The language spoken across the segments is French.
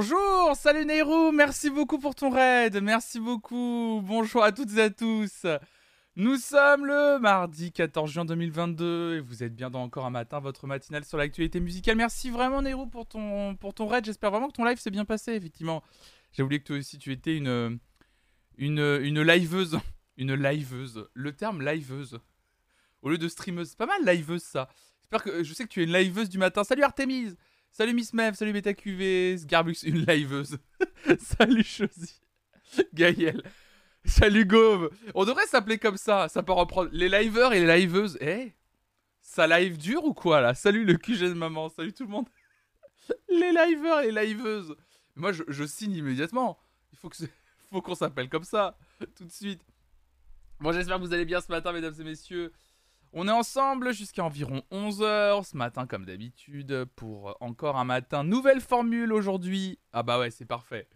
Bonjour, salut Nehru, merci beaucoup pour ton raid, merci beaucoup. Bonjour à toutes et à tous. Nous sommes le mardi 14 juin 2022 et vous êtes bien dans encore un matin, votre matinale sur l'actualité musicale. Merci vraiment Nehru pour ton, pour ton raid, j'espère vraiment que ton live s'est bien passé, effectivement. J'ai oublié que toi aussi tu étais une, une, une liveuse. Une liveuse. Le terme liveuse. Au lieu de streameuse. C'est pas mal liveuse ça. J'espère que je sais que tu es une liveuse du matin. Salut Artemis Salut Miss Mev, salut BetaQV, Garbux, une liveuse. salut Chosy. Gaël. Salut Gove. On devrait s'appeler comme ça. Ça peut reprendre les liveurs et les liveuses. Eh? Ça live dur ou quoi là? Salut le QG de maman. Salut tout le monde. les liveurs et les liveuses. Moi je, signe immédiatement. Il faut que faut qu'on s'appelle comme ça. Tout de suite. Bon j'espère que vous allez bien ce matin mesdames et messieurs. On est ensemble jusqu'à environ 11h ce matin comme d'habitude pour encore un matin. Nouvelle formule aujourd'hui. Ah bah ouais c'est parfait.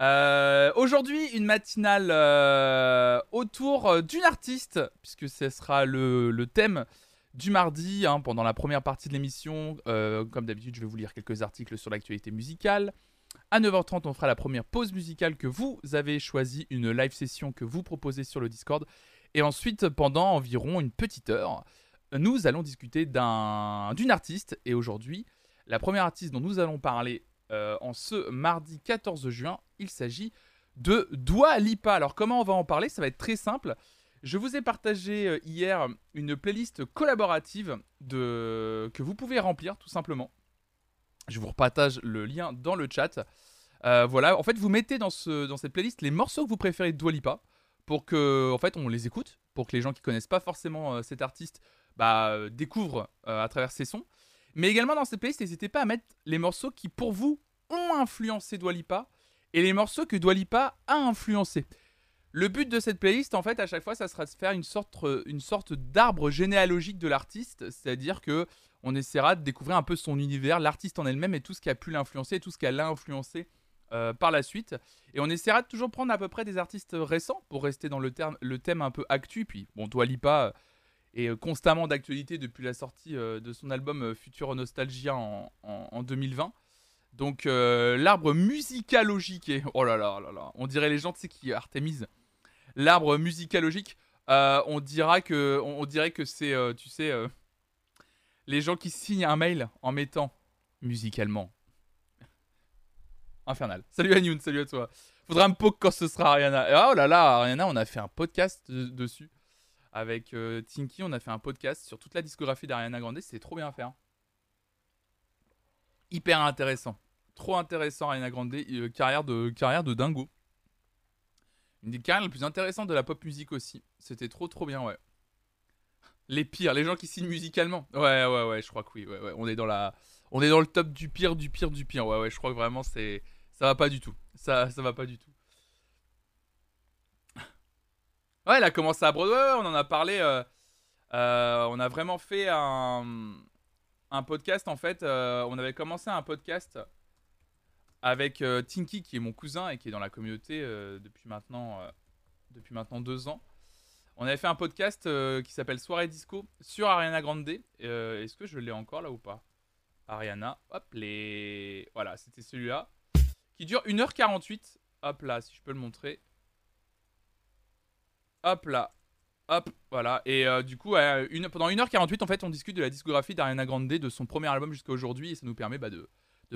Euh, aujourd'hui une matinale euh, autour d'une artiste puisque ce sera le, thème du mardi hein, pendant la première partie de l'émission. Euh, comme d'habitude je vais vous lire quelques articles sur l'actualité musicale. À 9h30 on fera la première pause musicale que vous avez choisie, une live session que vous proposez sur le Discord. Et ensuite, pendant environ une petite heure, nous allons discuter d'une artiste. Et aujourd'hui, la première artiste dont nous allons parler euh, en ce mardi 14 juin, il s'agit de Dua Lipa. Alors comment on va en parler? Ça va être très simple. Je vous ai partagé euh, hier une playlist collaborative que vous pouvez remplir tout simplement. Je vous repartage le lien dans le chat. Euh, voilà, en fait, vous mettez dans, ce, dans cette playlist les morceaux que vous préférez de Dua Lipa pour que en fait on les écoute, pour que les gens qui connaissent pas forcément euh, cet artiste bah, euh, découvrent euh, à travers ses sons. Mais également dans cette playlist, n'hésitez pas à mettre les morceaux qui pour vous ont influencé Dwalipa et les morceaux que Dwalipa a influencé. Le but de cette playlist, en fait, à chaque fois, ça sera de faire une sorte, une sorte d'arbre généalogique de l'artiste, c'est-à-dire que on essaiera de découvrir un peu son univers, l'artiste en elle-même et tout ce qui a pu l'influencer, tout ce qu'elle a influencé euh, par la suite. Et on essaiera de toujours prendre à peu près des artistes récents pour rester dans le, thème un peu actu. Puis, bon, Dua Lipa euh, est euh, constamment d'actualité depuis la sortie de son album Future Nostalgia en, en, 2020. Donc, l'arbre musicalogique, et, oh là là là là, on dirait les gens, tu sais, qui Artemis. L'arbre musicalogique, on, dira que, on, dirait que c'est, tu sais, les gens qui signent un mail en mettant musicalement infernal. Salut Anyoun, salut à toi. Faudra me poke quand ce sera Ariana. Oh là là, Ariana, on a fait un podcast dessus. Avec euh, Tinky, on a fait un podcast sur toute la discographie d'Ariana Grande. C'est trop bien à faire. Hyper intéressant. Trop intéressant, Ariana Grande. Euh, carrière, de, carrière de dingo. Une des carrières les plus intéressantes de la pop musique aussi. C'était trop trop bien, ouais. Les pires, les gens qui signent musicalement. Ouais, ouais, ouais, je crois que oui. On est dans on est dans le top du pire, du pire, du pire. Ouais, ouais, je crois que vraiment c'est, ça va pas du tout. Ça, ça va pas du tout. Ouais, elle a commencé à Broadway, on en a parlé. Euh, euh, on a vraiment fait un, podcast en fait. Euh, on avait commencé un podcast avec Tinky qui est mon cousin et qui est dans la communauté depuis maintenant depuis maintenant deux ans. On avait fait un podcast qui s'appelle Soirée Disco sur Ariana Grande. Est-ce que je l'ai encore là ou pas? Ariana, hop les voilà, c'était celui-là qui dure 1h48. Hop là, si je peux le montrer. Hop là. Hop, voilà. Et euh, du coup, une, pendant 1h48, en fait, on discute de la discographie d'Ariana Grande, de son premier album jusqu'à aujourd'hui, et ça nous permet bah, de,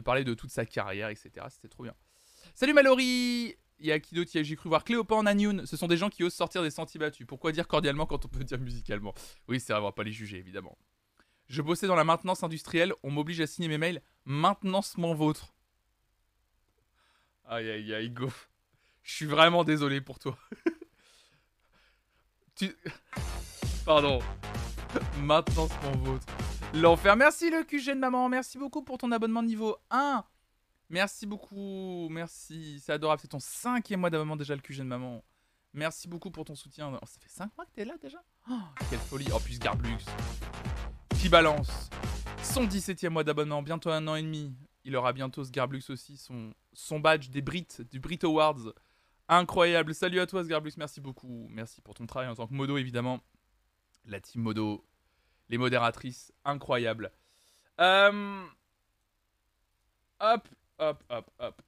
parler de toute sa carrière, etc. C'était trop bien. Salut Mallory Il y a qui d'autre J'ai cru voir Cléopa en Agnoun. Ce sont des gens qui osent sortir des sentiers battus. Pourquoi dire cordialement quand on peut dire musicalement? Oui, c'est vrai, on va pas les juger, évidemment. Je bossais dans la maintenance industrielle, on m'oblige à signer mes mails maintenancement vôtre. Aïe aïe aïe, go. Je suis vraiment désolé pour toi. tu... Pardon. Maintenant, c'est mon vôtre. L'enfer. Merci le QG de maman. Merci beaucoup pour ton abonnement niveau 1. Merci beaucoup. Merci. C'est adorable. C'est ton cinquième mois d'abonnement déjà le QG de maman. Merci beaucoup pour ton soutien. Oh, ça fait 5 mois que t'es là déjà? Oh, Quelle folie. Oh, plus Garblux. Qui balance. Son 17 e mois d'abonnement. Bientôt un an et demi. Il aura bientôt Sgarblux aussi, son, badge des Brit, du Brit Awards. Incroyable. Salut à toi Sgarblux, merci beaucoup. Merci pour ton travail en tant que modo évidemment. La team modo, les modératrices, incroyable. Euh, hop, hop, hop, hop.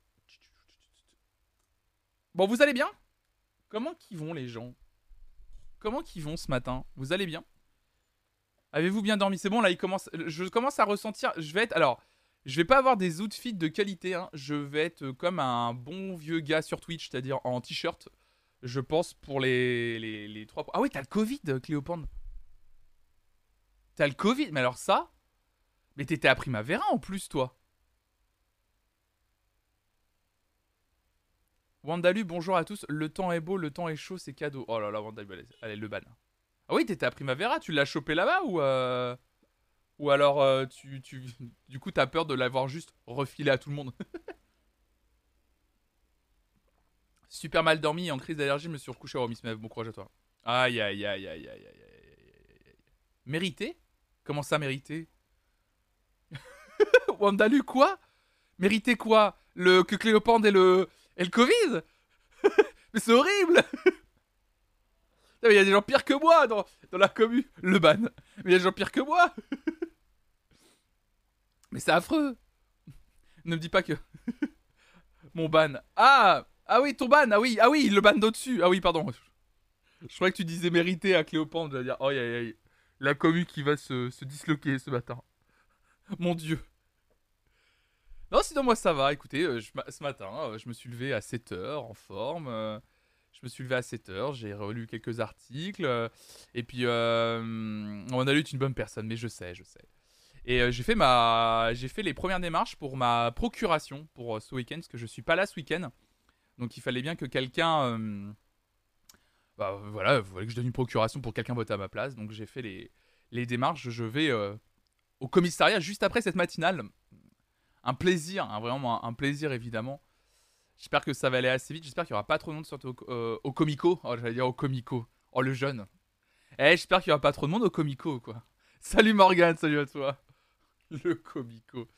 Bon, vous allez bien? Comment qu'ils vont les gens? Comment qu'ils vont ce matin? Vous allez bien? Avez-vous bien dormi? C'est bon, là, il commence... je commence à ressentir... Je vais être... Alors, je vais pas avoir des outfits de qualité. Hein. Je vais être comme un bon vieux gars sur Twitch, c'est-à-dire en t-shirt. Je pense pour les, les, les trois... Ah oui, t'as le Covid, Cléopande T'as le Covid Mais alors ça Mais t'étais à Primavera en plus, toi Wandalu, bonjour à tous. Le temps est beau, le temps est chaud, c'est cadeau. Oh là là, Wandalu, allez, le ban. Ah oui, t'étais à Primavera, tu l'as chopé là-bas ou euh... ou alors euh, tu, tu du coup t'as peur de l'avoir juste refilé à tout le monde. Super mal dormi en crise d'allergie, je me suis recouché. Oh Miss Mev, bon courage à toi. Aïe aïe aïe aïe aïe aïe aïe. Mérité? Comment ça mérité? Wandalu quoi? Mérité quoi? Le que Cléopande et le et le Covid Mais c'est horrible Il y a des gens pires que moi dans, dans la commune. Le ban. Mais il y a des gens pires que moi Mais c'est affreux Ne me dis pas que... Mon ban. Ah Ah oui, ton ban Ah oui, ah oui, le ban d'au-dessus Ah oui, pardon. Je croyais que tu disais mérité à Cléopâtre. Je vais dire, oh, aïe, aïe, La commu qui va se, disloquer ce matin. Mon dieu. Non, sinon moi ça va. Écoutez, euh, ce matin, euh, je me suis levé à 7h en forme. Euh, je me suis levé à 7h, j'ai relu quelques articles. et puis, on a lu une bonne personne, mais je sais, je sais. Et j'ai fait, ma... j'ai fait les premières démarches pour ma procuration pour ce week-end, parce que je suis pas là ce week-end. Donc il fallait bien que quelqu'un... Bah, voilà, il fallait que je donne une procuration pour quelqu'un voter à ma place. Donc j'ai fait les, les démarches. Je vais au commissariat juste après cette matinale un plaisir, vraiment un, plaisir évidemment. J'espère que ça va aller assez vite. J'espère qu'il n'y aura pas trop de monde surtout au, euh, Comico. Oh, j'allais dire au Comico. Oh, le jeune. Eh, j'espère qu'il n'y aura pas trop de monde au Comico, quoi. Salut Morgan, salut à toi. Le Comico.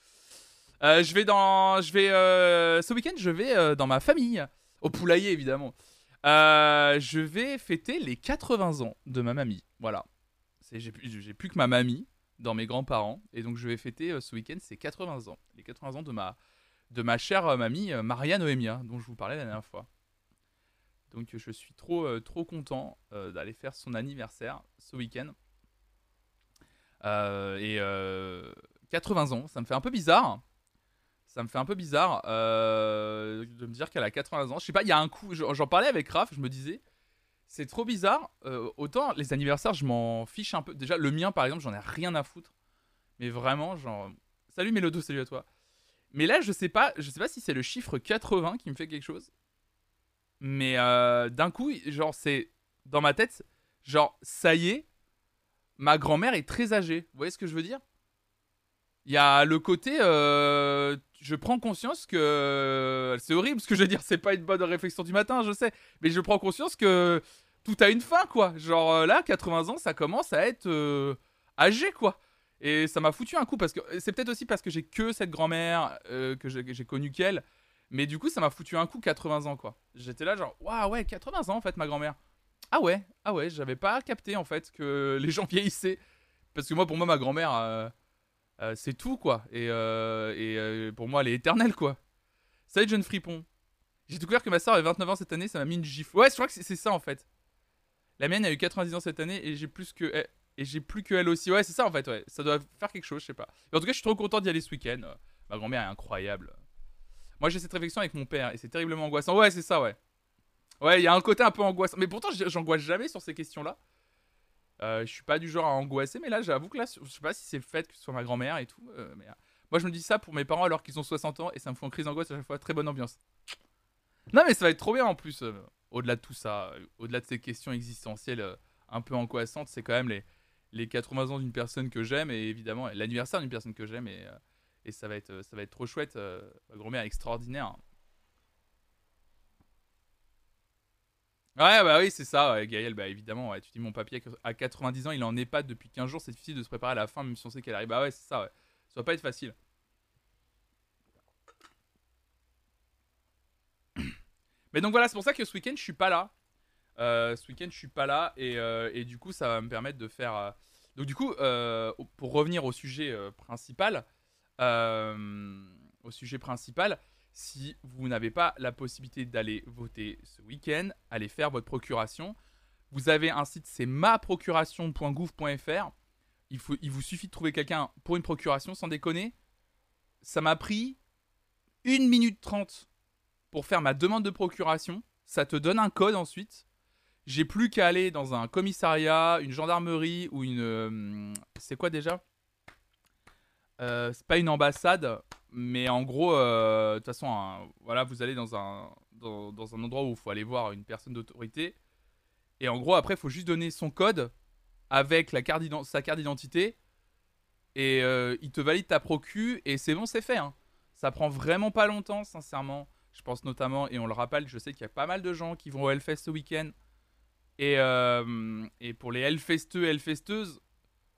Euh, je vais dans. Je vais. Euh, ce week-end, je vais dans ma famille. Au poulailler, évidemment. je vais fêter les 80 ans de ma mamie. Voilà. J'ai plus que ma mamie dans mes grands-parents. Et donc je vais fêter euh, ce week-end ses 80 ans. Les 80 ans de ma, de ma chère euh, mamie euh, Maria Noémia, dont je vous parlais la dernière fois. Donc je suis trop, trop content d'aller faire son anniversaire ce week-end. et 80 ans, ça me fait un peu bizarre. Ça me fait un peu bizarre de me dire qu'elle a 80 ans. Je sais pas, il y a un coup, j'en parlais avec Raph, je me disais, c'est trop bizarre. Euh, autant les anniversaires, je m'en fiche un peu. Déjà, le mien, par exemple, j'en ai rien à foutre. Mais vraiment, genre. Salut Mélodo, salut à toi. Mais là, je sais pas, je sais pas si c'est le chiffre 80 qui me fait quelque chose. Mais euh, d'un coup, genre, c'est dans ma tête, genre, ça y est, ma grand-mère est très âgée. Vous voyez ce que je veux dire? Il y a le côté, euh, je prends conscience que c'est horrible ce que je veux dire. C'est pas une bonne réflexion du matin, je sais, mais je prends conscience que tout a une fin, quoi. Genre euh, là, 80 ans, ça commence à être euh, âgé, quoi. Et ça m'a foutu un coup parce que c'est peut-être aussi parce que j'ai que cette grand-mère que j'ai connue qu'elle. Mais du coup, ça m'a foutu un coup 80 ans, quoi. J'étais là, genre, waouh, ouais, 80 ans en fait, ma grand-mère. Ah ouais, ah ouais, j'avais pas capté en fait que les gens vieillissaient. Parce que moi, pour moi, ma grand-mère, c'est tout, quoi. Et, et pour moi, elle est éternelle, quoi. Salut, jeune fripon. J'ai découvert que ma soeur avait 29 ans cette année, ça m'a mis une gifle. Ouais, je crois que c'est ça en fait. La mienne a eu 90 ans cette année et j'ai plus que et j'ai plus que elle aussi. Ouais, c'est ça en fait. Ouais, ça doit faire quelque chose, je sais pas. en tout cas, je suis trop content d'y aller ce week-end. Ma grand-mère est incroyable. Moi, j'ai cette réflexion avec mon père et c'est terriblement angoissant. Ouais, c'est ça, ouais. Ouais, il y a un côté un peu angoissant. Mais pourtant, j'angoisse jamais sur ces questions-là. Euh, je suis pas du genre à angoisser, mais là, j'avoue que là, je sais pas si c'est le fait que ce soit ma grand-mère et tout. Euh, mais euh, moi, je me dis ça pour mes parents alors qu'ils ont 60 ans et ça me fait une crise d'angoisse à chaque fois. Très bonne ambiance. Non, mais ça va être trop bien en plus au-delà de tout ça, au-delà de ces questions existentielles un peu angoissantes, c'est quand même les, les 80 ans d'une personne que j'aime et évidemment l'anniversaire d'une personne que j'aime et, et, ça, va être, ça va être trop chouette. Ma grand-mère extraordinaire. Ouais, bah oui, c'est ça, ouais, Gaël, bah évidemment, tu dis mon papier à 90 ans, il en est pas depuis 15 jours, c'est difficile de se préparer à la fin, même si on sait qu'elle arrive. Bah ouais, c'est ça. Ça va pas être facile. Mais donc voilà, c'est pour ça que ce week-end, je suis pas là. Euh, ce week-end, je suis pas là et, euh, et, du coup, ça va me permettre de faire. Euh, donc du coup, pour revenir au sujet principal, au sujet principal, Si vous n'avez pas la possibilité d'aller voter ce week-end, allez faire votre procuration. Vous avez un site, c'est maprocuration.gouv.fr. Il, vous suffit de trouver quelqu'un pour une procuration, sans déconner. Ça m'a pris 1 minute 30 pour faire ma demande de procuration. Ça te donne un code ensuite. J'ai plus qu'à aller dans un commissariat, une gendarmerie ou une. Euh, c'est quoi déjà? C'est pas une ambassade, mais en gros, euh, de toute façon, voilà, vous allez dans un, dans, un endroit où il faut aller voir une personne d'autorité. Et en gros, après, il faut juste donner son code avec la carte sa carte d'identité. Et il te valide ta procu. Et c'est bon, c'est fait. Hein. Ça prend vraiment pas longtemps, sincèrement. Je pense notamment, et on le rappelle, je sais qu'il y a pas mal de gens qui vont au Hellfest ce week-end. Et, euh, et pour les Hellfesteux, Hellfesteuses,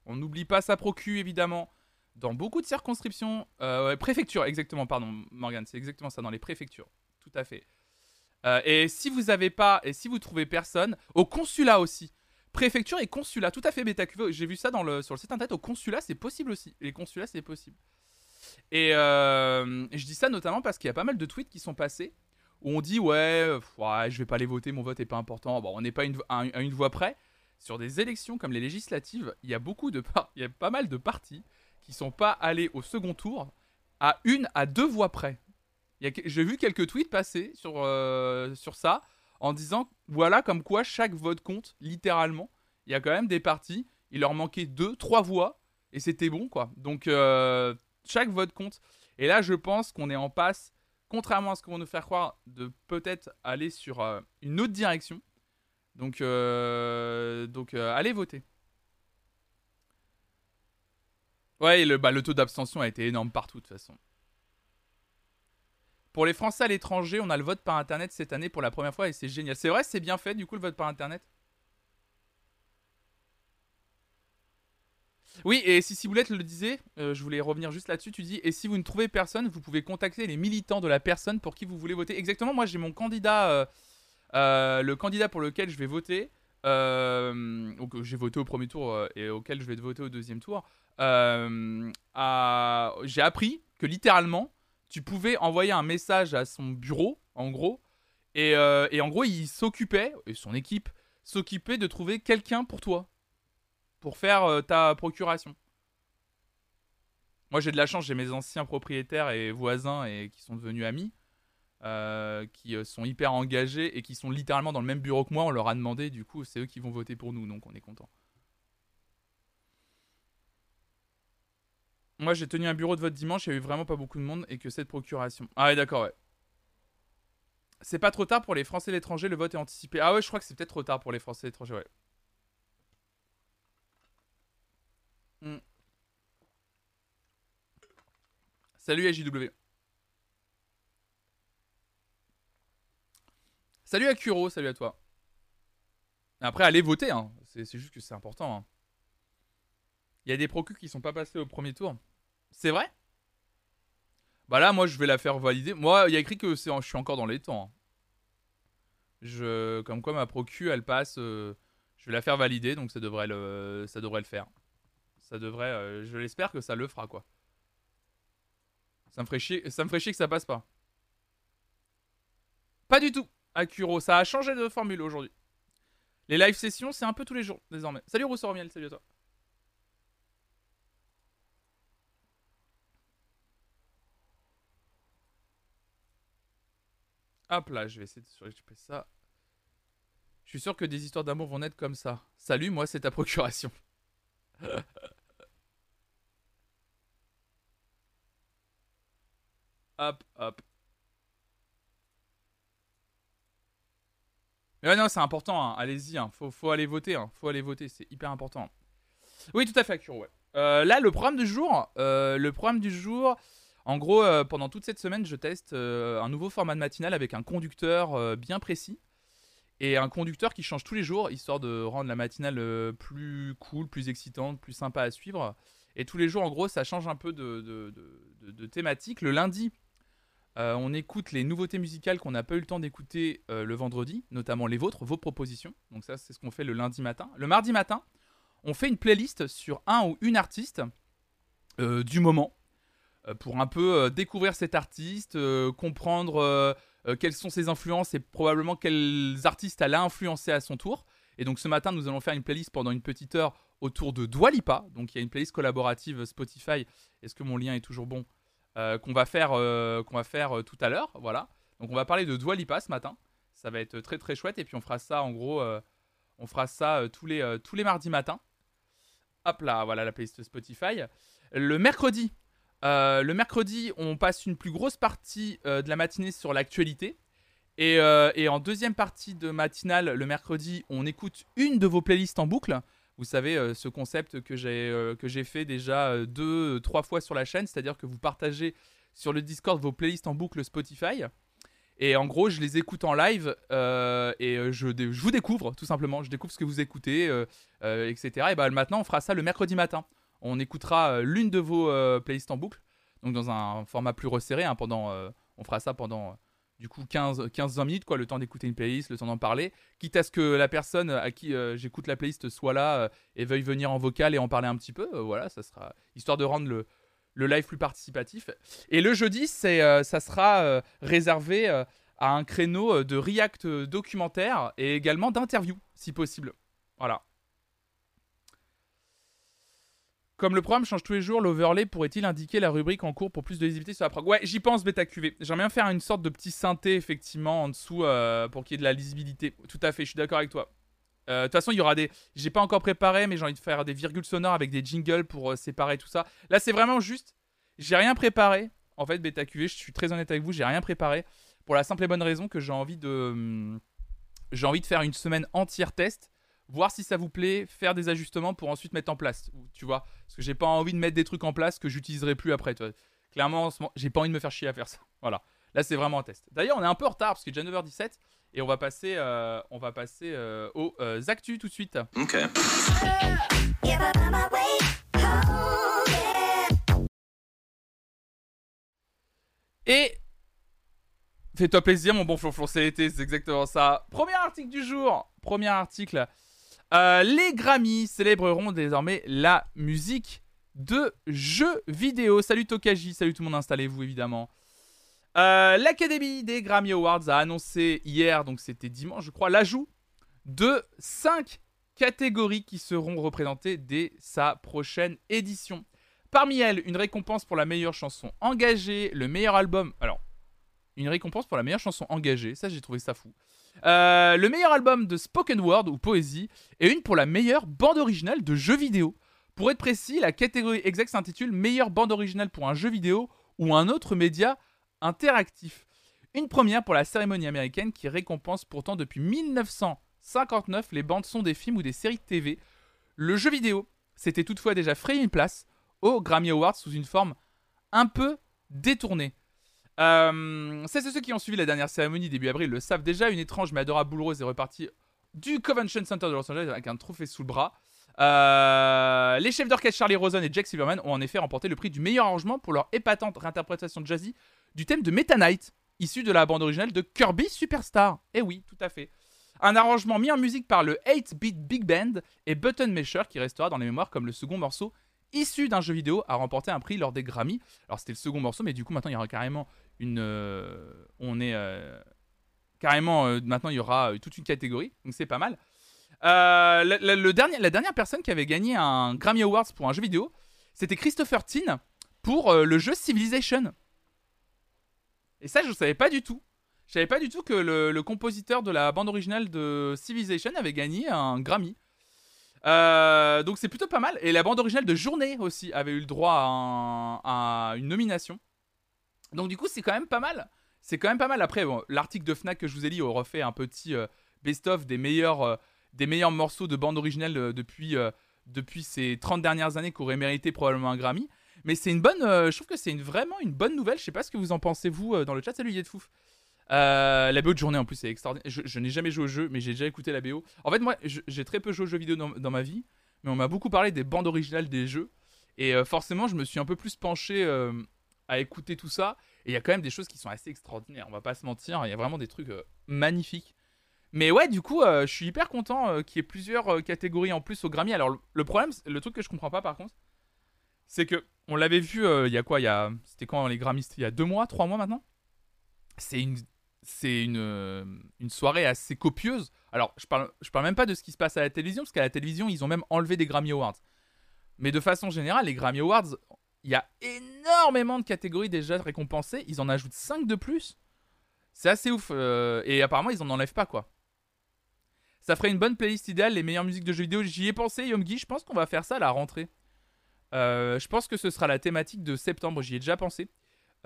on n'oublie pas sa procu, évidemment. Dans beaucoup de circonscriptions, euh, préfectures, exactement, pardon, Morgan, c'est exactement ça, dans les préfectures, tout à fait. Euh, et si vous n'avez pas, et si vous trouvez personne, au consulat aussi. Préfecture et consulat, tout à fait, bêta J'ai vu ça sur le site internet, au consulat, c'est possible aussi. Les consulats, c'est possible. Et, euh, je dis ça notamment parce qu'il y a pas mal de tweets qui sont passés où on dit ouais, ouais je vais pas aller voter, mon vote est pas important. Bon, on n'est pas à, une voix près. Sur des élections comme les législatives, il y a beaucoup de il y a pas mal de partis qui sont pas allés au second tour à une à deux voix près. J'ai vu quelques tweets passer sur, euh, sur ça en disant voilà comme quoi chaque vote compte littéralement. Il y a quand même des partis, il leur manquait deux, trois voix et c'était bon quoi. Donc euh, chaque vote compte. Et là, je pense qu'on est en passe, contrairement à ce qu'on veut nous faire croire, de peut-être aller sur euh, une autre direction. Donc, donc allez voter. Ouais, le, bah, le taux d'abstention a été énorme partout de toute façon. Pour les Français à l'étranger, on a le vote par Internet cette année pour la première fois et c'est génial. C'est vrai, c'est bien fait du coup le vote par Internet? Oui, et si Ciboulette le disait, euh, je voulais revenir juste là-dessus, tu dis, et si vous ne trouvez personne, vous pouvez contacter les militants de la personne pour qui vous voulez voter. Exactement, moi j'ai mon candidat, euh, euh, le candidat pour lequel je vais voter, donc j'ai voté au premier tour et auquel je vais voter au deuxième tour, j'ai appris que littéralement, tu pouvais envoyer un message à son bureau, en gros, et, en gros, il s'occupait, et son équipe s'occupait de trouver quelqu'un pour toi pour faire euh, ta procuration. Moi j'ai de la chance, j'ai mes anciens propriétaires et voisins et qui sont devenus amis, euh, qui euh, sont hyper engagés et qui sont littéralement dans le même bureau que moi. On leur a demandé, du coup c'est eux qui vont voter pour nous, donc on est content. Moi j'ai tenu un bureau de vote dimanche, il y a eu vraiment pas beaucoup de monde et que cette procuration. Ah ouais d'accord ouais. C'est pas trop tard pour les Français et l'étranger, le vote est anticipé. Ah ouais je crois que c'est peut-être trop tard pour les Français et l'étranger, ouais. Hmm. Salut AJW. Salut Akuro, salut à toi. Après, allez voter, hein. c'est juste que c'est important. Hein. Il y a des procus qui sont pas passés au premier tour. C'est vrai? Bah là, moi, je vais la faire valider. Moi, il y a écrit que je suis encore dans les temps. Hein. Comme quoi, ma procu, elle passe. Euh, je vais la faire valider, donc ça devrait le, ça devrait le faire. Ça devrait. Euh, je l'espère que ça le fera, quoi. Ça me ferait chier, ça me ferait chier que ça passe pas. Pas du tout, Akuro. Ça a changé de formule aujourd'hui. Les live sessions, c'est un peu tous les jours désormais. Salut Rousseau Miel, salut à toi. Hop là, je vais essayer de surrécupérer ça. Je suis sûr que des histoires d'amour vont naître comme ça. Salut, moi c'est ta procuration. hop, hop. Mais non, c'est important, hein. allez-y, hein. faut, aller voter, hein. faut aller voter, c'est hyper important. Oui, tout à fait, Akuro, euh, là, le programme du jour, euh, le programme du jour, en gros, euh, pendant toute cette semaine, je teste un nouveau format de matinale avec un conducteur bien précis et un conducteur qui change tous les jours, histoire de rendre la matinale plus cool, plus excitante, plus sympa à suivre. Et tous les jours, en gros, ça change un peu de thématique. Le lundi, euh, on écoute les nouveautés musicales qu'on n'a pas eu le temps d'écouter euh, le vendredi, notamment les vôtres, vos propositions. Donc ça, c'est ce qu'on fait le lundi matin. Le mardi matin, on fait une playlist sur un ou une artiste euh, du moment. pour un peu découvrir cet artiste, comprendre quelles sont ses influences et probablement quels artistes elle a influencé à son tour. Et donc ce matin, nous allons faire une playlist pendant une petite heure autour de Dwalipa. Donc il y a une playlist collaborative Spotify. Est-ce que mon lien est toujours bon? Qu'on va faire, qu'on va faire tout à l'heure. Voilà. Donc on va parler de Dwalipa ce matin. Ça va être très très chouette. Et puis on fera ça en gros, on fera ça tous, les, tous les mardis matins. Hop là, voilà la playlist Spotify. Le mercredi, euh, le mercredi, on passe une plus grosse partie euh, de la matinée sur l'actualité. Euh, et, en deuxième partie de matinale, le mercredi, on écoute une de vos playlists en boucle. Vous savez, ce concept que j'ai fait déjà deux, trois fois sur la chaîne, c'est-à-dire que vous partagez sur le Discord vos playlists en boucle Spotify. Et en gros, je les écoute en live et je, je, vous découvre tout simplement. Je découvre ce que vous écoutez, etc. Et bah maintenant, on fera ça le mercredi matin on écoutera euh, l'une de vos euh, playlists en boucle, donc dans un format plus resserré. Hein, pendant, euh, on fera ça pendant du coup 15-20 minutes, quoi, le temps d'écouter une playlist, le temps d'en parler, quitte à ce que la personne à qui j'écoute la playlist soit là et veuille venir en vocal et en parler un petit peu. voilà, ça sera histoire de rendre le, le live plus participatif. Et le jeudi, ça sera réservé à un créneau de react documentaire et également d'interview, si possible. Voilà. Comme le programme change tous les jours, l'overlay pourrait-il indiquer la rubrique en cours pour plus de visibilité sur la prog? Ouais, j'y pense, bêta QV. J'aimerais bien faire une sorte de petit synthé, effectivement, en dessous euh, pour qu'il y ait de la lisibilité. Tout à fait, je suis d'accord avec toi. Euh, de toute façon, il y aura des. J'ai pas encore préparé, mais j'ai envie de faire des virgules sonores avec des jingles pour euh, séparer tout ça. Là, c'est vraiment juste. J'ai rien préparé. En fait, bêta QV, je suis très honnête avec vous, j'ai rien préparé. Pour la simple et bonne raison que j'ai envie de. Hum, j'ai envie de faire une semaine entière test voir si ça vous plaît, faire des ajustements pour ensuite mettre en place. Tu vois Parce que j'ai pas envie de mettre des trucs en place que j'utiliserai plus après. Tu Clairement, j'ai pas envie de me faire chier à faire ça. Voilà. Là, c'est vraiment un test. D'ailleurs, on est un peu en retard parce qu'il est déjà 9h17 et on va passer, euh, on va passer euh, aux euh, actus tout de suite. Ok. Et fais-toi plaisir, mon bon flonflon, c'est l'été, c'est exactement ça. Premier article du jour. Premier article. Euh, les Grammys célébreront désormais la musique de jeux vidéo. Salut Tokaji, salut tout le monde, installez-vous évidemment. Euh, L'Académie des Grammy Awards a annoncé hier, donc c'était dimanche je crois, l'ajout de 5 catégories qui seront représentées dès sa prochaine édition. Parmi elles, une récompense pour la meilleure chanson engagée, le meilleur album. Alors, une récompense pour la meilleure chanson engagée, ça j'ai trouvé ça fou. Euh, le meilleur album de spoken word ou poésie et une pour la meilleure bande originale de jeu vidéo. Pour être précis, la catégorie exacte s'intitule meilleure bande originale pour un jeu vidéo ou un autre média interactif. Une première pour la cérémonie américaine qui récompense pourtant depuis 1959 les bandes son des films ou des séries de TV. Le jeu vidéo s'était toutefois déjà frayé une place aux Grammy Awards sous une forme un peu détournée. Euh, c'est ceux qui ont suivi la dernière cérémonie début avril le savent déjà. Une étrange mais adorable boule rose est repartie du Convention Center de Los Angeles avec un trophée sous le bras. Euh, les chefs d'orchestre Charlie Rosen et Jack Silverman ont en effet remporté le prix du meilleur arrangement pour leur épatante réinterprétation jazzy du thème de Meta Knight, issu de la bande originale de Kirby Superstar. Eh oui, tout à fait. Un arrangement mis en musique par le 8-Bit Big Band et Button Mesher qui restera dans les mémoires comme le second morceau issu d'un jeu vidéo à remporter un prix lors des Grammy. Alors c'était le second morceau, mais du coup maintenant il y aura carrément Euh, on est euh, carrément euh, maintenant il y aura toute une catégorie, donc c'est pas mal. La dernière personne qui avait gagné un Grammy Awards pour un jeu vidéo, c'était Christopher Tin pour le jeu Civilization. Et ça, je savais pas du tout. Je savais pas du tout que le, compositeur de la bande originale de Civilization avait gagné un Grammy. donc c'est plutôt pas mal. Et la bande originale de Journée aussi avait eu le droit à une nomination. Donc du coup, c'est quand même pas mal. C'est quand même pas mal. Après, l'article de Fnac que je vous ai lu refait un petit euh, best-of des meilleurs, euh, des meilleurs morceaux de bande originale euh, depuis, depuis ces 30 dernières années qui auraient mérité probablement un Grammy. Mais c'est une bonne, je trouve que c'est une, vraiment une bonne nouvelle. Je sais pas ce que vous en pensez vous dans le chat. Salut Yedfouf. la BO de journée en plus c'est extraordinaire. Je, n'ai jamais joué au jeu, mais j'ai déjà écouté la BO. En fait, moi, j'ai très peu joué aux jeux vidéo dans, ma vie, mais on m'a beaucoup parlé des bandes originales des jeux. Et forcément, je me suis un peu plus penché à écouter tout ça. Et il y a quand même des choses qui sont assez extraordinaires, on va pas se mentir. Il y a vraiment des trucs euh, magnifiques. Mais ouais, du coup, euh, je suis hyper content euh, qu'il y ait plusieurs catégories en plus au Grammy. Alors, le, problème, le truc que je comprends pas par contre, c'est que on l'avait vu il y a quoi Il y a, c'était quand les Grammys Il y a deux mois, trois mois maintenant? C'est une, c'est une, une soirée assez copieuse. Alors, je parle, je parle même pas de ce qui se passe à la télévision, parce qu'à la télévision, ils ont même enlevé des Grammy Awards. Mais de façon générale, les Grammy Awards, il y a énormément de catégories déjà récompensées. Ils en ajoutent 5 de plus. C'est assez ouf. Euh, et apparemment, ils en enlèvent pas, quoi. Ça ferait une bonne playlist idéale, les meilleures musiques de jeux vidéo. J'y ai pensé, Yomgi. Je pense qu'on va faire ça à la rentrée. Euh, je pense que ce sera la thématique de septembre. J'y ai déjà pensé.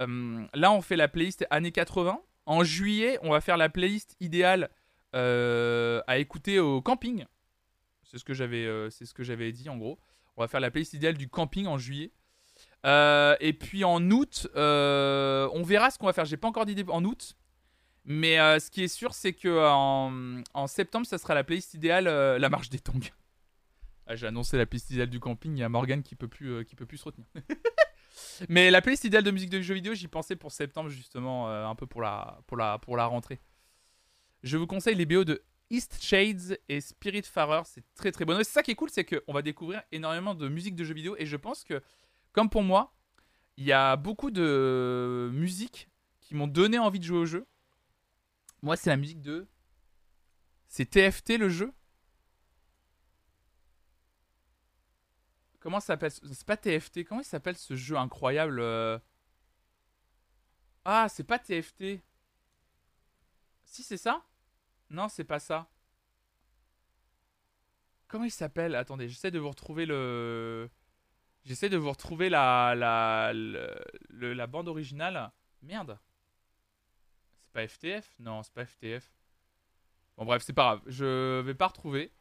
Euh, là, on fait la playlist années 80. En juillet, on va faire la playlist idéale à écouter au camping. C'est ce que j'avais, c'est ce que j'avais dit en gros. On va faire la playlist idéale du camping en juillet. Euh, et puis en août, euh, on verra ce qu'on va faire. J'ai pas encore d'idée en août. Mais euh, ce qui est sûr, c'est que en, septembre, ça sera la playlist idéale, la marche des tongs. Ah, j'ai annoncé la playlist idéale du camping. Il y a Morgan qui peut plus, qui peut plus se retenir. mais la playlist idéale de musique de jeux vidéo, j'y pensais pour septembre justement, un peu pour la, pour la, pour la rentrée. Je vous conseille les BO de East Shades et Spirit Farer, c'est très très bon. C'est ça qui est cool, c'est qu'on va découvrir énormément de musique de jeux vidéo et je pense que, comme pour moi, il y a beaucoup de musiques qui m'ont donné envie de jouer au jeu. Moi, c'est la musique de. C'est TFT le jeu Comment ça s'appelle C'est pas TFT, comment il s'appelle ce jeu incroyable euh? Ah, c'est pas TFT. Si, c'est ça? Non, c'est pas ça. Comment il s'appelle? Attendez, j'essaie de vous retrouver le. J'essaie de vous retrouver la la, la bande originale. Merde. C'est pas FTF Non, c'est pas FTF. Bon bref, c'est pas grave. Je vais pas retrouver.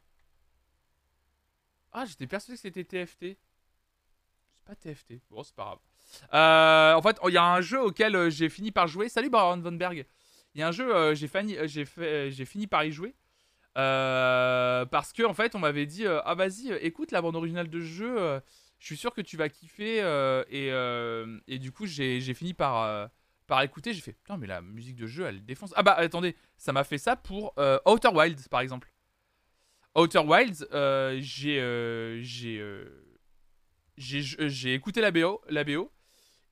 Ah, j'étais persuadé que c'était TFT. C'est pas TFT. Bon, c'est pas grave. Euh, en fait, il y a un jeu auquel euh, j'ai fini par jouer. Salut Baron Von Berg. Il y a un jeu, euh, j'ai euh, j'ai fini par y jouer. parce que en fait, on m'avait dit ah vas-y, écoute la bande originale de jeu. Je suis sûr que tu vas kiffer. Et, et, du coup, j'ai fini par par écouter. J'ai fait putain, mais la musique de jeu, elle défonce. Ah bah attendez, ça m'a fait ça pour Outer Wilds par exemple. Outer Wilds, j'ai j'ai écouté la BO, la BO,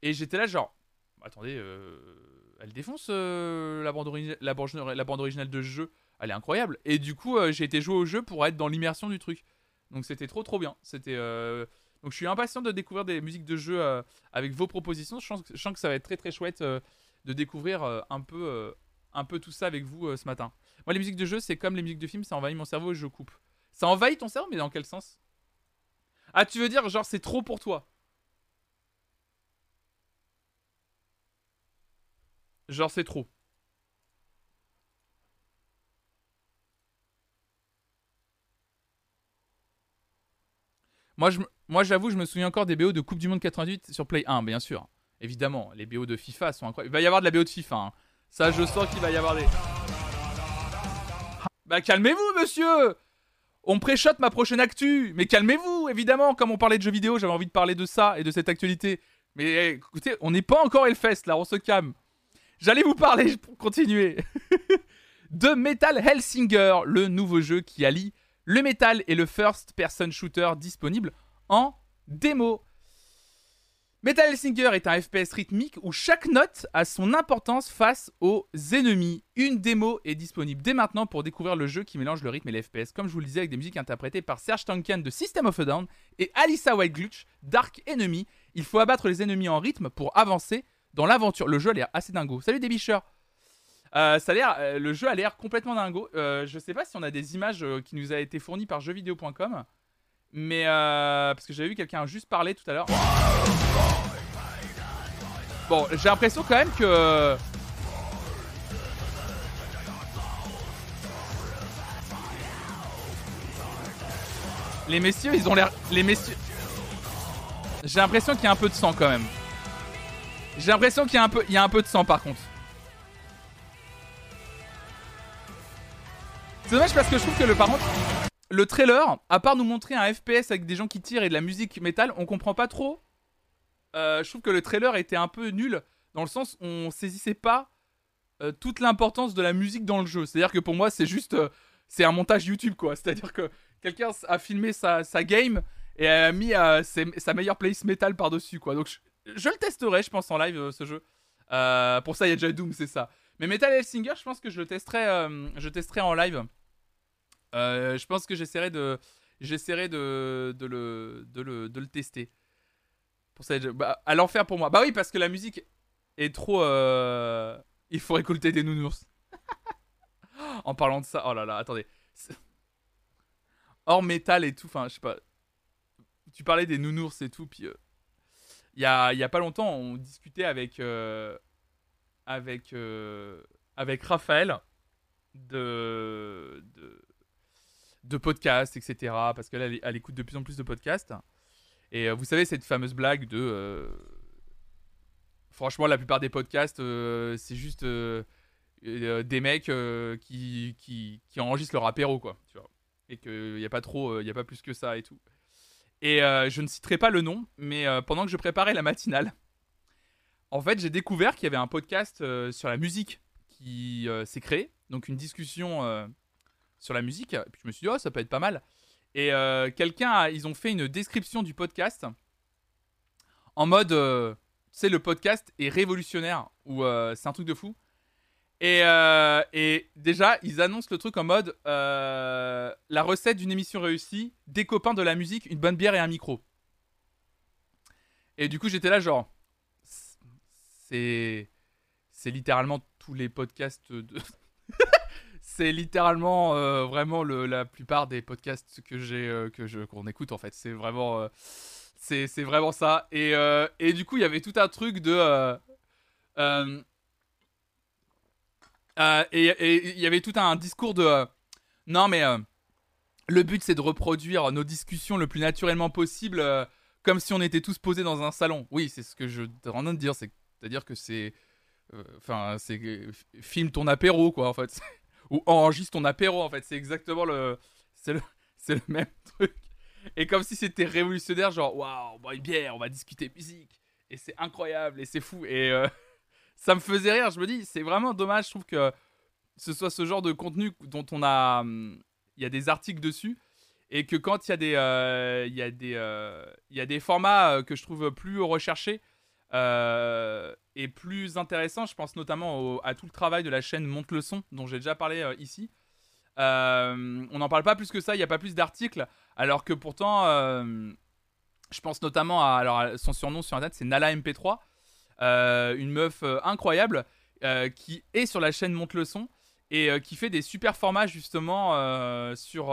et j'étais là genre, attendez, elle défonce euh, la, bande la, bande, originale de jeu. Elle est incroyable. Et du coup, euh, j'ai été jouer au jeu pour être dans l'immersion du truc. Donc c'était trop trop bien. C'était euh, donc je suis impatient de découvrir des musiques de jeu avec vos propositions. Je sens, que ça va être très très chouette de découvrir un peu un peu tout ça avec vous ce matin. Moi, les musiques de jeu, c'est comme les musiques de film, ça envahit mon cerveau et je coupe. Ça envahit ton cerveau, mais dans quel sens? Ah, tu veux dire genre c'est trop pour toi? Genre, c'est trop. Moi, j'avoue, je me souviens encore des BO de Coupe du Monde 88 sur Play 1, bien sûr. Évidemment, les BO de FIFA sont incroyables. Il va y avoir de la BO de FIFA. Hein. Ça, je sens qu'il va y avoir des. Bah, calmez-vous, monsieur On préchote ma prochaine actu Mais calmez-vous, évidemment Comme on parlait de jeux vidéo, j'avais envie de parler de ça et de cette actualité. Mais eh, écoutez, on n'est pas encore Hellfest, là, on se calme. J'allais vous parler pour continuer de Metal Hellsinger, le nouveau jeu qui allie le metal et le first person shooter disponible en démo. Metal Hellsinger est un FPS rythmique où chaque note a son importance face aux ennemis. Une démo est disponible dès maintenant pour découvrir le jeu qui mélange le rythme et l'FPS, comme je vous le disais, avec des musiques interprétées par Serge Tankian de System of a Down et Alissa White Dark Enemy. Il faut abattre les ennemis en rythme pour avancer dans l'aventure. Le jeu a l'air assez dingo. Salut des euh, ça a l'air, euh, le jeu a l'air complètement dingo. Euh, je sais pas si on a des images euh, qui nous a été fournies par jeuxvideo.com, mais parce que j'avais vu quelqu'un juste parler tout à l'heure. Bon, j'ai l'impression quand même que les messieurs, ils ont l'air, les messieurs. J'ai l'impression qu'il y a un peu de sang quand même. J'ai l'impression qu'il y, a un peu, y a un peu de sang par contre. C'est dommage parce que je trouve que le par contre, le trailer, à part nous montrer un FPS avec des gens qui tirent et de la musique métal, on comprend pas trop. Euh, je trouve que le trailer était un peu nul dans le sens où on saisissait pas euh, toute l'importance de la musique dans le jeu. C'est-à-dire que pour moi, c'est juste, euh, c'est un montage YouTube quoi. C'est-à-dire que quelqu'un a filmé sa, game et a mis sa meilleure playlist métal par-dessus, quoi. Donc je, le testerai, je pense, en live, ce jeu. Pour ça, il y a déjà Doom, c'est ça. Mais Metal Hellsinger, je pense que je le testerai, testerai en live. je pense que j'essaierai de, j'essaierai de, le, tester. Pour ça, bah, à l'enfer pour moi. Bah oui, parce que la musique est trop. Il faut récolter des nounours. en parlant de ça, oh là là, attendez. Hors métal et tout, enfin, je sais pas tu parlais des nounours et tout, puis euh, il y, a, pas longtemps, on discutait avec, euh, avec, euh, avec Raphaël de, de, podcasts, etc. Parce qu'elle elle écoute de plus en plus de podcasts. Et vous savez, cette fameuse blague de. franchement, la plupart des podcasts, c'est juste des mecs qui, qui, enregistrent leur apéro, quoi. Tu vois. Et qu'il n'y a pas trop, il y a pas plus que ça et tout. Et euh, je ne citerai pas le nom, mais euh, pendant que je préparais la matinale, en fait, j'ai découvert qu'il y avait un podcast euh, sur la musique qui s'est créé. Donc, une discussion sur la musique. Et puis, je me suis dit, oh, ça peut être pas mal. Et quelqu'un, ils ont fait une description du podcast en mode, tu sais, le podcast est révolutionnaire ou c'est un truc de fou. Euh, et, déjà, ils annoncent le truc en mode euh, la recette d'une émission réussie, des copains de la musique, une bonne bière et un micro. Et du coup, j'étais là, genre, c'est. C'est littéralement tous les podcasts de. c'est littéralement euh, vraiment la plupart des podcasts que j'ai que je qu'on écoute en fait. C'est vraiment. c'est vraiment ça. Et, et du coup, il y avait tout un truc de. Euh, et il y avait tout un discours de euh, non mais euh, le but c'est de reproduire nos discussions le plus naturellement possible comme si on était tous posés dans un salon. Oui, c'est ce que je en train de dire, c'est-à-dire que c'est enfin c'est filme ton apéro quoi en fait ou enregistre ton apéro en fait, c'est exactement le c'est le le même truc. Et comme si c'était révolutionnaire genre waouh, bois une bière, on va discuter musique et c'est incroyable et c'est fou et ça me faisait rire. Je me dis, c'est vraiment dommage, je trouve que ce soit ce genre de contenu dont on a. Hum, il y a des articles dessus. Et que quand il y a des, euh, il y a des, euh, il y a des formats euh, que je trouve plus recherchés et plus intéressants, je pense notamment à tout le travail de la chaîne Monte le son, dont j'ai déjà parlé ici. on n'en parle pas plus que ça, il n'y a pas plus d'articles, alors que pourtant, je pense notamment à alors, son surnom sur Internet, c'est Nala MP3. Euh, une meuf euh, incroyable euh, qui est sur la chaîne Monte le son et qui fait des super formats justement sur,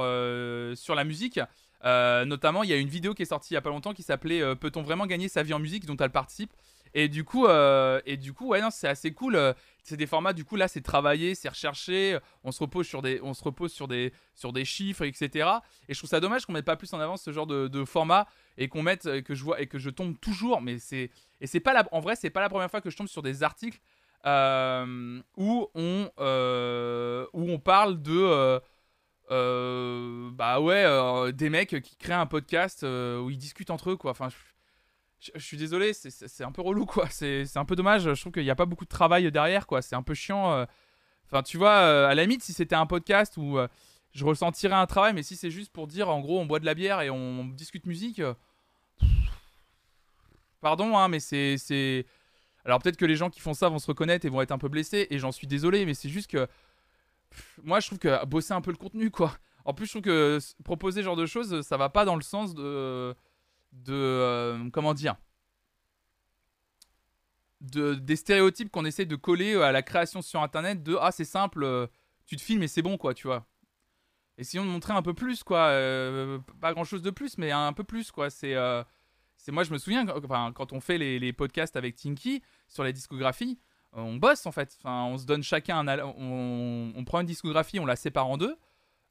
sur la musique. Notamment, il y a une vidéo qui est sortie il y a pas longtemps qui s'appelait Peut-on vraiment gagner sa vie en musique dont elle participe. Et du coup, et du coup, ouais, c'est assez cool. C'est des formats, du coup, là, c'est travaillé, c'est recherché. On se repose sur des, on se repose sur des, sur des chiffres, etc. Et je trouve ça dommage qu'on mette pas plus en avant ce genre de, de format et qu'on mette, que je vois et que je tombe toujours. Mais c'est, et c'est pas la, en vrai, c'est pas la première fois que je tombe sur des articles euh, où on euh, où on parle de euh, bah ouais des mecs qui créent un podcast où ils discutent entre eux quoi. Enfin, je, suis désolé, c'est un peu relou quoi. C'est un peu dommage. Je trouve qu'il n'y a pas beaucoup de travail derrière quoi. C'est un peu chiant. Enfin, tu vois, à la limite, si c'était un podcast où je ressentirais un travail, mais si c'est juste pour dire en gros on boit de la bière et on discute musique. Pardon, hein, mais c'est. Alors peut-être que les gens qui font ça vont se reconnaître et vont être un peu blessés, et j'en suis désolé, mais c'est juste que. Moi, je trouve que bosser un peu le contenu, quoi. En plus, je trouve que proposer ce genre de choses, ça va pas dans le sens de. de. Euh, comment dire de, des stéréotypes qu'on essaie de coller à la création sur internet de ah c'est simple euh, tu te filmes et c'est bon quoi tu vois essayons de montrer un peu plus quoi euh, pas grand chose de plus mais un peu plus quoi c'est c'est moi, je me souviens, quand on fait les, podcasts avec Tinky sur les discographies, on bosse en fait. Enfin, on se donne chacun un, on, prend une discographie, on la sépare en deux.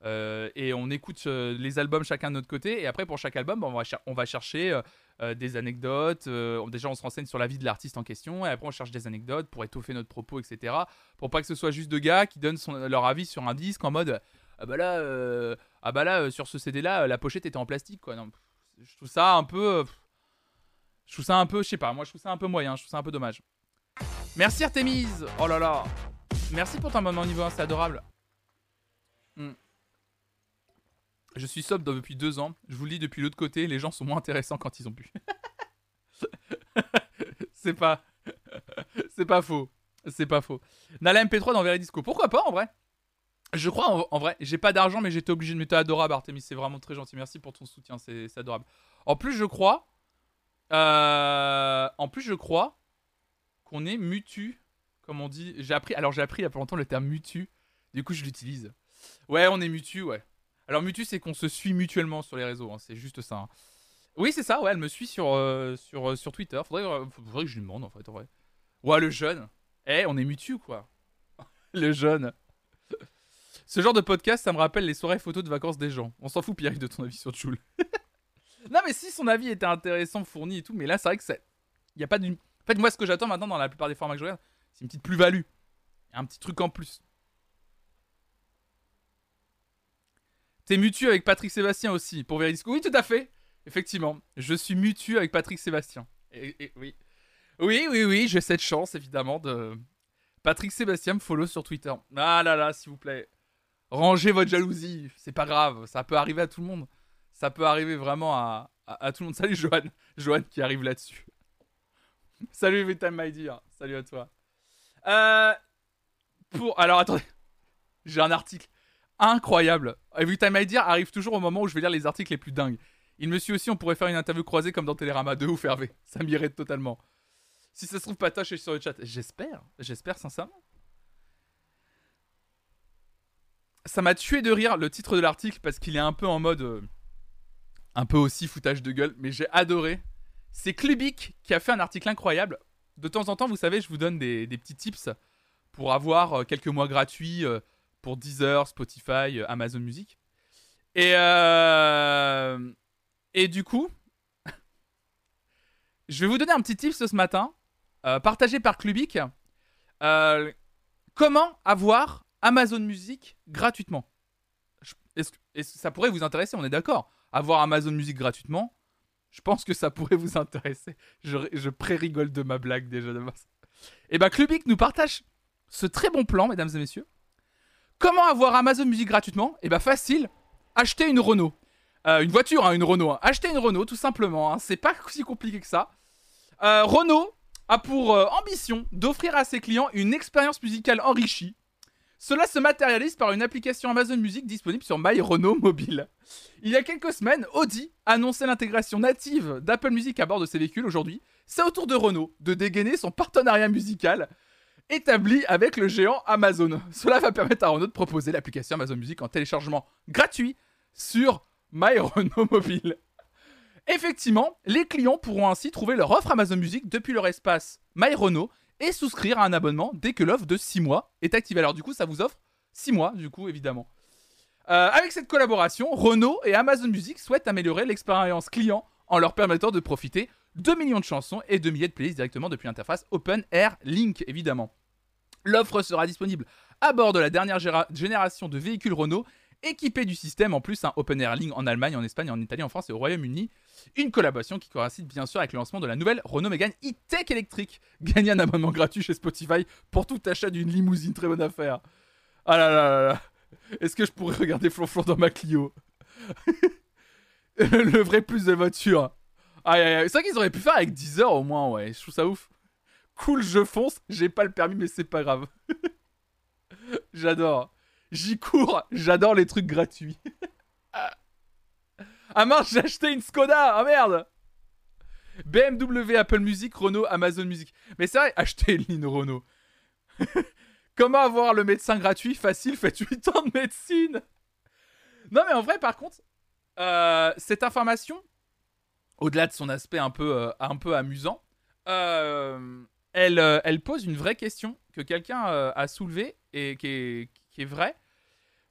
Euh, et on écoute euh, les albums chacun de notre côté. Et après, pour chaque album, on, va on va chercher euh, des anecdotes. déjà, on se renseigne sur la vie de l'artiste en question. Et après, on cherche des anecdotes pour étoffer notre propos, etc. Pour pas que ce soit juste deux gars qui donnent leur avis sur un disque en mode Ah bah là, ah bah là sur ce CD-là, la pochette était en plastique. Quoi. Je trouve ça un peu. Je trouve ça un peu, je sais pas, moi je trouve ça un peu moyen, je trouve ça un peu dommage. Merci Artemis Oh là là Merci pour ton moment niveau 1, c'est adorable. Hmm. Je suis sobre depuis deux ans. Je vous le dis depuis l'autre côté, les gens sont moins intéressants quand ils ont bu. c'est pas. c'est pas faux. C'est pas faux. Nala MP3 dans Veridisco. Pourquoi pas en vrai? Je crois en, vrai. J'ai pas d'argent, mais j'étais obligé de mettre adorable, Artemis. C'est vraiment très gentil. Merci pour ton soutien. C'est adorable. En plus, je crois. Euh, en plus, je crois qu'on est mutu. Comme on dit. J'ai appris. Alors, j'ai appris il y a pas longtemps le terme mutu. Du coup, je l'utilise. Ouais, on est mutu, ouais. Alors, mutu, c'est qu'on se suit mutuellement sur les réseaux. Hein. C'est juste ça. Hein. Oui, c'est ça, ouais, elle me suit sur, euh, sur, euh, sur Twitter. Faudrait, faudrait, que je lui demande, en fait, en vrai. Ouais, le jeune. Eh, on est mutu, quoi. le jeune. Ce genre de podcast, ça me rappelle les soirées photos de vacances des gens. On s'en fout, Pierre, de ton avis sur Joule. non, mais si son avis était intéressant, fourni et tout, mais là, c'est vrai que c'est. Il n'y a pas d'une. Fait, moi, ce que j'attends maintenant dans la plupart des formats que je regarde, c'est une petite plus-value. Un petit truc en plus. T'es mutu avec Patrick Sébastien aussi, pour Veridisco. Oui, tout à fait. Effectivement. Je suis mutu avec Patrick Sébastien. Et, oui. Oui, oui, oui, j'ai cette chance, évidemment, de. Patrick Sébastien me follow sur Twitter. Ah là là, s'il vous plaît. Rangez votre jalousie. C'est pas grave. Ça peut arriver à tout le monde. Ça peut arriver vraiment à, à, tout le monde. Salut, Johan. Johan qui arrive là-dessus. Salut, Everytime My Dear. Salut à toi. Euh. Pour. Alors, attendez. J'ai un article incroyable. My Dear arrive toujours au moment où je vais lire les articles les plus dingues. Il me suit aussi, on pourrait faire une interview croisée comme dans Télérama 2 ou Fervé. Ça m'irait totalement. Si ça se trouve, Patoche est sur le chat. J'espère, j'espère sincèrement. Ça m'a tué de rire le titre de l'article parce qu'il est un peu en mode. Euh, un peu aussi foutage de gueule, mais j'ai adoré. C'est Clubic qui a fait un article incroyable. De temps en temps, vous savez, je vous donne des, petits tips pour avoir euh, quelques mois gratuits euh, pour Deezer, Spotify, Amazon Music. Et, et du coup, je vais vous donner un petit tips ce matin euh, partagé par. Euh, comment avoir Amazon Music gratuitement? Que ça pourrait vous intéresser? On est d'accord Avoir Amazon Music gratuitement, je pense que ça pourrait vous intéresser. Je, pré-rigole de ma blague déjà de base. Et bah Clubic nous partage ce très bon plan, mesdames et messieurs. Comment avoir Amazon Music gratuitement? Et bah facile, acheter une Renault. Euh, une voiture, hein, une Renault. Hein. Acheter une Renault, tout simplement. Hein. C'est pas si compliqué que ça. Renault, a pour euh, ambition d'offrir à ses clients une expérience musicale enrichie. Cela se matérialise par une application Amazon Music disponible sur My Renault Mobile. Il y a quelques semaines, Audi annonçait l'intégration native d'Apple Music à bord de ses véhicules. Aujourd'hui, c'est au tour de Renault de dégainer son partenariat musical établi avec le géant Amazon. Cela va permettre à Renault de proposer l'application Amazon Music en téléchargement gratuit sur My Renault Mobile. Effectivement, les clients pourront ainsi trouver leur offre Amazon Music depuis leur espace My Renault et souscrire à un abonnement dès que l'offre de 6 mois est activée. Alors du coup, ça vous offre 6 mois, du coup, évidemment. Euh, avec cette collaboration, Renault et Amazon Music souhaitent améliorer l'expérience client en leur permettant de profiter de millions de chansons et de milliers de playlists directement depuis l'interface Open Air Link, évidemment. L'offre sera disponible à bord de la dernière génération de véhicules Renault équipé du système en plus un Open Air Link en Allemagne, en Espagne, en Italie, en France et au Royaume-Uni. Une collaboration qui coïncide bien sûr avec le lancement de la nouvelle Renault Mégane e-Tech électrique. Gagnez un abonnement gratuit chez Spotify pour tout achat d'une limousine, très bonne affaire. Ah là là là là. Est-ce que je pourrais regarder Flonflon dans ma Clio? Le vrai plus de voiture. Aïe. C'est vrai qu'ils auraient pu faire avec 10 heures au moins, ouais. Je trouve ça ouf. Cool, je fonce. J'ai pas le permis, mais c'est pas grave. J'adore. J'y cours, j'adore les trucs gratuits. ah mince, j'ai acheté une Skoda, ah merde BMW, Apple Music, Renault, Amazon Music. Mais c'est vrai, acheter une Renault. Comment avoir le médecin gratuit Facile, faites 8 ans de médecine. Non mais en vrai, par contre, euh, cette information, au-delà de son aspect un peu, euh, un peu amusant, euh, elle, elle pose une vraie question que quelqu'un a soulevée et qui est, qui est vrai.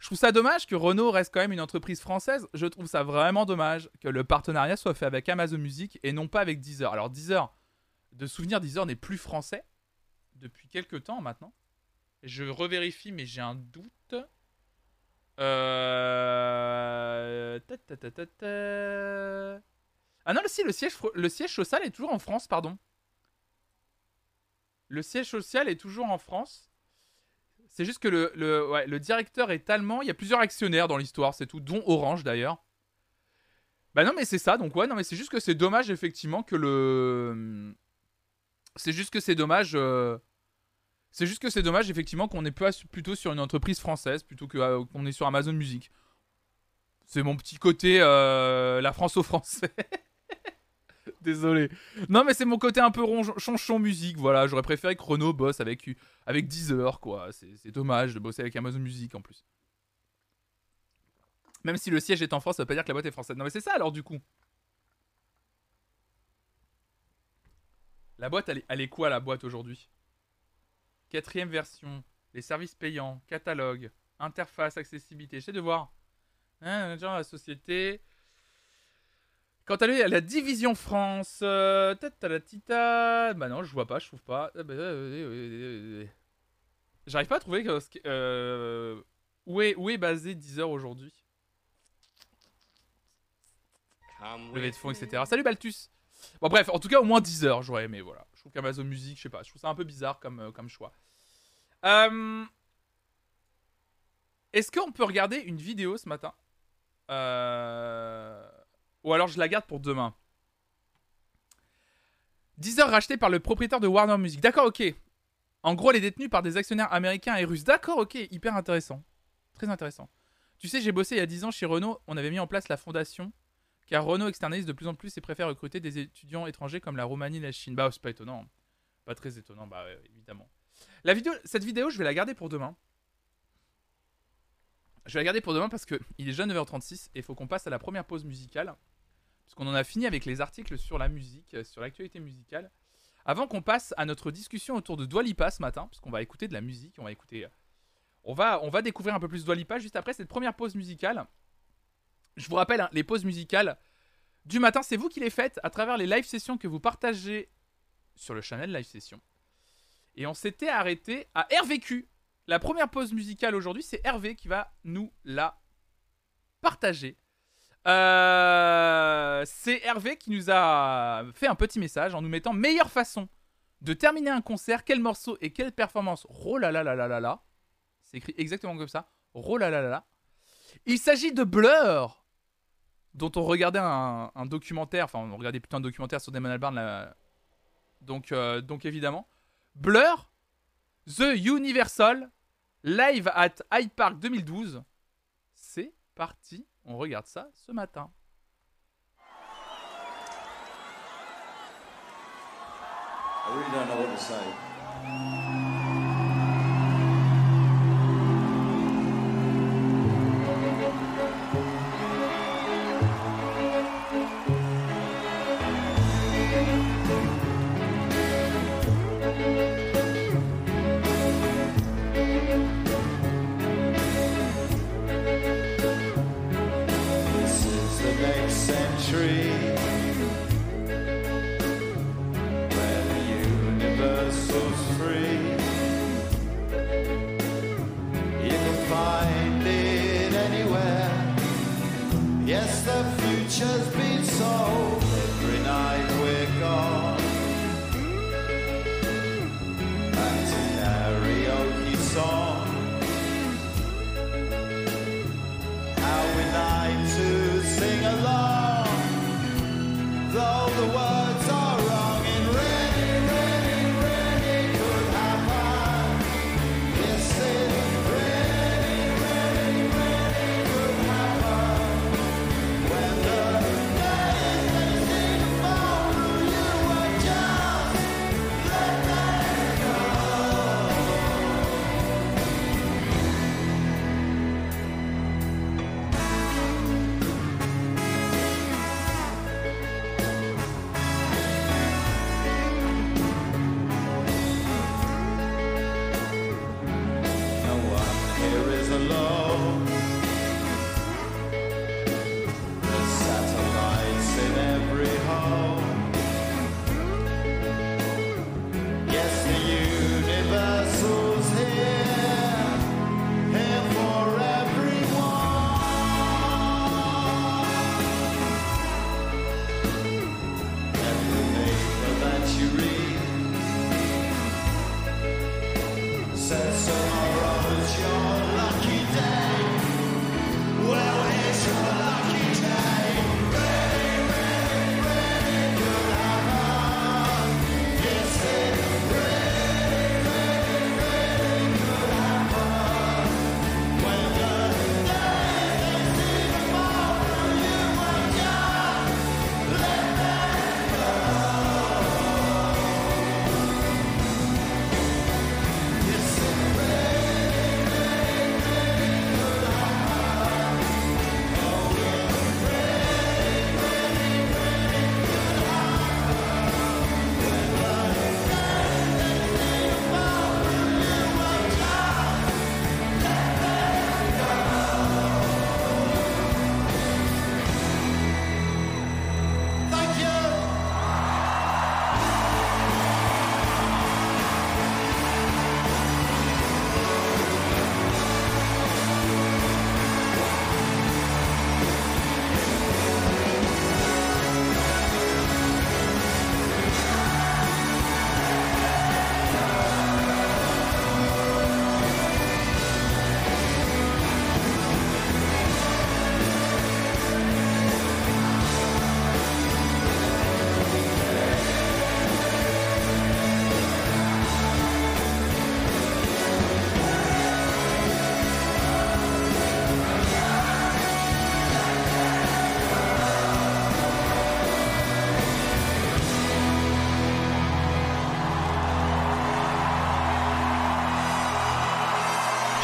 Je trouve ça dommage que Renault reste quand même une entreprise française. Je trouve ça vraiment dommage que le partenariat soit fait avec Amazon Music et non pas avec Deezer. Alors Deezer, de souvenir, Deezer n'est plus français depuis quelques temps maintenant. Je revérifie, mais j'ai un doute. Euh... Ah non, le siège social est toujours en France, pardon. Le siège social est toujours en France. C'est juste que le, le, directeur est allemand. Il y a plusieurs actionnaires dans l'histoire, c'est tout, dont Orange d'ailleurs. Bah non, mais c'est ça. Donc ouais, non, mais c'est juste que c'est dommage effectivement que le. C'est juste que c'est dommage. euh, C'est juste que c'est dommage effectivement qu'on est plutôt sur une entreprise française plutôt que, euh, qu'on est sur Amazon Music. C'est mon petit côté euh, la France aux Français. Désolé. Non, mais c'est mon côté un peu chonchon musique. Voilà, j'aurais préféré que Renault bosse avec, avec Deezer, quoi. C'est dommage de bosser avec Amazon Music en plus. Même si le siège est en France, ça veut pas dire que la boîte est française. Non, mais c'est ça alors du coup. La boîte, elle est, elle est quoi la boîte aujourd'hui? Quatrième version, les services payants, catalogue, interface, accessibilité. J'essaie de voir. Hein, genre la société. Quant à lui, la division France. Euh, tata, bah non, je vois pas, je trouve pas. Euh, bah, euh, euh, euh, J'arrive pas à trouver que- ce que- euh, où, est, où est basé Deezer aujourd'hui. Levée de fonds, etc. Salut Baltus Bon bref, en tout cas au moins 10 heures j'aurais aimé, voilà. Je trouve qu'Amazon Music, je sais pas, je trouve ça un peu bizarre comme, euh, comme choix. Euh, Est-ce qu'on peut regarder une vidéo ce matin? Euh, Ou alors je la garde pour demain. 10 heures racheté par le propriétaire de Warner Music. D'accord, ok. En gros, elle est détenue par des actionnaires américains et russes. D'accord, ok, hyper intéressant. Très intéressant. Tu sais, j'ai bossé il y a 10 ans chez Renault, on avait mis en place la fondation car Renault externalise de plus en plus et préfère recruter des étudiants étrangers comme la Roumanie la Chine. Bah, c'est pas étonnant. Pas très étonnant, bah, évidemment. La vidéo, cette vidéo, je vais la garder pour demain. Je vais la garder pour demain parce que il est déjà 9h36 et il faut qu'on passe à la première pause musicale. Parce qu'on en a fini avec les articles sur la musique, euh, sur l'actualité musicale. Avant qu'on passe à notre discussion autour de Dwalipa ce matin, parce qu'on va écouter de la musique, on va écouter. On va, on va découvrir un peu plus Dwalipa juste après cette première pause musicale. Je vous rappelle, hein, les pauses musicales du matin, c'est vous qui les faites à travers les live sessions que vous partagez sur le channel Live Session. Et on s'était arrêté à RVQ. La première pause musicale aujourd'hui, c'est Hervé qui va nous la partager. Euh, c'est Hervé qui nous a fait un petit message en nous mettant meilleure façon de terminer un concert, quel morceau et quelle performance? Oh. C'est écrit exactement comme ça. Oh. Il s'agit de Blur, dont on regardait un, documentaire, enfin on regardait plutôt un documentaire sur Damon Albarn. Donc, euh, donc évidemment. Blur, The Universal, live at Hyde Park 2012. C'est parti, on regarde ça ce matin. Century. Where the universe free. You can find it anywhere. Yes, the future's been sold.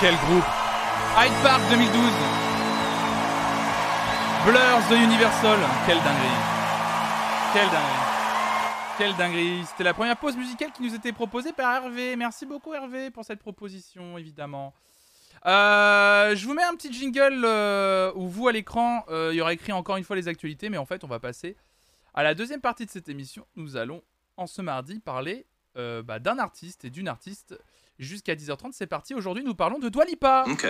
Quel groupe Hyde Park 2012. Blurs The Universal. Quelle dinguerie. Quelle dinguerie. Quelle dinguerie. C'était la première pause musicale qui nous était proposée par Hervé. Merci beaucoup Hervé pour cette proposition, évidemment. Euh, je vous mets un petit jingle euh, où vous à l'écran, euh, il y aura écrit encore une fois les actualités, mais en fait on va passer à la deuxième partie de cette émission. Nous allons en ce mardi parler bah, d'un artiste et d'une artiste jusqu'à 10h30. C'est parti. Aujourd'hui nous parlons de Dwalipa. Ok.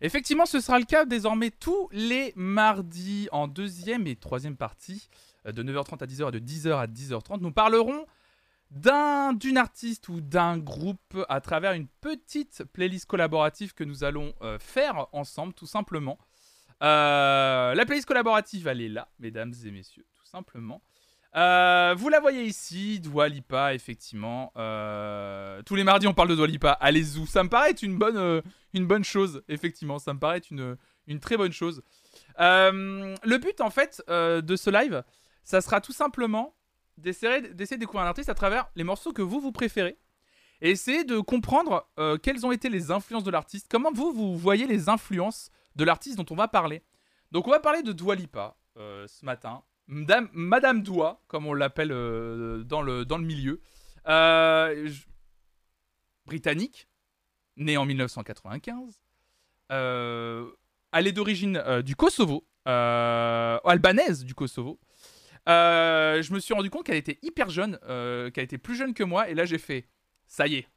Effectivement, ce sera le cas désormais tous les mardis en deuxième et troisième partie de 9h30 à 10h et de 10h à 10h30. Nous parlerons d'un d'une artiste ou d'un groupe à travers une petite playlist collaborative que nous allons euh, faire ensemble, tout simplement. Euh, la playlist collaborative, elle est là, mesdames et messieurs, tout simplement. Euh, vous la voyez ici, Dua Lipa, effectivement. tous les mardis, on parle de Dua Lipa. Allez-y, ça me paraît être une bonne, une bonne chose, effectivement. Ça me paraît être une, une très bonne chose. le but, en fait, de ce live, ça sera tout simplement d'essayer de découvrir un artiste à travers les morceaux que vous, vous préférez. Et essayer de comprendre euh, quelles ont été les influences de l'artiste. Comment vous, vous voyez les influences de l'artiste dont on va parler. Donc on va parler de Dua Lipa euh, ce matin. Madame, Madame Dua, comme on l'appelle euh, dans, le, dans le milieu. Britannique, née en 1995. elle est d'origine du Kosovo. albanaise du Kosovo. Euh, je me suis rendu compte qu'elle était hyper jeune, euh, qu'elle était plus jeune que moi, et là j'ai fait, ça y est,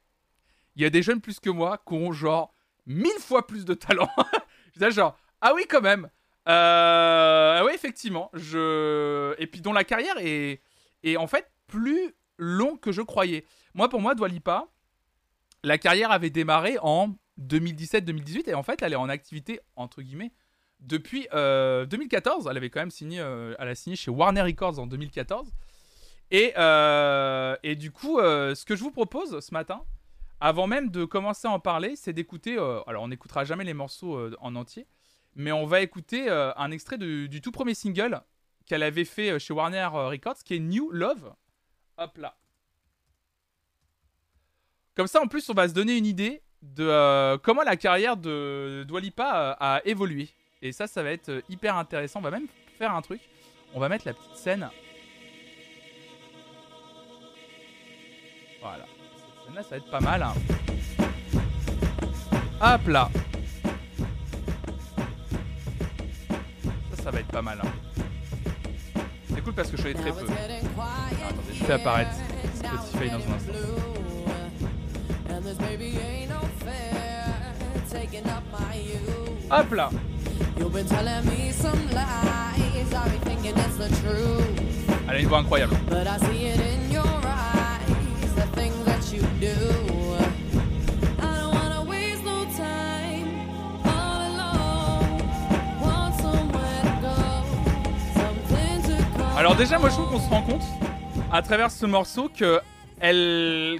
il y a des jeunes plus que moi qui ont genre mille fois plus de talent. je genre, ah oui quand même. Euh, oui effectivement, je et puis dont la carrière est, est en fait plus longue que je croyais. Moi pour moi Dwalipa, la carrière avait démarré en 2017-2018 et en fait elle est en activité entre guillemets depuis 2014. Euh, elle avait quand même signé, euh, elle a signé chez Warner Records en 2014. Et, euh, et du coup, ce que je vous propose ce matin, avant même de commencer à en parler, c'est d'écouter. alors, on n'écoutera jamais les morceaux en entier, mais on va écouter un extrait du tout premier single qu'elle avait fait chez Warner Records, qui est New Love. Hop là. Comme ça, en plus, on va se donner une idée de comment la carrière de Dwalipa a évolué. Et ça, ça va être euh, hyper intéressant. On va même faire un truc. On va mettre la petite scène. Voilà. Cette scène-là, ça va être pas mal. Hein. Hop là. Ça, va être pas mal. Hein. C'est cool parce que je fais très peu. attendez, je fais apparaître Spotify dans un instant. Hop là elle a une voix incroyable. Alors déjà, moi je trouve qu'on se rend compte à travers ce morceau que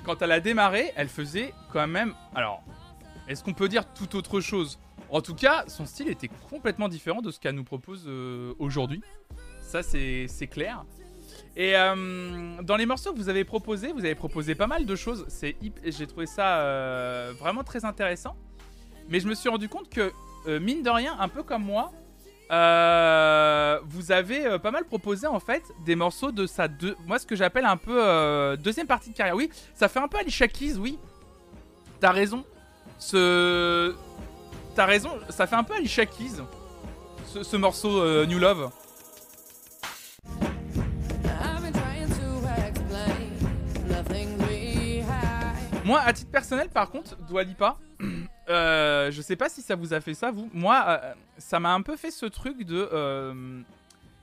quand elle a démarré, elle faisait quand même. Alors, est-ce qu'on peut dire tout autre chose? En tout cas, son style était complètement différent de ce qu'elle nous propose euh, aujourd'hui. Ça, c'est clair. Et euh, dans les morceaux que vous avez proposés, vous avez proposé pas mal de choses. J'ai trouvé ça euh, vraiment très intéressant. Mais je me suis rendu compte que, mine de rien, un peu comme moi, vous avez pas mal proposé en fait des morceaux de sa deux, moi ce que j'appelle un peu deuxième partie de carrière. Oui, ça fait un peu Alicia Keys, oui. T'as raison. Ce t'as raison, ça fait un peu Alicia Keys, ce, morceau euh, New Love. Moi, à titre personnel, par contre, Dua Lipa, euh, je sais pas si ça vous a fait ça, vous. Moi, euh, ça m'a un peu fait ce truc de.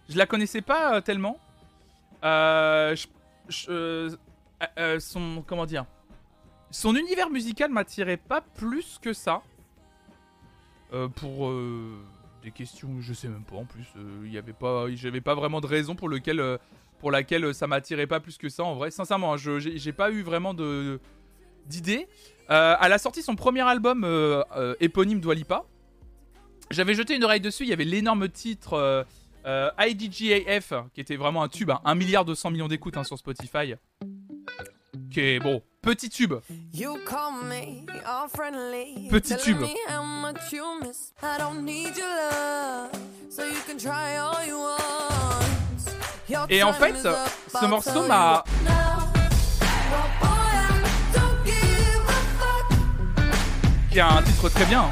je la connaissais pas tellement. son. Comment dire Son univers musical m'attirait pas plus que ça. Euh, pour euh, des questions, je sais même pas en plus. Il y avait pas, j'avais pas vraiment de raison pour lequel, euh, pour laquelle ça m'attirait pas plus que ça. En vrai, sincèrement, hein, j'ai pas eu vraiment de d'idée. Elle a sorti son premier album éponyme Dwalipa. J'avais jeté une oreille dessus. Il y avait l'énorme titre IDGAF qui était vraiment un tube, hein, 1 milliard 200 millions d'écoutes hein, sur Spotify qui est bon, petit tube. You call me all friendly. Petit tube. Et en fait, ce morceau m'a- Qui a un titre très bien.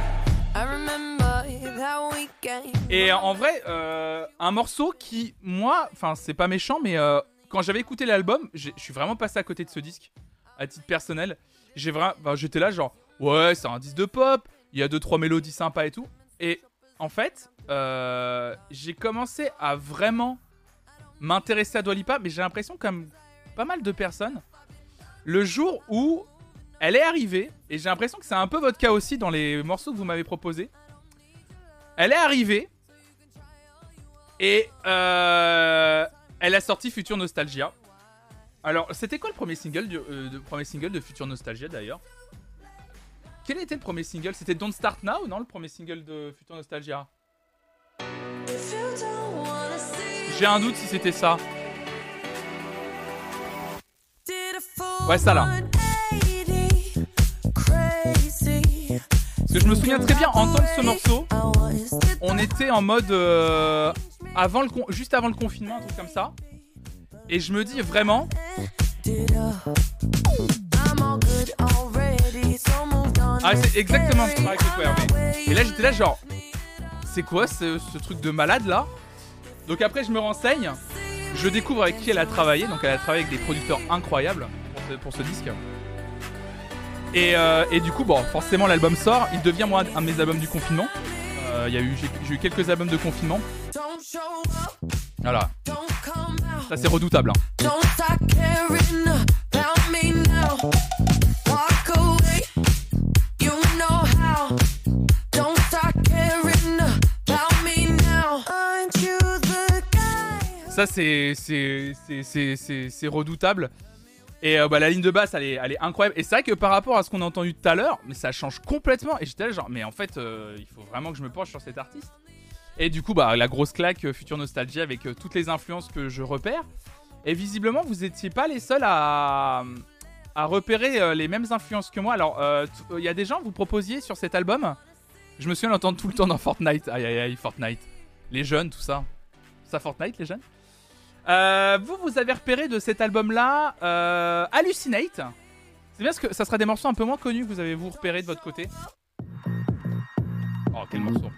Weekend. Et en vrai, euh, un morceau qui, moi, enfin, c'est pas méchant, mais euh, quand j'avais écouté l'album, je suis vraiment passé à côté de ce disque, à titre personnel. J'ai vraiment, j'étais là, genre, ouais, c'est un disque de pop, il y a deux trois mélodies sympas et tout. Et en fait, euh, j'ai commencé à vraiment m'intéresser à Dua Lipa, mais j'ai l'impression, comme pas mal de personnes, le jour où elle est arrivée, et j'ai l'impression que c'est un peu votre cas aussi dans les morceaux que vous m'avez proposés. Elle est arrivée et euh, elle a sorti Future Nostalgia. Alors, c'était quoi le premier single, du, euh, de, premier single de Future Nostalgia d'ailleurs? Quel était le premier single? C'était Don't Start Now, non Le premier single de Future Nostalgia? J'ai un doute si c'était ça. Ouais, ça, là. 180, crazy. Parce que je me souviens très bien entendre ce morceau. On était en mode euh, avant le con- juste avant le confinement, un truc comme ça. Et je me dis vraiment, ah c'est exactement ce my way. Et là j'étais là genre, c'est quoi ce, truc de malade là? Donc après je me renseigne, je découvre avec qui elle a travaillé. Donc elle a travaillé avec des producteurs incroyables pour ce disque. Et, euh, et du coup bon forcément l'album sort, il devient moi un de mes albums du confinement. Euh, y a eu j'ai eu quelques albums de confinement. Voilà, ça c'est redoutable. hein. Ça, c'est- c'est- c'est- c'est redoutable. Et euh, bah, la ligne de basse, elle est, elle est incroyable. Et c'est vrai que par rapport à ce qu'on a entendu tout à l'heure, mais ça change complètement. Et j'étais là, genre, mais en fait, euh, il faut vraiment que je me penche sur cet artiste. Et du coup, bah, la grosse claque, euh, Future Nostalgie, avec toutes les influences que je repère. Et visiblement, vous étiez pas les seuls à, à repérer les mêmes influences que moi. Alors, il y a des gens, vous proposiez sur cet album? Je me souviens d'entendre tout le temps dans Fortnite. Aïe aïe aïe, Fortnite. Les jeunes, tout ça. Ça, Fortnite, les jeunes? Euh, vous, vous avez repéré de cet album-là euh, Hallucinate. C'est bien parce que ça sera des morceaux un peu moins connus que vous avez vous repéré de votre côté? Oh, quel morceau.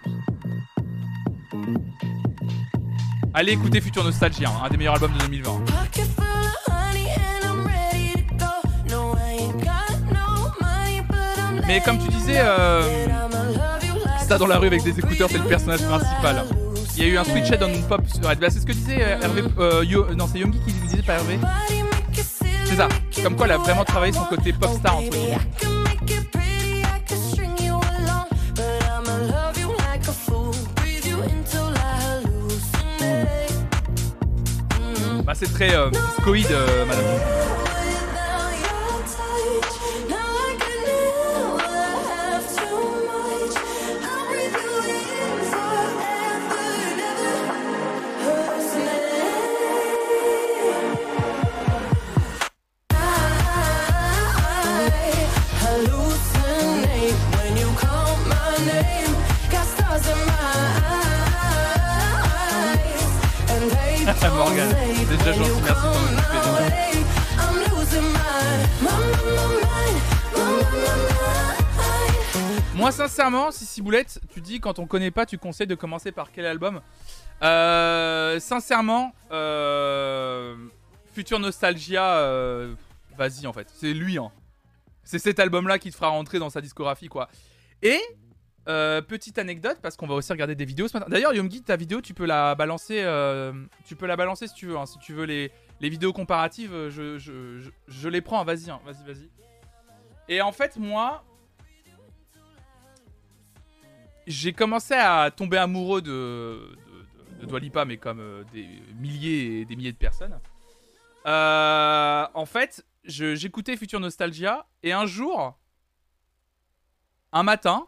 Allez écoutez Future Nostalgia, hein, un des meilleurs albums de 2020. Pocket full of honey and I'm ready to go. No, I ain't got no money, but I'm Mais comme tu disais, euh, ça dans la rue avec des écouteurs, c'est le personnage principal. Il y a eu un switch on pop sur bah, C'est ce que disait euh, Hervé. euh, non, c'est Youngi qui disait, pas Hervé. C'est ça. Comme quoi elle a vraiment travaillé son côté pop star entre guillemets. Bah c'est très euh, discoïde, euh, madame. My, my, my, mind. Moi, sincèrement, si Ciboulette, tu dis quand on connaît pas, tu conseilles de commencer par quel album? Euh, Sincèrement, euh, Future Nostalgia, euh, vas-y en fait, c'est lui. Hein. C'est cet album-là qui te fera rentrer dans sa discographie, quoi. Et euh, petite anecdote, parce qu'on va aussi regarder des vidéos ce matin. D'ailleurs, Yomgi, ta vidéo, tu peux la balancer. euh, tu peux la balancer si tu veux. hein. Si tu veux les, vidéos comparatives, euh, je, les prends. Vas-y, hein. vas-y, vas-y. Et en fait, moi, j'ai commencé à tomber amoureux de, de, de, de Dua Lipa, mais comme des milliers et des milliers de personnes. En fait, j'écoutais Future Nostalgia et un jour, un matin,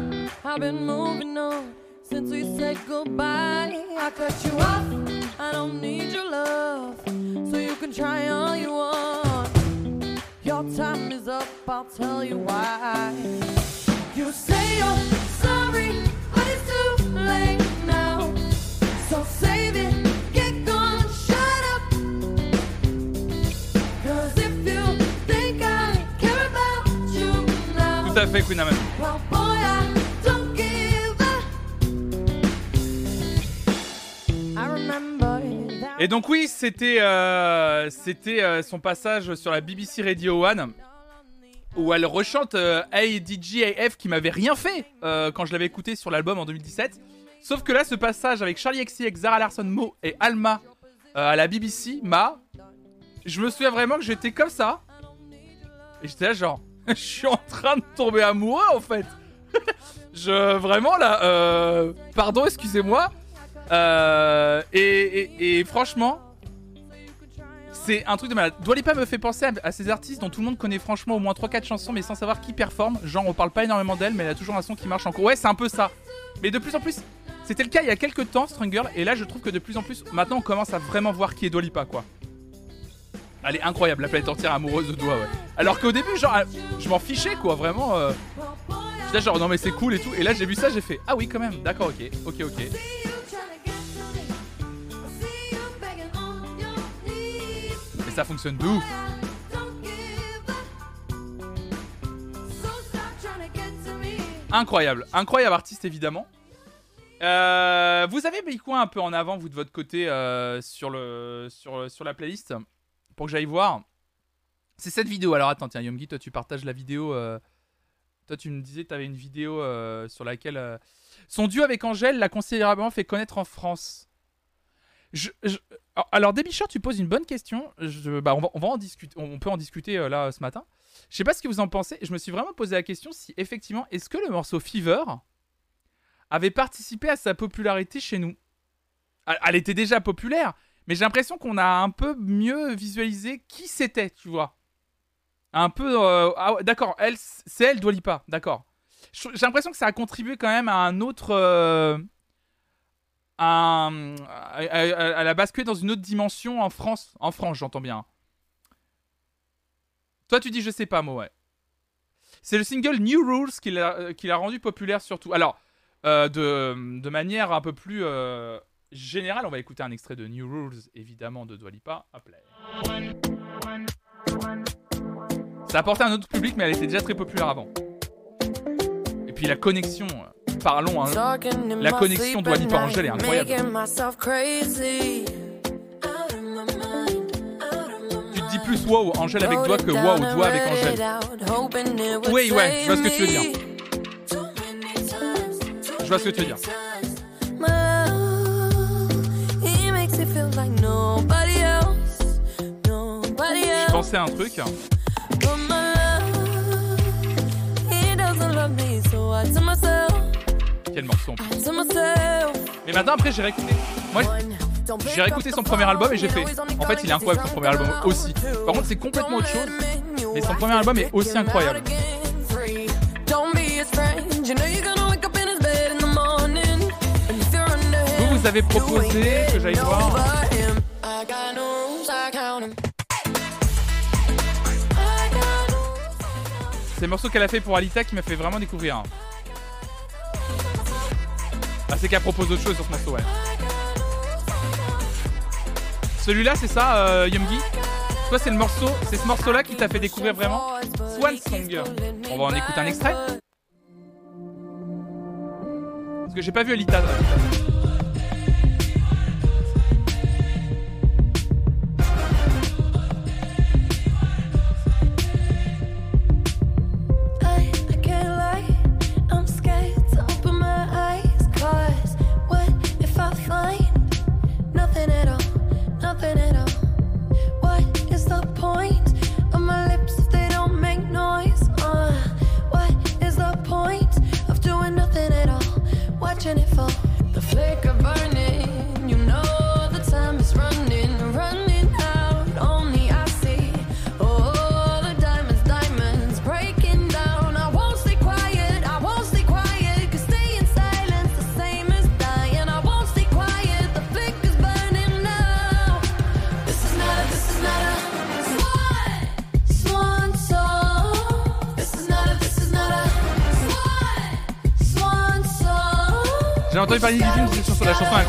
I've been moving on. Since we said goodbye, I cut you off. I don't need your love. So you can try all you want. Your time is up, I'll tell you why. You say you're sorry, but it's too late now. So save it, get gone, shut up. Cause if you think I care about you now, Tout à fait, Queen Amman. Et donc oui, c'était euh, c'était euh, son passage sur la BBC Radio 1 où elle rechante euh, Hey DJ AF qui m'avait rien fait euh, quand je l'avais écouté sur l'album en 2017. Sauf que là, ce passage avec Charlie XCX, Zara Larson, Mo et Alma à la BBC m'a. Je me souviens vraiment que j'étais comme ça. Et j'étais là, genre, je suis en train de tomber amoureux en fait. je vraiment là, pardon, excusez-moi. Euh, et, franchement, c'est un truc de malade. Dua Lipa me fait penser à, ces artistes dont tout le monde connaît franchement au moins 3-4 chansons, mais sans savoir qui performe. Genre, on parle pas énormément d'elle, mais elle a toujours un son qui marche encore. Ouais, c'est un peu ça. Mais de plus en plus, c'était le cas il y a quelques temps, Strong Girl, et là, je trouve que de plus en plus, maintenant, on commence à vraiment voir qui est Dua Lipa, quoi. Elle est incroyable, la planète entière amoureuse de Dua, ouais. Alors qu'au début, genre, je m'en fichais, quoi, vraiment. Euh... J'étais genre, non, mais c'est cool et tout. Et là, j'ai vu ça, j'ai fait, ah oui, quand même, d'accord, ok, ok, ok. Ça fonctionne de ouf. Incroyable, incroyable artiste évidemment. Euh, vous avez mis quoi un peu en avant vous de votre côté euh, sur, le, sur, la playlist pour que j'aille voir? C'est cette vidéo. Alors attends, tiens, Yomgi, toi tu partages la vidéo. euh, toi tu me disais que tu avais une vidéo sur laquelle. Son duo avec Angèle l'a considérablement fait connaître en France. Alors, Débicheur, tu poses une bonne question. Bah, on, va, en discuter. On peut en discuter euh, là ce matin. Je sais pas ce que vous en pensez. Je me suis vraiment posé la question si effectivement, est-ce que le morceau Fever avait participé à sa popularité chez nous? Elle, était déjà populaire, mais j'ai l'impression qu'on a un peu mieux visualisé qui c'était, tu vois. Un peu. euh, ah d'accord, elle, c'est elle, Dua Lipa, d'accord. J'ai l'impression que ça a contribué quand même à un autre. euh, un- à la basculer dans une autre dimension en France. En France, j'entends bien. Toi, tu dis je sais pas, moi, ouais. C'est le single New Rules qui l'a euh, rendu populaire surtout. Alors, euh, de, manière un peu plus euh, générale, on va écouter un extrait de New Rules, évidemment, de Dua Lipa. Hop. Ça a apporté un autre public, mais elle était déjà très populaire avant. Et puis la connexion, parlons, hein, La connexion at Lipa Angèle est incroyable. tu te dis plus wow, Angèle avec Dua que wow, Dua avec Angèle. Oui, ouais, je vois ce que tu veux dire. Je vois ce que tu veux dire. Je pensais à un truc. Quel morceau en plus. Mais maintenant, après, j'ai réécouté. Moi, j'ai réécouté son premier album et j'ai fait. En fait, il est incroyable son premier album aussi. Par contre, c'est complètement autre chose. Mais son premier album est aussi incroyable. Vous, vous avez proposé que j'aille voir. C'est le morceau qu'elle a fait pour Alita qui m'a fait vraiment découvrir. Ah, c'est qu'elle propose autre chose sur ce morceau, ouais. Celui-là, c'est ça, euh, Yumgi Toi, c'est le morceau, c'est ce morceau-là qui t'a fait découvrir vraiment Swan Song. On va en écouter un extrait Parce que j'ai pas vu Alita.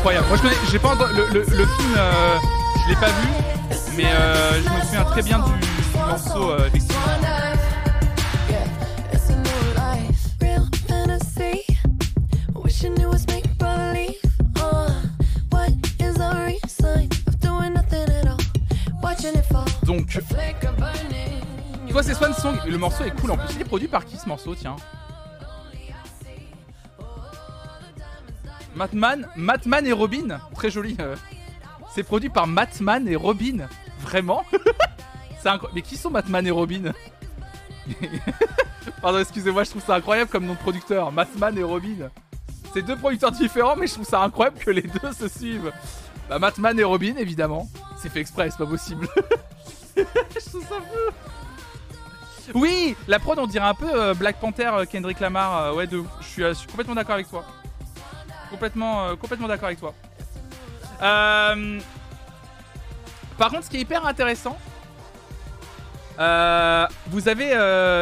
Moi je connais, j'ai pas le, le, film, euh, je l'ai pas vu, mais euh, je me souviens très bien du, morceau euh. Uh, fall. Donc, toi c'est Swan Song, le morceau est cool en plus. Il est produit par qui ce morceau, tiens? Matman, Matman et Robin, très joli. euh. C'est produit par Matman et Robin, vraiment Mais qui sont Matman et Robin Pardon, excusez-moi, je trouve ça incroyable comme nom de producteur. Matman et Robin. C'est deux producteurs différents, mais je trouve ça incroyable que les deux se suivent. Bah, Matman et Robin, évidemment. C'est fait exprès, c'est pas possible. je trouve ça fou. Oui, la prod, on dirait un peu euh, Black Panther, euh, Kendrick Lamar. ouais, de. Je je suis complètement d'accord avec toi. Complètement, euh, complètement d'accord avec toi. Euh, Par contre, ce qui est hyper intéressant, euh, vous avez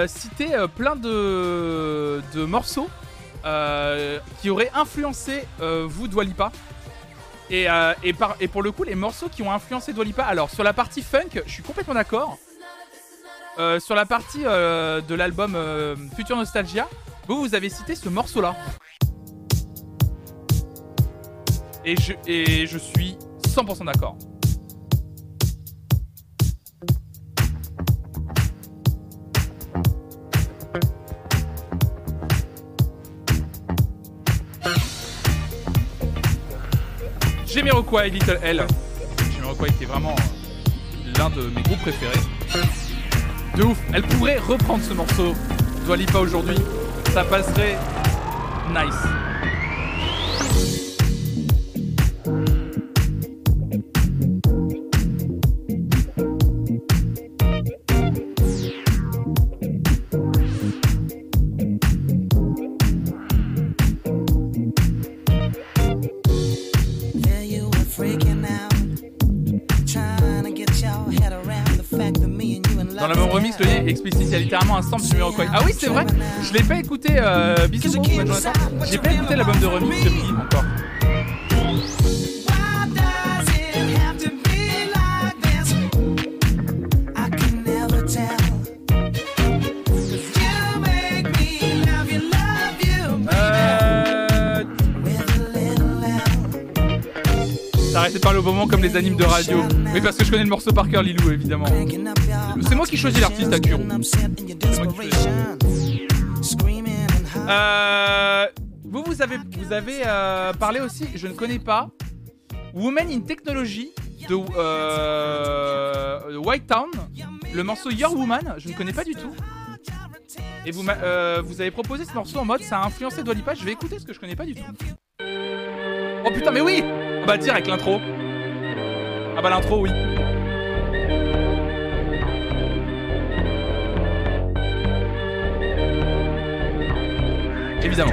cité plein de, morceaux qui auraient influencé vous, Dwalipa. Et, et, pour le coup, les morceaux qui ont influencé Dwalipa, alors sur la partie funk, je suis complètement d'accord. Sur la partie de l'album Future Nostalgia, vous, vous avez cité ce morceau-là. Et je, je suis 100% d'accord. Jamiroquai, Little L. Jamiroquai qui est vraiment euh, l'un de mes groupes préférés. De ouf, elle pourrait reprendre ce morceau. Dua Lipa aujourd'hui, ça passerait nice. Littéralement un sample de Jamiroquai. Ah oui, c'est vrai, je l'ai pas écouté, euh, bisous. J'ai pas écouté l'album de remix de encore. Moment comme les animes de radio. Oui, parce que je connais le morceau par cœur, Lilou, évidemment. C'est moi qui choisis l'artiste à Kuro. Euh, vous, vous avez, vous avez euh, parlé aussi, je ne connais pas, Women in Technology de euh, White Town, le morceau Your Woman, je ne connais pas du tout. Et vous, euh, vous avez proposé ce morceau en mode ça a influencé Dua Lipa, je vais écouter ce que je connais pas du tout. Oh putain, mais oui Ah bah direct l'intro. Ah bah l'intro, oui. Évidemment.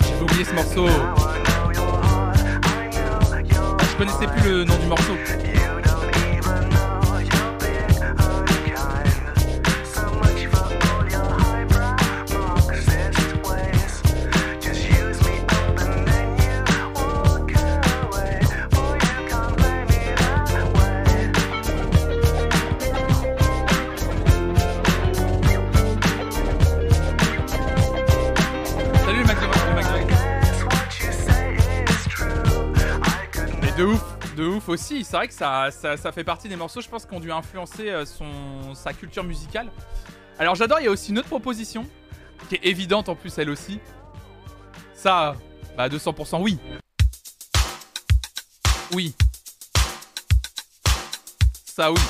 J'ai oublié ce morceau. Connaissais plus le nom du morceau. Ouf, aussi. C'est vrai que ça, ça, fait partie des morceaux, je pense, qui ont dû influencer euh, son, sa culture musicale. Alors j'adore, il y a aussi une autre proposition, qui est évidente en plus elle aussi. Ça, bah 200% oui. Oui. Ça oui.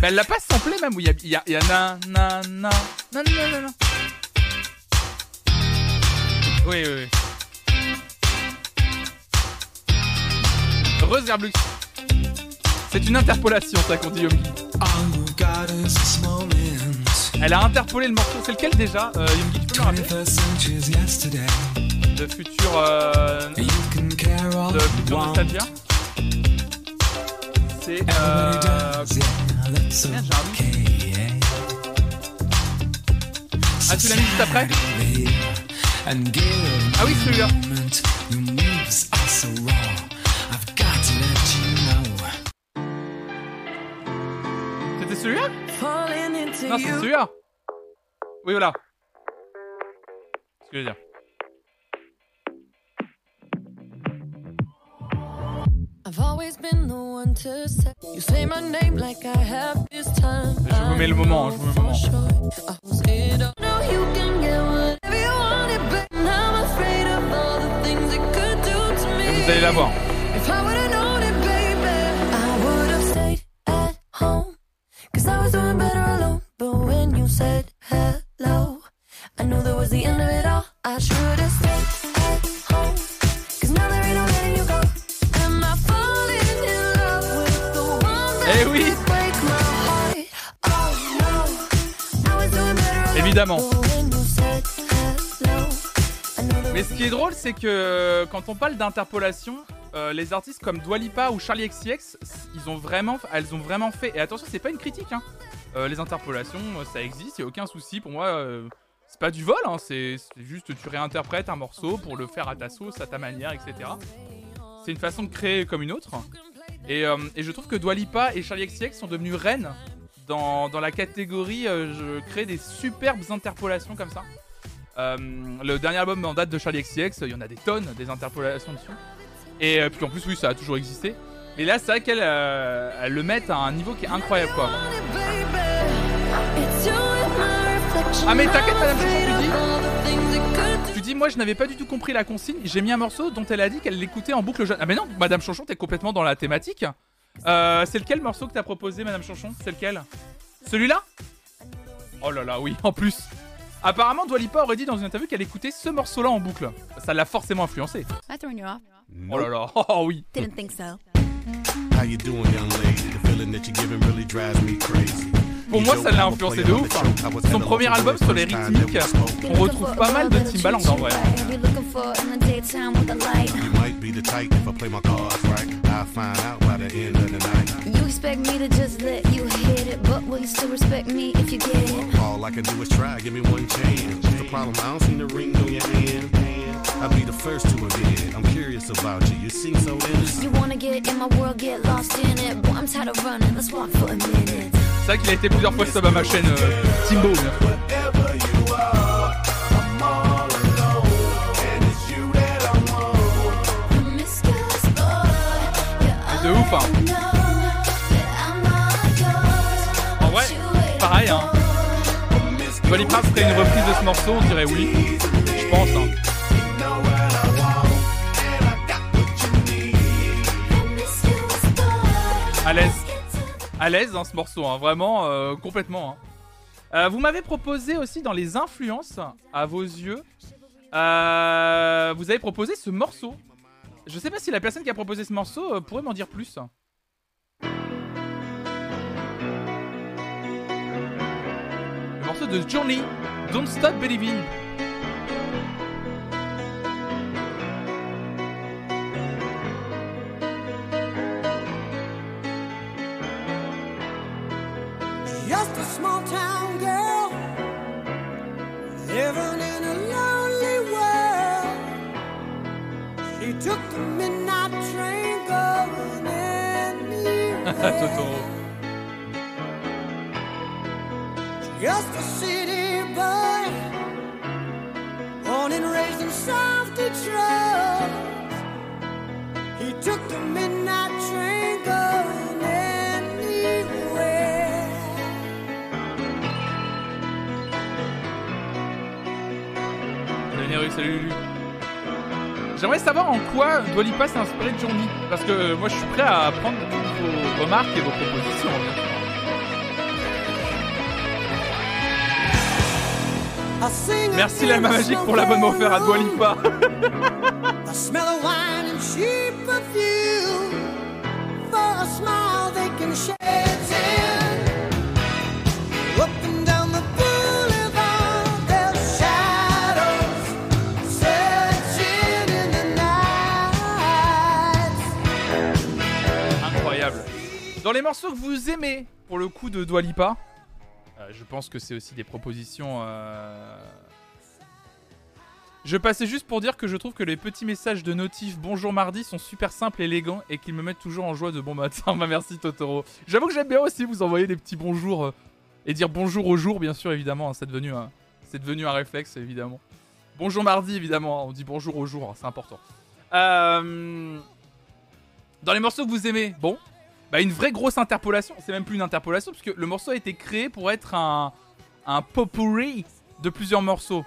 Mais elle l'a pas samplé même où il y a, na na na na na na. Oui oui oui. C'est une interpolation ça qu'on dit. Elle a interpolé le morceau. C'est lequel déjà euh, tu peux me le rappeler? 21st century's yesterday. De futur euh, de futur nostalgia. C'est euh. Ah, tu l'as mis juste après? Ah oui, celui-là. C'était celui-là Non, c'est celui-là. Oui, voilà. Ce que je veux dire. I've always been the one to say you say my name like I have this time. Je vous mets le moment, je vous mets le moment. I was scared of- Cause I was doing better alone. But when you said hello, I knew that was the end of it all. I should've stayed at home. Cause now there ain't no letting you go. Am I falling in love with the one that Eh oui. could break my heart? Oh no. I was doing better alone. Évidemment. Mais ce qui est drôle, c'est que euh, quand on parle d'interpolation, euh, les artistes comme Dua Lipa ou Charlie XCX, ils ont vraiment, elles ont vraiment fait. Et attention, c'est pas une critique. Hein. Euh, les interpolations, euh, ça existe, y a aucun souci. Pour moi, c'est pas du vol. Hein, c'est juste tu réinterprètes un morceau pour le faire à ta sauce, à ta manière, etc. C'est une façon de créer comme une autre. Et, je trouve que Dua Lipa et Charlie XCX sont devenus reines dans, la catégorie je crée des superbes interpolations comme ça. Le dernier album en date de Charlie XCX, il y en a des tonnes, des interpolations dessus. Et euh, puis en plus, oui, ça a toujours existé. Mais là, c'est vrai qu'elles euh, le mettent à un niveau qui est incroyable, quoi. Ah, mais t'inquiète, madame Chouchou, tu dis Tu dis, moi, je n'avais pas du tout compris la consigne. J'ai mis un morceau dont elle a dit qu'elle l'écoutait en boucle jeune. Ah, mais non, madame Chanchon, t'es complètement dans la thématique. Euh, c'est lequel morceau que t'as proposé, madame Chanchon? C'est lequel? Celui-là? Oh là là, oui, en plus. Apparemment, Dua Lipa aurait dit dans une interview qu'elle écoutait ce morceau-là en boucle. Ça l'a forcément influencé. Am I throwing you? Oh là là, oh oui. Didn't think so. How you doing, young lady? The feeling that you're giving really drives me crazy. Pour moi, ça l'a influencé de ouf. hein. Son premier album sur les rythmiques, on retrouve pas mal de Timbaland en vrai. You might be the type if I play my cards right. I'll find out by the end of the night. You expect me to just let you hit it, but will you still respect me if you get it? All I can do is try, give me one chance. What's the problem? I don't see the ring on your hand. I'll be the first to admit. I'm curious about you. You seem so innocent. You wanna get in my world, get lost in it. Boy, I'm tired of running, let's walk for a minute. C'est vrai qu'il a été plusieurs fois sub à ma chaîne euh, Timbo. De ouf, hein. En vrai, pareil, hein. Lipa ferait une reprise de ce morceau, on dirait oui. Je pense, hein. À l'aise. À l'aise ce morceau, hein. Vraiment, euh, complètement. hein. Euh, vous m'avez proposé aussi dans les influences, à vos yeux, euh, vous avez proposé ce morceau. Je sais pas si la personne qui a proposé ce morceau pourrait m'en dire plus. Le morceau de Journey, Don't Stop Believing. Totoro. Just a city boy, born and raised in South Detroit. He took the midnight train going anywhere. Salut Nérus, salut Lulu. J'aimerais savoir en quoi Dua Lipa s'est inspiré de Journey. Parce que moi, je suis prêt à prendre vos remarques et vos propositions. Merci l'alma magique pour l'abonnement offert à Dua Dans les morceaux que vous aimez, pour le coup de Dua Lipa, euh, je pense que c'est aussi des propositions. euh, Je passais juste pour dire que je trouve que les petits messages de notif Bonjour mardi sont super simples, élégants et qu'ils me mettent toujours en joie de bon matin. Bah merci Totoro. J'avoue que j'aime bien aussi vous envoyer des petits bonjours euh, et dire bonjour au jour, bien sûr, évidemment. hein, c'est devenu, un... devenu un réflexe, évidemment. Bonjour mardi, évidemment. hein, on dit bonjour au jour, hein, c'est important. Dans les morceaux que vous aimez, bon, bah une vraie grosse interpolation. C'est même plus une interpolation, parce que le morceau a été créé pour être un, un potpourri de plusieurs morceaux.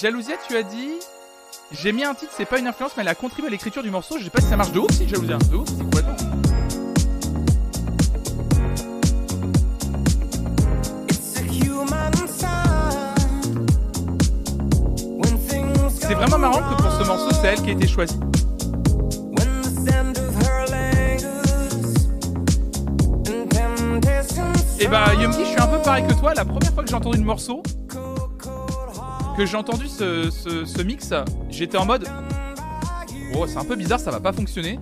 Jalousia, tu as dit. J'ai mis un titre, c'est pas une influence, mais elle a contribué à l'écriture du morceau. Je sais pas si ça marche de ouf, si Jalousia. De ouf, c'est complètement. C'est vraiment marrant que pour ce morceau, c'est elle qui a été choisie. Bah, Yumki, je suis un peu pareil que toi. La première fois que j'ai entendu le morceau, que j'ai entendu ce, mix, j'étais en mode Oh, c'est un peu bizarre, ça va pas fonctionner.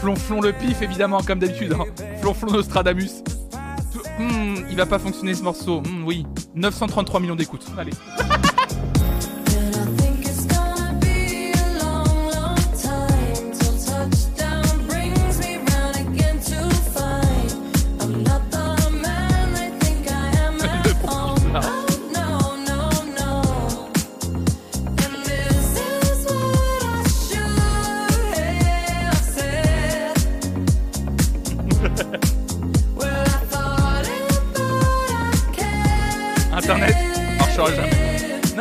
Flonflon le pif, évidemment, comme d'habitude. Hein. Flonflon Nostradamus. Hmm, il va pas fonctionner ce morceau. Hmm, oui. 933 millions d'écoutes. Allez.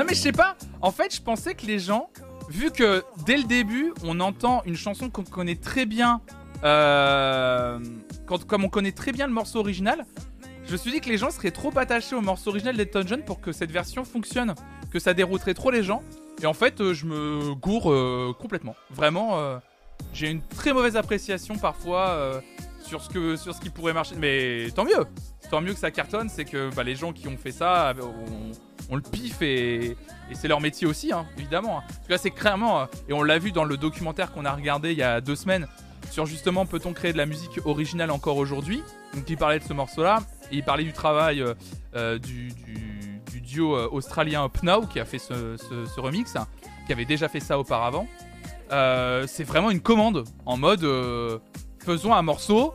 mais je sais pas. En fait, je pensais que les gens, vu que dès le début, on entend une chanson qu'on connaît très bien, euh, quand, comme on connaît très bien le morceau original, je me suis dit que les gens seraient trop attachés au morceau original d'Elton John pour que cette version fonctionne, que ça dérouterait trop les gens. Et en fait, euh, je me gourre euh, complètement. Vraiment, j'ai une très mauvaise appréciation parfois sur ce que sur ce qui pourrait marcher. Mais tant mieux, tant mieux que ça cartonne, c'est que bah, les gens qui ont fait ça, euh, on, le piffe et, c'est leur métier aussi, hein, évidemment. Parce que là, c'est clairement, euh, et on l'a vu dans le documentaire qu'on a regardé il y a deux semaines, sur justement peut-on créer de la musique originale encore aujourd'hui? Donc il parlait de ce morceau-là, et il parlait du travail euh, euh, du, du- du duo australien Up Now qui a fait ce, remix, hein, qui avait déjà fait ça auparavant. C'est vraiment une commande en mode faisons un morceau,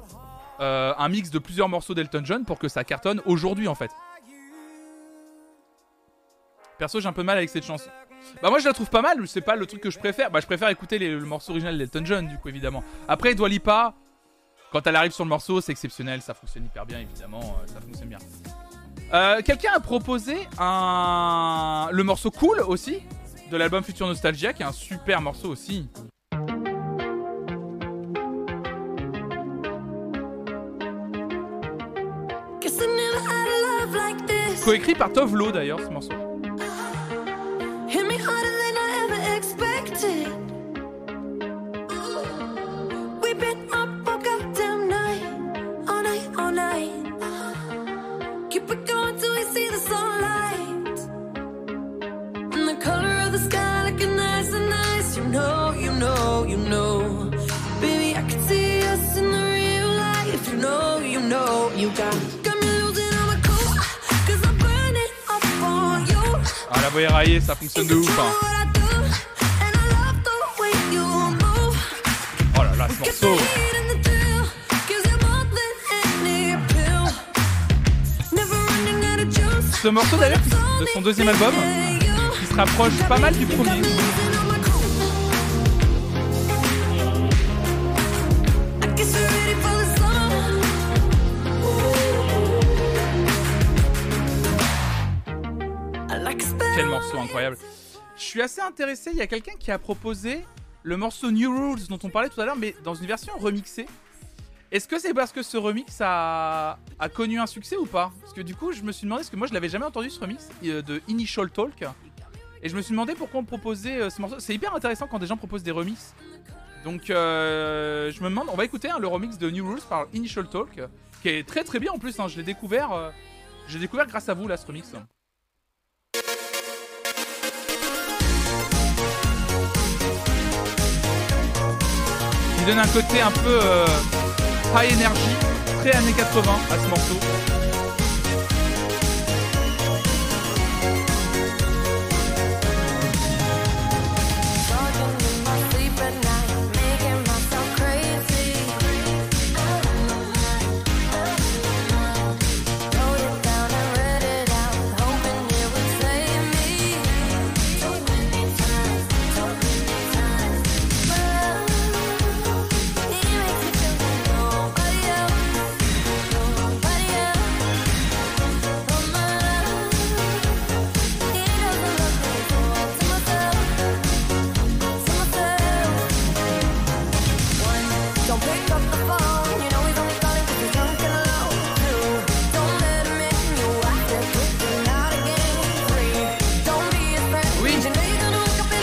un mix de plusieurs morceaux d'Elton John pour que ça cartonne aujourd'hui en fait. Perso, j'ai un peu mal avec cette chanson. Bah moi je la trouve pas mal, c'est pas le truc que je préfère. Bah je préfère écouter les- le morceau original d'Elton John du coup évidemment. Après Dua Lipa, quand elle arrive sur le morceau, c'est exceptionnel, ça fonctionne hyper bien évidemment, euh, ça fonctionne bien. Euh, Quelqu'un a proposé un le morceau cool aussi de l'album Future Nostalgia qui est un super morceau aussi. Coécrit par Tove Lo d'ailleurs ce morceau. Ah la voix éraillée, ça fonctionne de ouf. hein. Ce morceau d'ailleurs, de son deuxième album, qui se rapproche pas mal du premier. morceau incroyable. Je suis assez intéressé, il y a quelqu'un qui a proposé le morceau New Rules dont on parlait tout à l'heure, mais dans une version remixée. Est-ce que c'est parce que ce remix a... connu un succès ou pas Parce que du coup, je me suis demandé, parce que moi je l'avais jamais entendu ce remix euh, de Initial Talk. Et je me suis demandé pourquoi on proposait euh, ce morceau. C'est hyper intéressant quand des gens proposent des remixes. Donc euh, je me demande, on va écouter hein, le remix de New Rules par Initial Talk, qui est très très bien en plus. hein, je l'ai découvert, découvert grâce à vous là ce remix. Il donne un côté un peu high energy, très années 80 à ce morceau.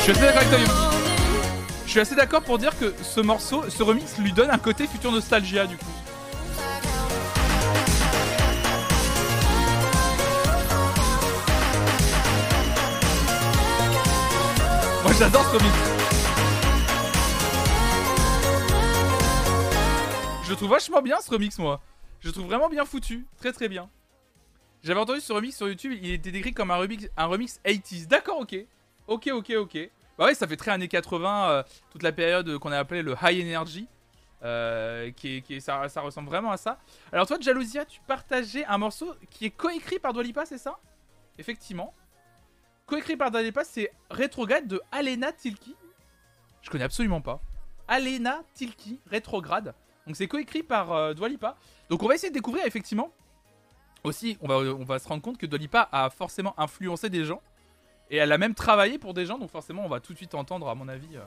Je suis assez d'accord. Je suis assez d'accord pour dire que ce morceau, ce remix lui donne un côté futur nostalgia du coup. Moi j'adore ce remix. Je trouve vachement bien ce remix moi. Je trouve vraiment bien foutu, très très bien. J'avais entendu ce remix sur YouTube, il était décrit comme un remix, un remix 80s. D'accord, ok. Ok, ok, ok. Bah ouais, ça fait très années 80, euh, toute la période qu'on a appelée le high energy. euh, qui est, qui est- ça, ressemble vraiment à ça. Alors toi, Jalousia, tu partageais un morceau qui est coécrit par Dua Lipa, c'est ça? Effectivement. Coécrit par Dua Lipa, c'est Retrograde de Alena Tilki. Je connais absolument pas. Alena Tilki, Rétrograde. Donc c'est coécrit par euh, Dua Lipa. Donc on va essayer de découvrir effectivement. Aussi, on va, on va se rendre compte que Dua Lipa a forcément influencé des gens. Et elle a même travaillé pour des gens, donc forcément on va tout de suite entendre, à mon avis, euh,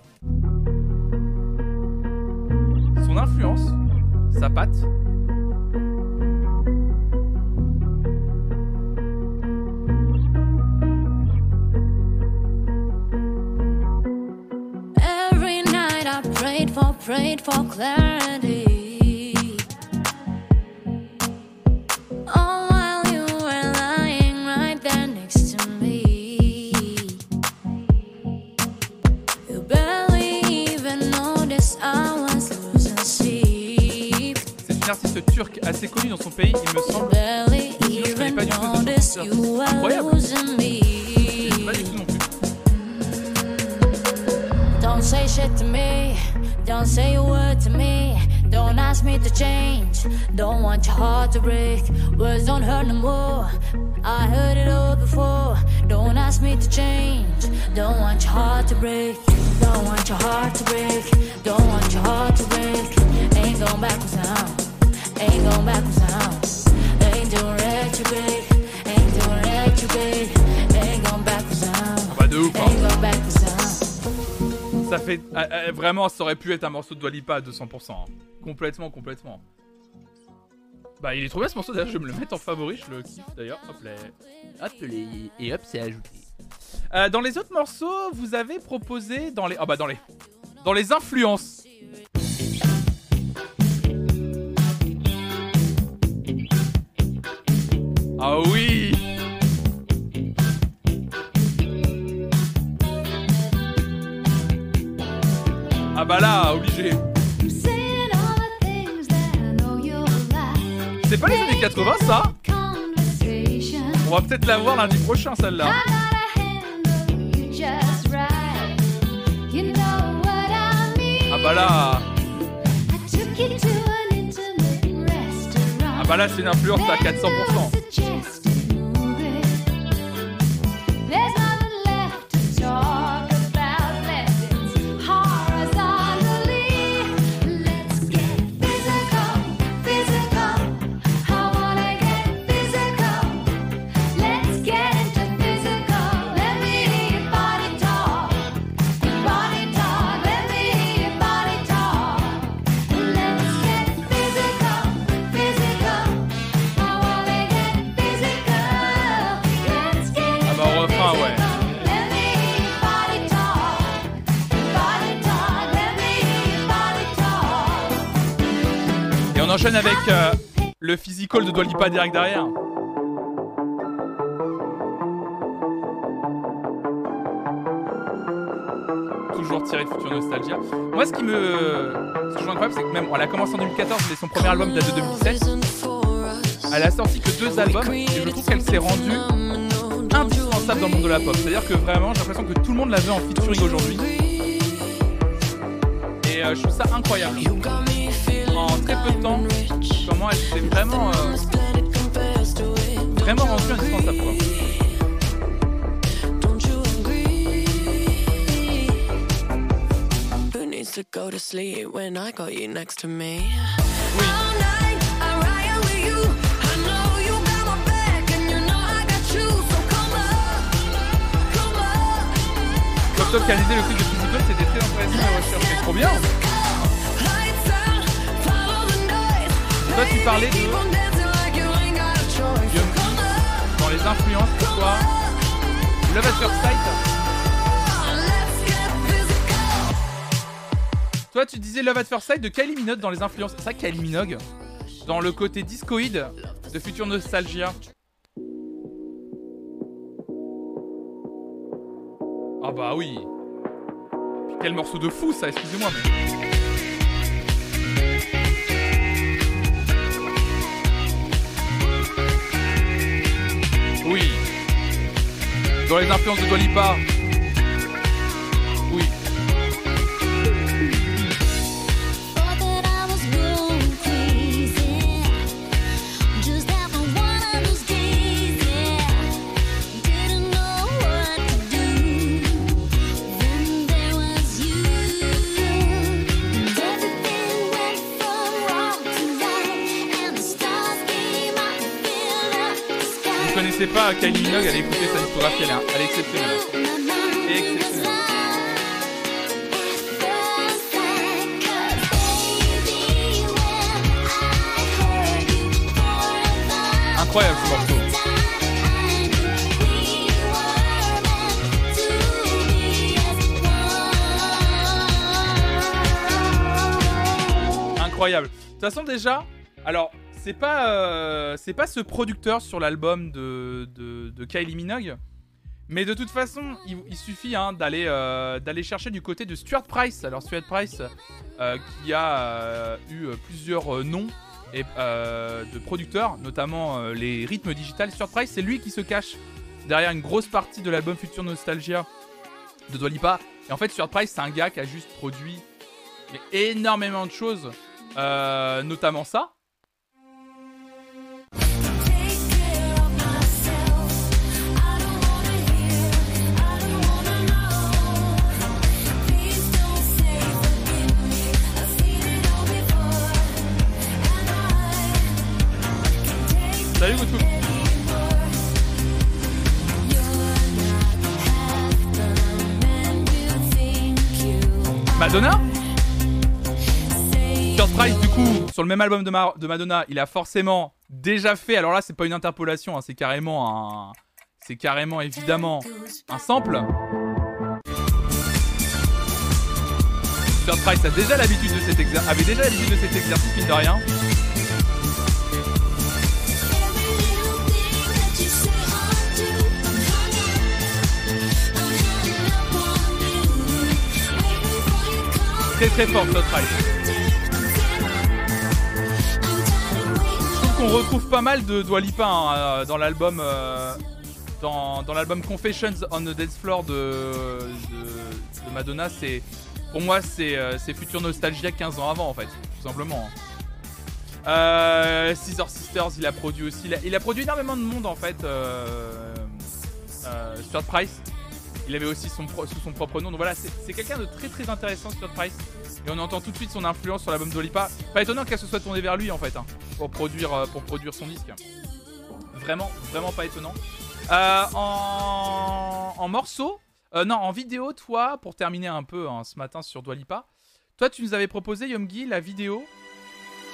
son influence, sa patte. Une artiste turque assez connue dans son pays, il me semble. Je connais even pas du tout Incroyable. Pas du tout non plus. Don't say shit to me. Don't say a word to me. Don't ask me to change. Don't want your heart to break. Words don't hurt no more. I heard it all before. Don't ask me to change. Don't want your heart to break. Don't want your heart to break. Don't want your heart to break. Ain't going backwards now. Ain't going backwards now. Ain't doing retrograde. Ain't doing retrograde. Ain't going backwards now. Bah de ouf, hein. Ain't going. Ça fait euh, euh, vraiment, ça aurait pu être un morceau de Dua Lipa à 200%. hein. Complètement, complètement. Bah il est trop bien ce morceau d'ailleurs, je vais me le mettre en favori, je le kiffe d'ailleurs. Hop là. Hop les et hop c'est ajouté. Euh, dans les autres morceaux, vous avez proposé dans les ah bah dans les dans les influences. Ah oui. Ah bah là, obligé. C'est pas les années 80 ça? On va peut-être la voir lundi prochain celle-là. Ah bah là, bah là c'est une influence à 400%. Enchaîne avec euh, le physical de Dua Lipa direct derrière. Toujours tiré de Future Nostalgia. Moi, ce qui me. Ce que je trouve incroyable, c'est que même. Elle a commencé en 2014, mais son premier album date de 2007. Elle a sorti que deux albums, et je trouve qu'elle s'est rendue indispensable dans le monde de la pop. C'est-à-dire que vraiment, j'ai l'impression que tout le monde la veut en featuring aujourd'hui. Et euh, je trouve ça incroyable. En très peu de temps, comment elle s'est vraiment, euh, vraiment rendue indispensable. Quoi. To go to sleep when I got you next to me? Oui. All night, I ride with you. I know you got my back, and you know I got you. So come up, come up. Top Top qui a réalisé le clip de Physical, c'était très intéressant à rechercher. Trop bien. Toi, tu parlais de- Dans les influences pour toi, Love at First Sight. Toi, tu disais Love at First Sight de Kylie Minogue dans les influences. C'est ça, Kylie Minogue Dans le côté discoïde de Future Nostalgia. Ah bah oui. Puis quel morceau de fou ça, excusez-moi mais. Dans les influences de Dolipa. Connaissez pas Kylie Minogue, allez écouter sa discographie, elle elle est exceptionnelle. Exceptionnelle. Incroyable ce morceau. Incroyable. De toute façon déjà, alors c'est pas euh, c'est pas ce producteur sur l'album de, de, Kylie Minogue, mais de toute façon il, suffit hein, d'aller euh, d'aller chercher du côté de Stuart Price. Alors Stuart Price euh, qui a eu plusieurs noms et, de producteurs, notamment les rythmes digitales. Stuart Price c'est lui qui se cache derrière une grosse partie de l'album Future Nostalgia de Dua Lipa. Et en fait Stuart Price c'est un gars qui a juste produit énormément de choses, notamment ça. Salut Moutou. Madonna Stuart Price du coup sur le même album de, Ma- de Madonna il a forcément déjà fait alors là c'est pas une interpolation hein, c'est carrément un c'est carrément évidemment un sample. Stuart Price a avait déjà l'habitude de cet exercice mine de rien très très fort Stuart Price Je trouve qu'on retrouve pas mal de Dua Lipa hein, euh, dans l'album euh, dans, l'album Confessions on the Dance Floor de, Madonna. C'est pour moi c'est euh, c'est Future Nostalgia 15 ans avant en fait, tout simplement. Euh, Scissor Sisters, il a produit aussi. Il a, produit énormément de monde en fait. Euh, euh, Price. Il avait aussi son propre nom. Donc voilà, c'est quelqu'un de très très intéressant, Stuart Price. Et on entend tout de suite son influence sur l'album d'Olipa. Pas étonnant qu'elle se soit tournée vers lui en fait, hein, pour, produire, euh, pour produire son disque. Vraiment, vraiment pas étonnant. Euh, en, en morceaux, euh, non, en vidéo, toi, pour terminer un peu hein, ce matin sur Dwalipa, toi tu nous avais proposé, Yomgi, la vidéo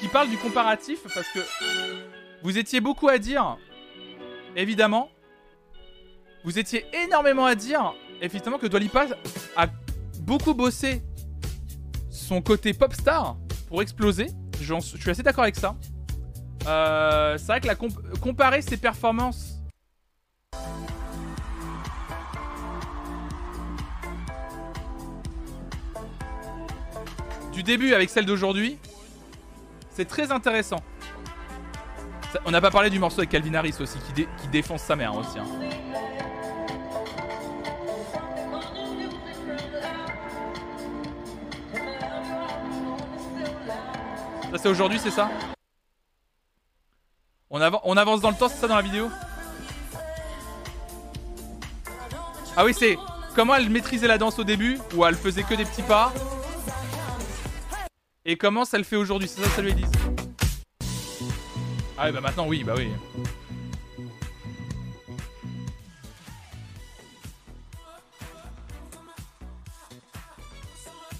qui parle du comparatif parce que vous étiez beaucoup à dire, évidemment. Vous étiez énormément à dire, effectivement, que Dwalipa a beaucoup bossé son côté pop star pour exploser. Je suis assez d'accord avec ça. Euh, c'est vrai que la comp- comparer ses performances. Du début avec celle d'aujourd'hui, c'est très intéressant. On n'a pas parlé du morceau avec Calvin Harris aussi, qui, dé- défonce sa mère aussi. hein. Ça c'est aujourd'hui, c'est ça on, avan- on avance dans le temps, c'est ça dans la vidéo Ah oui, c'est comment elle maîtrisait la danse au début, où elle faisait que des petits pas. Et comment ça le fait aujourd'hui, c'est ça que ça lui dit. Ah oui, bah maintenant oui, bah oui.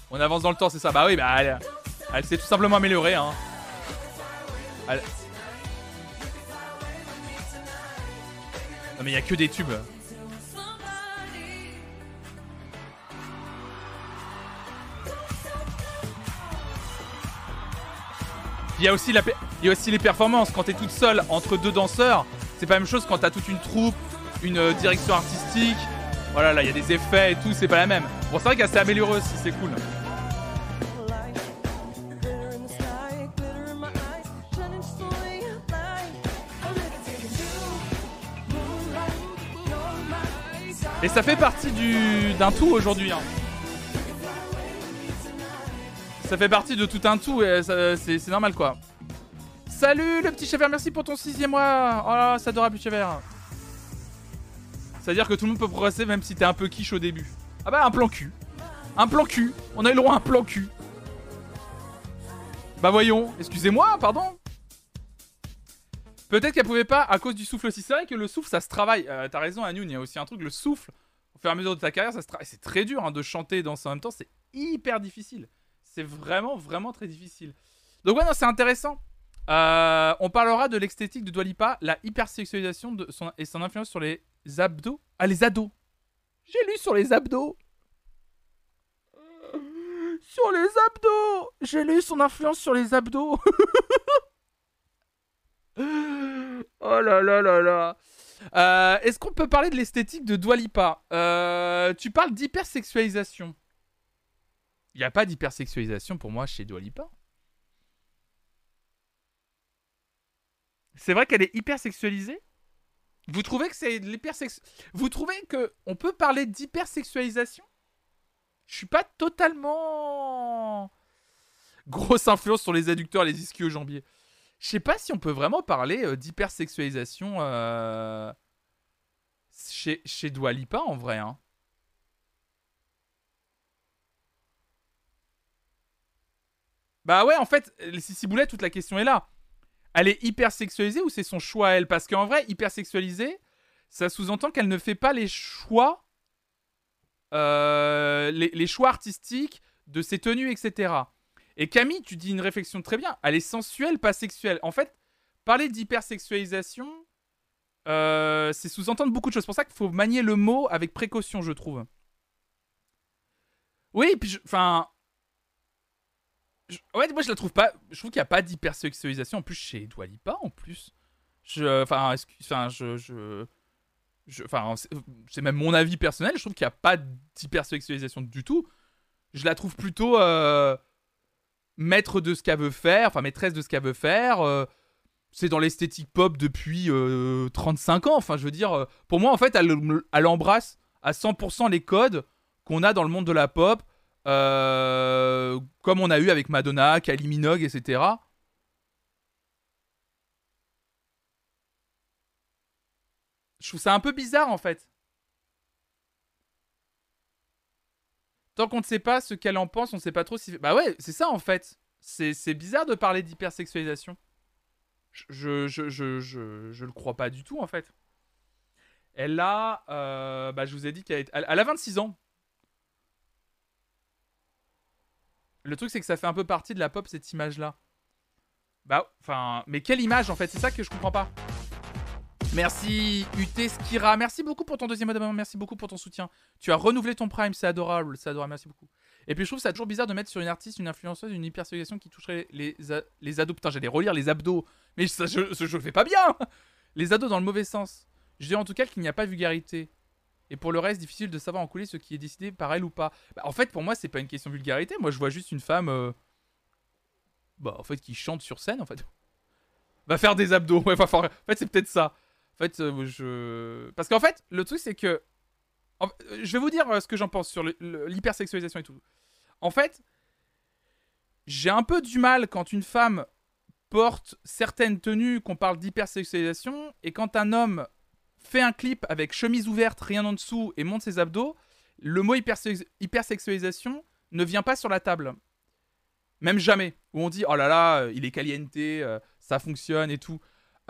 On avance dans le temps, c'est ça Bah oui, bah elle, elle s'est tout simplement améliorée, hein. Non mais il a que des tubes. Il y a aussi la pe- il y a aussi les performances quand t'es toute seule entre deux danseurs, c'est pas la même chose quand t'as toute une troupe, une euh, direction artistique. Voilà, là il y a des effets et tout, c'est pas la même. Bon, c'est vrai qu'elle s'est améliorée aussi, c'est cool. Et ça fait partie du d'un tout aujourd'hui. hein. Ça fait partie de tout un tout et ça- c'est normal quoi. Salut le petit chef merci pour ton sixième mois. Oh là, c'est adorable chef C'est-à-dire que tout le monde peut progresser même si t'es un peu quiche au début. Ah bah un plan cul. Un plan cul. On a eu le droit un plan cul. Bah voyons, excusez-moi, pardon. Peut-être qu'elle pouvait pas à cause du souffle aussi. C'est vrai que le souffle, ça se travaille. Euh, T'as raison, Anoun, il y a aussi un truc, le souffle. Au fur et à mesure de ta carrière, ça se travaille. C'est très dur hein, de chanter et danser en même temps. C'est hyper difficile. C'est vraiment, vraiment très difficile. Donc ouais, non, c'est intéressant. Euh, on parlera de l'esthétique de Dwalipa, la hypersexualisation et son influence sur les abdos. Ah, les ados. J'ai lu sur les abdos. Sur les abdos. J'ai lu son influence sur les abdos. oh là là là là. Euh, Est-ce qu'on peut parler de l'esthétique de Dwalipa euh, Tu parles d'hypersexualisation. Il n'y a pas d'hypersexualisation pour moi chez Dwalipa. C'est vrai qu'elle est hypersexualisée? Vous trouvez que c'est de l'hypersex... Vous trouvez que on peut parler d'hypersexualisation? Je suis pas totalement... Grosse influence sur les adducteurs, les ischio-jambiers. Je sais pas si on peut vraiment parler euh, d'hypersexualisation euh, chez, chez Dua Lipa en vrai. Hein. Bah ouais, en fait, les Sissi Boulet, toute la question est là. Elle est hypersexualisée ou c'est son choix à elle? Parce qu'en vrai, hypersexualisée, ça sous-entend qu'elle ne fait pas les choix, euh, les choix artistiques de ses tenues, etc. Et Camille, tu dis une réflexion très bien. Elle est sensuelle, pas sexuelle. En fait, parler d'hypersexualisation, euh, c'est sous-entendre beaucoup de choses. C'est pour ça qu'il faut manier le mot avec précaution, je trouve. Oui, puis enfin. Ouais, moi je la trouve pas. Je trouve qu'il n'y a pas d'hypersexualisation. En plus, chez Dua Lipa, en plus. Je. Enfin, enfin, je. je... Enfin, c'est même mon avis personnel. Je trouve qu'il n'y a pas d'hypersexualisation du tout. Je la trouve plutôt euh, maître de ce qu'elle veut faire, enfin maîtresse de ce qu'elle veut faire. euh, c'est dans l'esthétique pop depuis euh, 35 ans. Enfin, je veux dire, euh, pour moi, en fait, elle, embrasse à 100% les codes qu'on a dans le monde de la pop, euh, comme on a eu avec Madonna, Kylie Minogue, etc. Je trouve ça un peu bizarre, en fait. Qu'on ne sait pas ce qu'elle en pense, on ne sait pas trop si. Bah ouais, c'est ça en fait. C'est bizarre de parler d'hypersexualisation. Je, je, je, je, je, le crois pas du tout en fait. Elle a. euh, bah, je vous ai dit qu'elle elle, elle a 26 ans. Le truc, c'est que ça fait un peu partie de la pop cette image là. Bah, enfin. Mais quelle image en fait? C'est ça que je comprends pas. Merci UT Skira, merci beaucoup pour ton deuxième abonnement, merci beaucoup pour ton soutien. Tu as renouvelé ton Prime, c'est adorable, c'est adorable, merci beaucoup. Et puis je trouve ça toujours bizarre de mettre sur une artiste, une influenceuse, une hypersexualisation qui toucherait les, les ados. Putain, j'allais relire les abdos. Mais ça, je, le fais pas bien Les ados dans le mauvais sens. Je dirais en tout cas qu'il n'y a pas de vulgarité. Et pour le reste, difficile de savoir en coulisses ce qui est décidé par elle ou pas. Bah, en fait, pour moi, c'est pas une question de vulgarité. Moi, je vois juste une femme. euh, Bah, en fait, qui chante sur scène, en fait. Va faire des abdos. Ouais, va faire- En fait, c'est peut-être ça. Fait, euh, je. Parce qu'en fait, le truc, c'est que. euh, Je vais vous dire euh, ce que j'en pense sur l'hypersexualisation et tout. En fait, j'ai un peu du mal quand une femme porte certaines tenues qu'on parle d'hypersexualisation et quand un homme fait un clip avec chemise ouverte, rien en dessous et monte ses abdos, le mot hypersex- hypersexualisation ne vient pas sur la table. Même jamais. Où on dit oh là là, il est caliente, ça fonctionne et tout.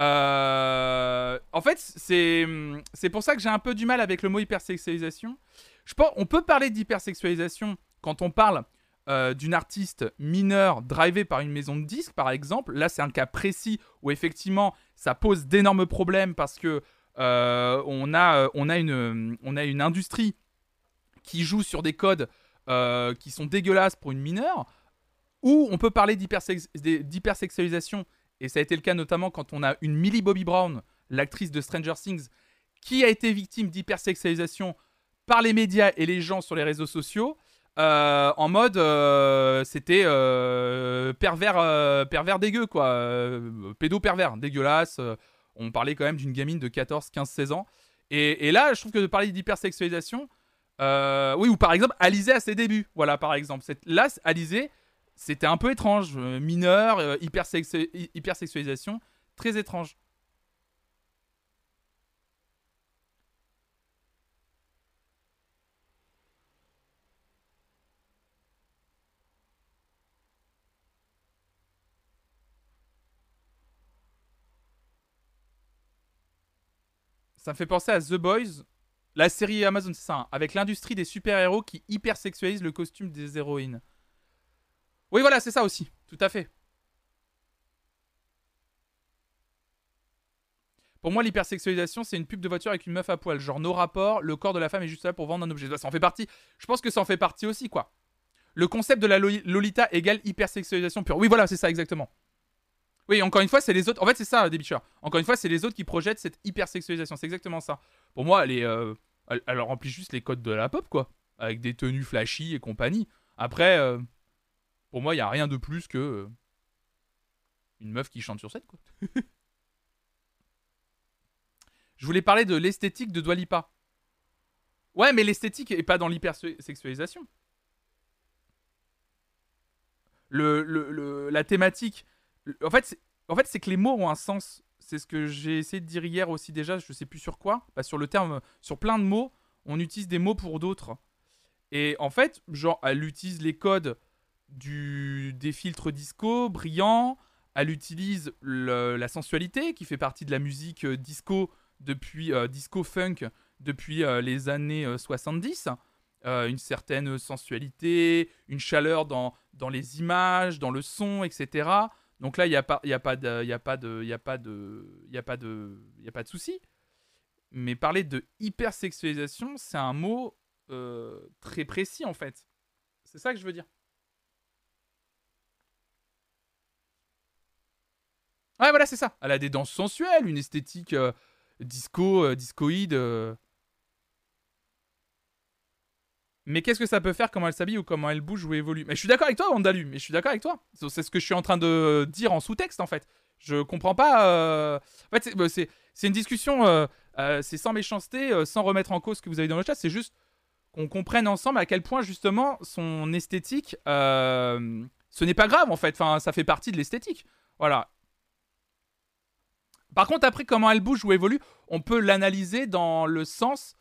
Euh, En fait, c'est pour ça que j'ai un peu du mal avec le mot hypersexualisation. Je pense, on peut parler d'hypersexualisation quand on parle euh, d'une artiste mineure drivée par une maison de disques, par exemple. Là, c'est un cas précis où effectivement, ça pose d'énormes problèmes parce que euh, on, a, on, a une, on a une industrie qui joue sur des codes qui sont dégueulasses pour une mineure, ou on peut parler d'hypersex- d'hypersexualisation, et ça a été le cas notamment quand on a une Millie Bobby Brown, l'actrice de Stranger Things, qui a été victime d'hypersexualisation par les médias et les gens sur les réseaux sociaux. euh, en mode euh, c'était euh, pervers pervers dégueu quoi. Pédo pervers dégueulasse. On parlait quand même d'une gamine de 14 15 16 ans. Et, et là je trouve que de parler d'hypersexualisation oui ou par exemple Alizé à ses débuts. Voilà par exemple. Là Alizé c'était un peu étrange euh, mineur euh, hypersexu- hy- hypersexualisation très étrange Ça me fait penser à The Boys, la série Amazon, c'est ça, hein, avec l'industrie des super-héros qui hypersexualise le costume des héroïnes. Oui, voilà, c'est ça aussi, tout à fait. Pour moi, l'hypersexualisation, c'est une pub de voiture avec une meuf à poil. Genre, nos rapports, le corps de la femme est juste là pour vendre un objet. Ça en fait partie. Je pense que ça en fait partie aussi, quoi. Le concept de la lo- Lolita égale hypersexualisation pure. Oui, voilà, c'est ça, exactement. Oui, encore une fois, c'est les autres. En fait, c'est ça, des bicheurs. Encore une fois, c'est les autres qui projettent cette hypersexualisation. C'est exactement ça. Pour moi, elle, euh, remplit juste les codes de la pop, quoi. Avec des tenues flashy et compagnie. Après, euh, pour moi, il n'y a rien de plus que. euh, une meuf qui chante sur scène, quoi. Je voulais parler de l'esthétique de Dwalipa. Ouais, mais l'esthétique est pas dans l'hypersexualisation. Le, le- la thématique. En fait, en fait, c'est que les mots ont un sens. C'est ce que j'ai essayé de dire hier aussi déjà, je sais plus sur quoi. Bah, sur le terme, sur plein de mots, on utilise des mots pour d'autres. Et en fait, genre, elle utilise les codes du, des filtres disco brillants. Elle utilise la sensualité qui fait partie de la musique euh, disco depuis euh, disco funk depuis euh, les années euh, 70. Euh, une certaine sensualité, une chaleur dans, dans les images, dans le son, etc. Donc là, il n'y a pas, y a pas de, y a pas de, y a pas de, y a pas de, y a pas de souci. Mais parler de hypersexualisation, c'est un mot très précis en fait. C'est ça que je veux dire. Ouais, voilà, c'est ça. Elle a des danses sensuelles, une esthétique euh, disco, euh, discoïde. euh. Mais qu'est-ce que ça peut faire, comment elle s'habille ou comment elle bouge ou évolue? Mais je suis d'accord avec toi, Andalu, mais je suis d'accord avec toi. C'est ce que je suis en train de dire en sous-texte, en fait. Je comprends pas. En fait, c'est- bah, une discussion, c'est sans méchanceté, sans remettre en cause ce que vous avez dans le chat. C'est juste qu'on comprenne ensemble à quel point, justement, son esthétique, ce n'est pas grave, en fait. Enfin, ça fait partie de l'esthétique. Voilà. Par contre, après, comment elle bouge ou évolue, on peut l'analyser dans le sens,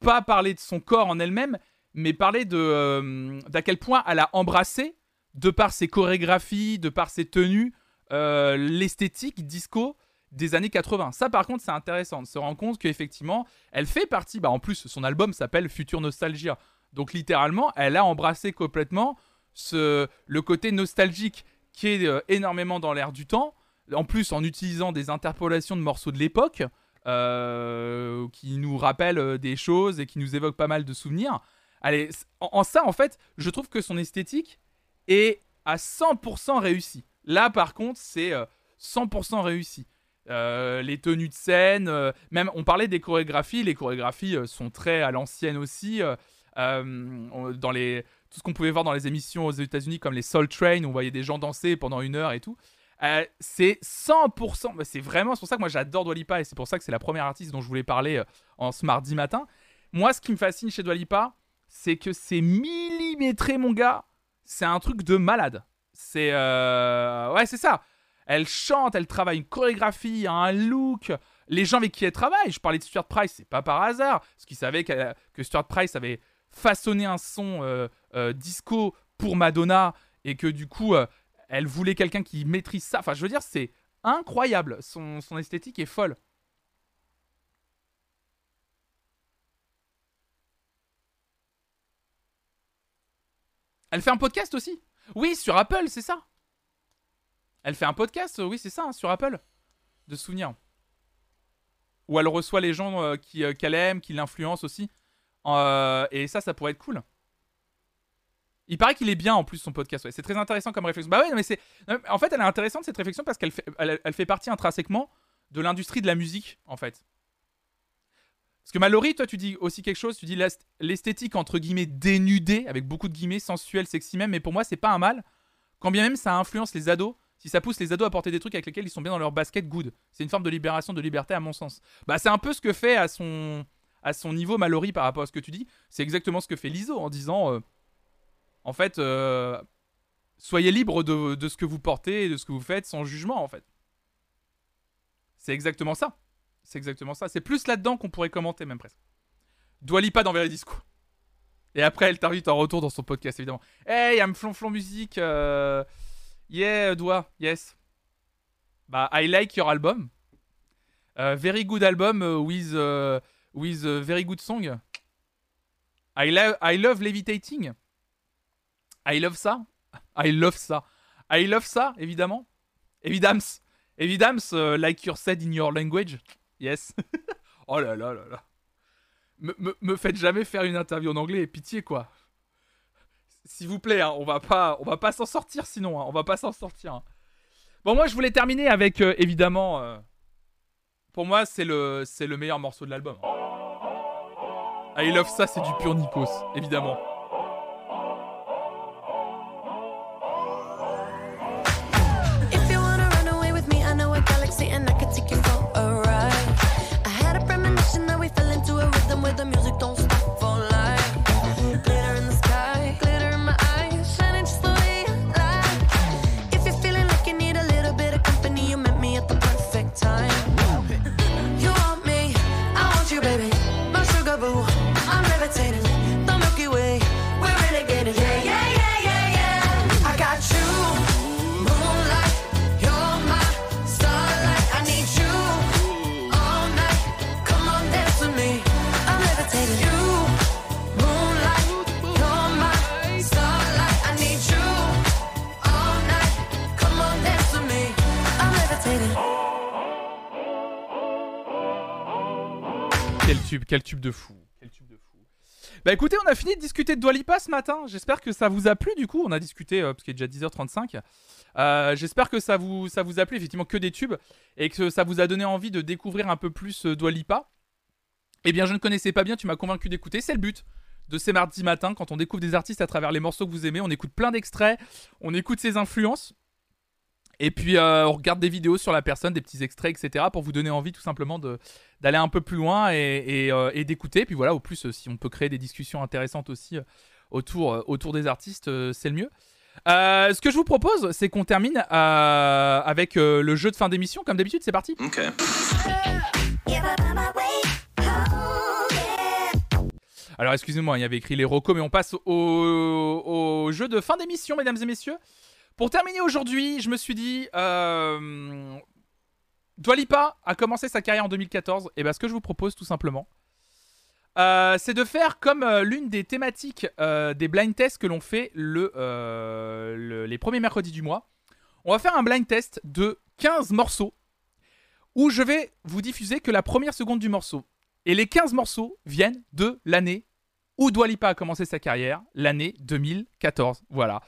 pas parler de son corps en elle-même, mais parler de euh, d'à quel point elle a embrassé, de par ses chorégraphies, de par ses tenues, euh, l'esthétique disco des années 80. Ça, par contre, c'est intéressant de se rendre compte qu'effectivement, elle fait partie. Bah, en plus, son album s'appelle Future Nostalgia. Donc, littéralement, elle a embrassé complètement ce, le côté nostalgique qui est euh, énormément dans l'air du temps. En plus, en utilisant des interpolations de morceaux de l'époque euh, qui nous rappellent euh, des choses et qui nous évoquent pas mal de souvenirs. Allez, en, ça, en fait, je trouve que son esthétique est à 100% réussie. Là, par contre, c'est euh, 100% réussi. Euh, les tenues de scène, même on parlait des chorégraphies, les chorégraphies sont très à l'ancienne aussi. dans les, tout ce qu'on pouvait voir dans les émissions aux États-Unis, comme les Soul Train, où on voyait des gens danser pendant une heure et tout. Euh, c'est 100%, bah, c'est vraiment, pour ça que moi j'adore Dua Lipa et c'est pour ça que c'est la première artiste dont je voulais parler euh, en ce mardi matin. Moi, ce qui me fascine chez Dua Lipa, c'est que c'est millimétré, mon gars. C'est un truc de malade. C'est. euh, Ouais, c'est ça. Elle chante, elle travaille une chorégraphie, un look. Les gens avec qui elle travaille, je parlais de Stuart Price, c'est pas par hasard. Parce qu'ils savaient que Stuart Price avait façonné un son euh, disco pour Madonna et que du coup, elle voulait quelqu'un qui maîtrise ça. Enfin, je veux dire, c'est incroyable. Son, esthétique est folle. Elle fait un podcast aussi? Oui, sur Apple, c'est ça. Elle fait un podcast, oui, c'est ça, hein, sur Apple. De souvenirs. Où elle reçoit les gens euh, euh, qu'elle aime, qui l'influencent aussi. Euh, et ça, ça pourrait être cool. Il paraît qu'il est bien en plus son podcast. ouais. C'est très intéressant comme réflexion. Bah ouais, mais c'est. En fait, elle est intéressante cette réflexion parce qu'elle fait, elle, fait partie intrinsèquement de l'industrie de la musique en fait. Parce que Mallory, toi, tu dis aussi quelque chose. Tu dis l'est- l'esthétique entre guillemets dénudée avec beaucoup de guillemets sensuelle, sexy même. Mais pour moi, c'est pas un mal. Quand bien même ça influence les ados. Si ça pousse les ados à porter des trucs avec lesquels ils sont bien dans leur basket, good. C'est une forme de libération, de liberté à mon sens. Bah, c'est un peu ce que fait à son à son niveau Mallory par rapport à ce que tu dis. C'est exactement ce que fait Liso en disant. euh, en fait, euh, soyez libre de, ce que vous portez et de ce que vous faites sans jugement, en fait. C'est exactement ça. C'est exactement ça. C'est plus là-dedans qu'on pourrait commenter, même presque. Dua Lipa dans Veridisco. Et après, elle t'invite en retour dans son podcast, évidemment. Hey, I'm Flonflon Musique. euh, Yeah, Dua, yes. Bah, I like your album. Euh, very good album with, with a very good song. I, I love levitating. I love ça. I love ça. I love ça, évidemment. Évidemment. Évidemment, euh, like you said in your language. Yes. oh là là là là. Me, me, me faites jamais faire une interview en anglais, pitié quoi. S'il vous plaît, hein, on va pas, on va pas s'en sortir sinon. hein, on va pas s'en sortir. hein. Bon, moi je voulais terminer avec euh, évidemment. euh, pour moi, c'est le, c'est le meilleur morceau de l'album. I love ça, c'est du pur Nikos, évidemment. On, on, tube, quel tube de fou. Quel tube de fou. Bah écoutez, on a fini de discuter de Dwalipa ce matin. J'espère que ça vous a plu du coup. On a discuté, euh, parce qu'il est déjà 10h35. Euh, J'espère que ça vous, ça a plu, effectivement, que des tubes. Et que ça vous a donné envie de découvrir un peu plus euh. Eh bien, je ne connaissais pas bien, tu m'as convaincu d'écouter. C'est le but de ces mardis matins, quand on découvre des artistes à travers les morceaux que vous aimez. On écoute plein d'extraits, on écoute ses influences. Et puis euh, on regarde des vidéos sur la personne, des petits extraits, etc. pour vous donner envie tout simplement d'aller un peu plus loin et, et, euh, et d'écouter. Puis voilà, au plus, euh, si on peut créer des discussions intéressantes aussi autour, autour des artistes, c'est le mieux. Euh, ce que je vous propose, c'est qu'on termine avec le jeu de fin d'émission. Comme d'habitude, c'est parti. Alors excusez-moi, il y avait écrit les recos, mais on passe au, au jeu de fin d'émission, mesdames et messieurs. Pour terminer aujourd'hui, je me suis dit, euh, Dua Lipa a commencé sa carrière en 2014, et ben ce que je vous propose tout simplement, euh, c'est de faire comme euh, l'une des thématiques euh, des blind tests que l'on fait le, le- les premiers mercredis du mois. On va faire un blind test de 15 morceaux où je vais vous diffuser que la première seconde du morceau. Et les 15 morceaux viennent de l'année où Dua Lipa a commencé sa carrière, l'année 2014. Voilà.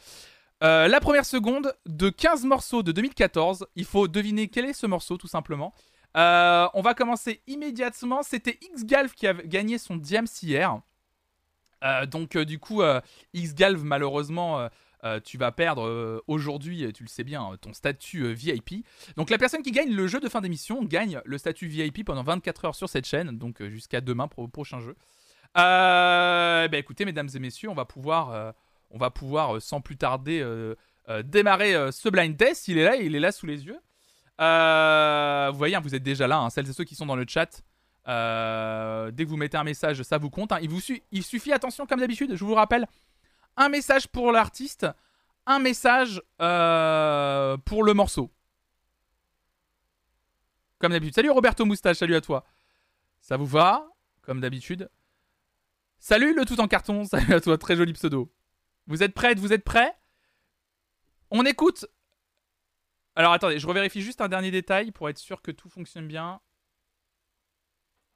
Euh, la première seconde de 15 morceaux de 2014. Il faut deviner quel est ce morceau, tout simplement. Euh, on va commencer immédiatement. C'était X-Galv qui a gagné son Diams hier. Euh, donc, du coup, X-Galv, malheureusement, tu vas perdre aujourd'hui, tu le sais bien, ton statut VIP. Donc, la personne qui gagne le jeu de fin d'émission gagne le statut VIP pendant 24 heures sur cette chaîne, donc jusqu'à demain pour le prochain jeu. Bah, écoutez, mesdames et messieurs, on va pouvoir, on va pouvoir euh, sans plus tarder euh, euh, démarrer ce blind test. Il est là, il est là sous les yeux. Vous voyez, hein, vous êtes déjà là, hein, celles et ceux qui sont dans le chat. Dès que vous mettez un message, ça vous compte. hein. Il, vous suffit, attention, comme d'habitude, je vous rappelle, un message pour l'artiste, un message pour le morceau. Comme d'habitude. Salut Roberto Moustache, salut à toi. Ça vous va? Comme d'habitude. Salut le tout en carton, salut à toi, très joli pseudo. Vous êtes prêtes, vous êtes prêts? On écoute. Alors attendez, je revérifie juste un dernier détail pour être sûr que tout fonctionne bien.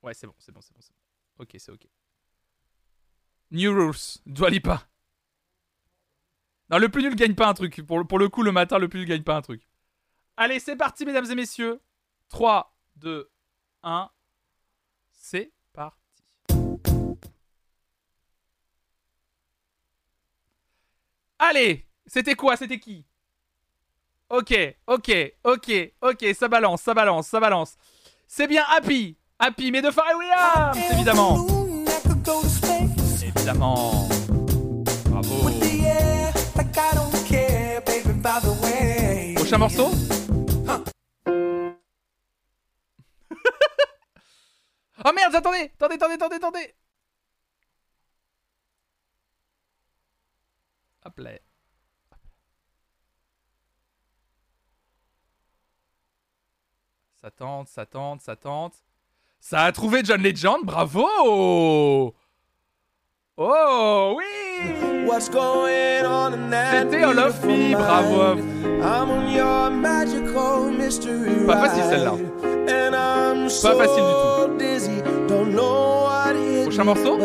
Ouais, c'est bon, c'est bon, c'est bon, bon. Ok, c'est ok. New Rules, Dua Lipa. Non, le plus nul gagne pas un truc. Pour, pour le coup, le matin, le plus nul gagne pas un truc. Allez, c'est parti, mesdames et messieurs. 3, 2, 1. C'est Allez, c'était quoi C'était qui? Ok, ok, ok, ok, ça balance, ça balance, ça balance. C'est bien Happy, Happy, mais de Pharrell Williams, évidemment. Évidemment. Bravo. Prochain morceau? Oh merde, attendez, attendez, attendez, attendez, attendez. Hop là. Ça tente, ça tente, ça tente. Ça a trouvé John Legend, bravo Oh oui What's going on in that C'était beautiful bravo à mind? vous. I'm on your magical mystery Pas facile, celle-là. ride. And I'm Pas facile du hit Prochain morceau?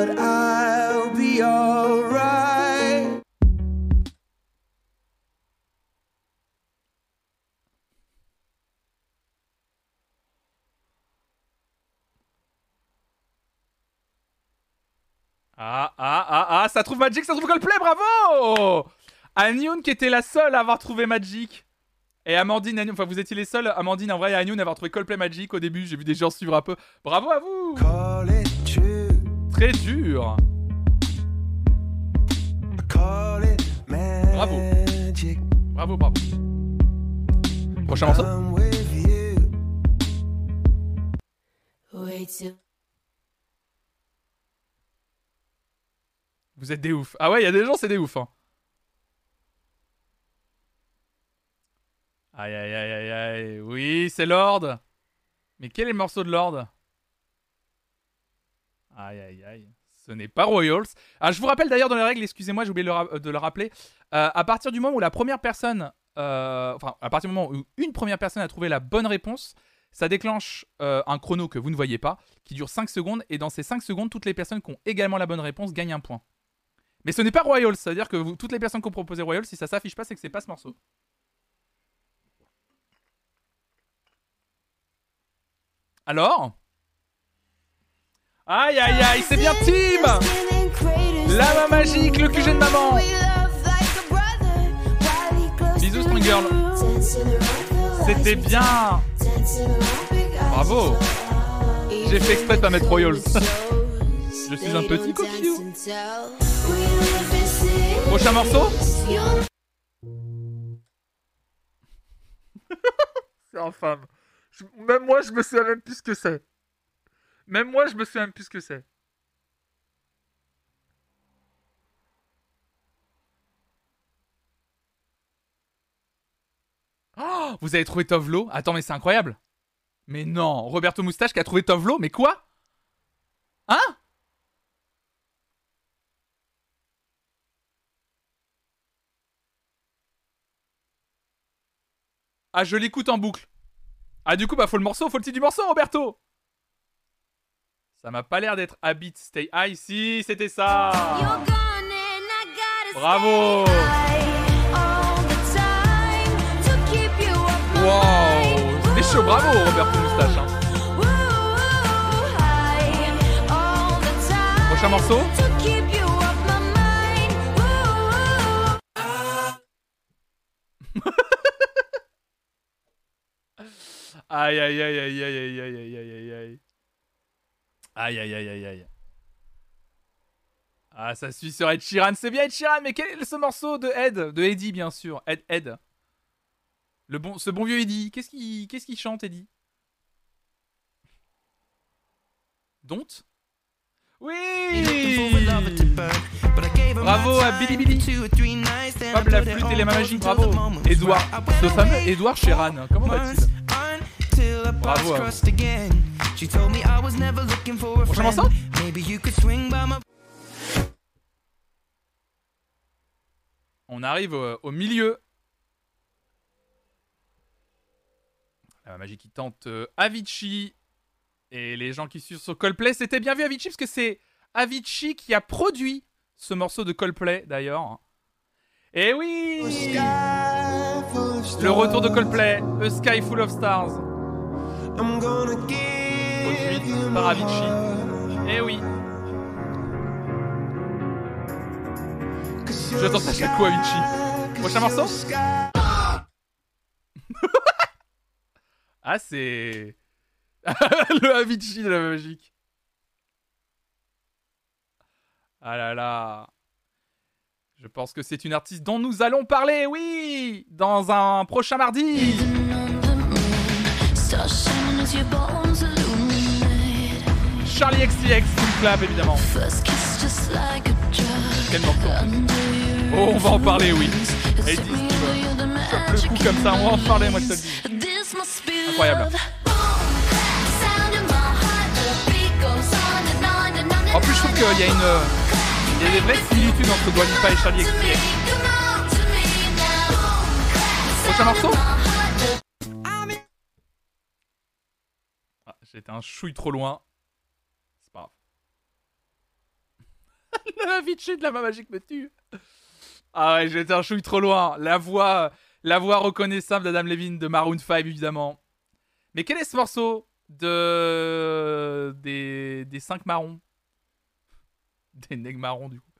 Ah, ah, ah, ah, ça trouve Magic, ça trouve Coldplay, bravo Anyun qui était la seule à avoir trouvé Magic. Et Amandine, enfin vous étiez les seuls, Amandine en vrai et Anyun à avoir trouvé Coldplay Magic au début, j'ai vu des gens suivre un peu. Bravo à vous Call it true, Très dur call it magic. Bravo, bravo. Prochain morceau I'm with you. Wait till Vous êtes des oufs. Ah ouais, il y a des gens, c'est des oufs. Hein. Aïe, aïe, aïe, aïe, aïe. Oui, c'est Lord. Mais quel est le morceau de Lord? Aïe, aïe, aïe. Ce n'est pas Royals. Ah, je vous rappelle d'ailleurs dans les règles, excusez-moi, j'ai oublié de le, rappeler. Euh, à partir du moment où la première personne, euh, enfin, à partir du moment où une première personne a trouvé la bonne réponse, ça déclenche euh, un chrono que vous ne voyez pas, qui dure 5 secondes, et dans ces 5 secondes, toutes les personnes qui ont également la bonne réponse gagnent un point. Mais ce n'est pas Royals, c'est-à-dire que toutes les personnes qui ont proposé Royals, si ça s'affiche pas, c'est que c'est pas ce morceau. Alors Aïe aïe aïe, c'est bien Tim La magique, le QG de maman Bisous Strong Girl C'était bien Bravo J'ai fait exprès de pas mettre Royals. Je suis un petit coquillou. Prochain morceau C'est infâme. Je- Même moi, je me souviens même plus ce que c'est. Même moi, je me souviens même plus ce que c'est. Oh, vous avez trouvé Tovlo Attends, mais c'est incroyable. Mais non, Roberto Moustache qui a trouvé Tovlo, mais quoi? Hein? Ah, je l'écoute en boucle. Ah, du coup, bah, faut le morceau, faut le titre du morceau, Roberto Ça m'a pas l'air d'être Habit Stay High. Si, c'était ça. Bravo. Wow. C'était chaud. Bravo, Roberto Moustache. hein. Prochain morceau. to keep you off my mind. Ooh. Aïe, aïe, aïe, aïe, aïe, aïe, aïe, aïe, aïe, aïe, aïe. Aïe, aïe, aïe, aïe, aïe. Ah, ça suit sur Ed Sheeran. C'est bien Ed Sheeran, mais quel est ce morceau de Ed De Eddie, bien sûr. Ed, Ed. Le bon, ce bon vieux Eddie. Qu'est-ce qu'il qu'est-ce qu'il chante, Eddie Don't Oui Bravo à Billy Billy Fab la flûte et les mains magiques, bravo Edouard, ce fameux Edouard Sheeran, comment va-t-il Bravo On arrive au, au milieu. La magie qui tente euh, Avicii. Et les gens qui suivent sur Coldplay, c'était bien vu Avicii, parce que c'est Avicii qui a produit ce morceau de Coldplay, d'ailleurs. Et oui Le retour de Coldplay, A Sky Full of Stars. I'm gonna Produit give you par my Avicii. heart. Eh oui à the chaque coup Avicii. Prochain morceau. Ah, c'est. le Avicii de la magique. Ah là là. Je pense que c'est une artiste dont nous allons parler, oui Dans un prochain mardi Charlie XCX, Full Clap évidemment. Quel morceau Oh, on va en parler, oui. Et dis, le coup comme ça, on va en parler, moi je te le dis. Incroyable. En plus, je trouve qu'il y a une. Il y a des vraies similitudes entre Dua et Charlie XCX. Prochain morceau? Été un chouille trop loin. C'est pas grave. la de la main magique me tue. Ah ouais, été un chouille trop loin. La voix, la voix reconnaissable d'Adam Levine de Maroon 5, évidemment. Mais quel est ce morceau de des des 5 marrons? Des nègres marrons, du coup.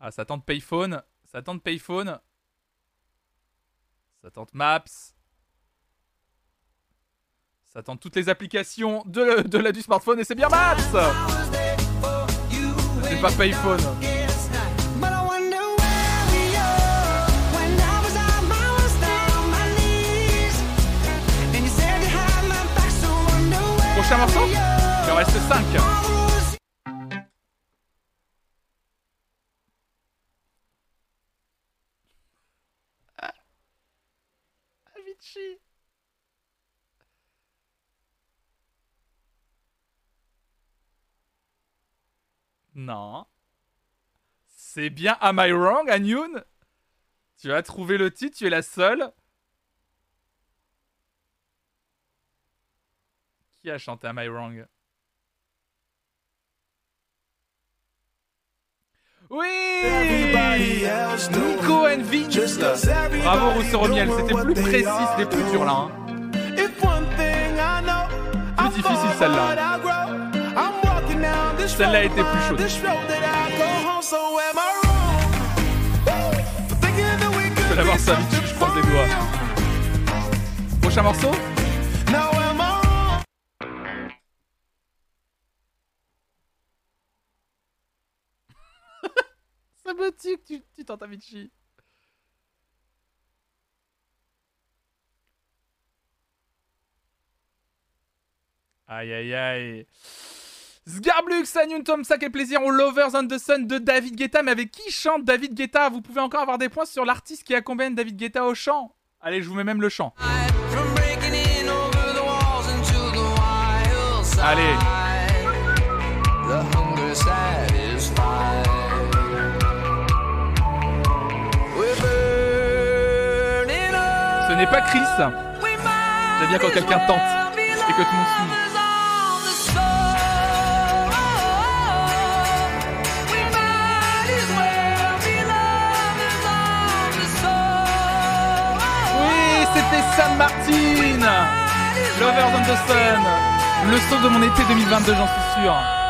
Ah, ça tente Payphone. Ça tente Payphone. Ça tente Maps. Ça tente toutes les applications de, la, du smartphone et c'est bien Maps C'est pas Payphone. But I wonder where we are when I was on my worst down my knees. And you said you had my back, so I wonder where Prochain morceau we are. Il en reste 5. Avicii. Non. C'est bien Am I Wrong, Anyun? Tu as trouvé le titre, tu es la seule. Qui a chanté Am I Wrong? Oui Nico and Vince Bravo Rousseau Romiel, c'était plus précis, c'était plus dur là. hein. Plus difficile celle-là. Celle-là a été plus chaude. Je vais l'avoir ça vite, je croise les doigts. Prochain morceau? Ça me tue que tu, tu tentes Avicii. Aïe aïe aïe. Sgarblux, Anyun Tomsa, quel plaisir aux Lovers on the Sun de David Guetta. Mais avec qui chante David Guetta? Vous pouvez encore avoir des points sur l'artiste qui accompagne David Guetta au chant. Allez, je vous mets même le chant. Allez. Ce n'est pas Chris. J'aime bien quand quelqu'un tente et que tout le monde. San Martin, Lovers on le saut de mon été 2022, j'en suis sûr.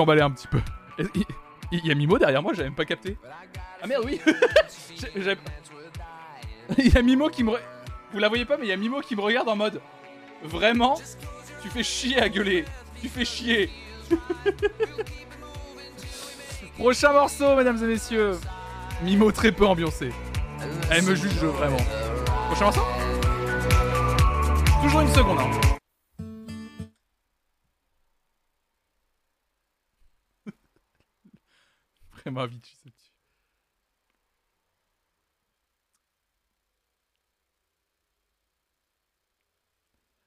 Emballé un petit peu. Il y a Mimo derrière moi, j'avais même pas capté. Ah merde, oui Il y a Mimo qui me. Vous la voyez pas, mais il y a Mimo qui me regarde en mode. Vraiment Tu fais chier à gueuler Tu fais chier Prochain morceau, mesdames et messieurs Mimo très peu ambiancé. Elle me juge vraiment. Prochain morceau? Toujours une seconde, hein.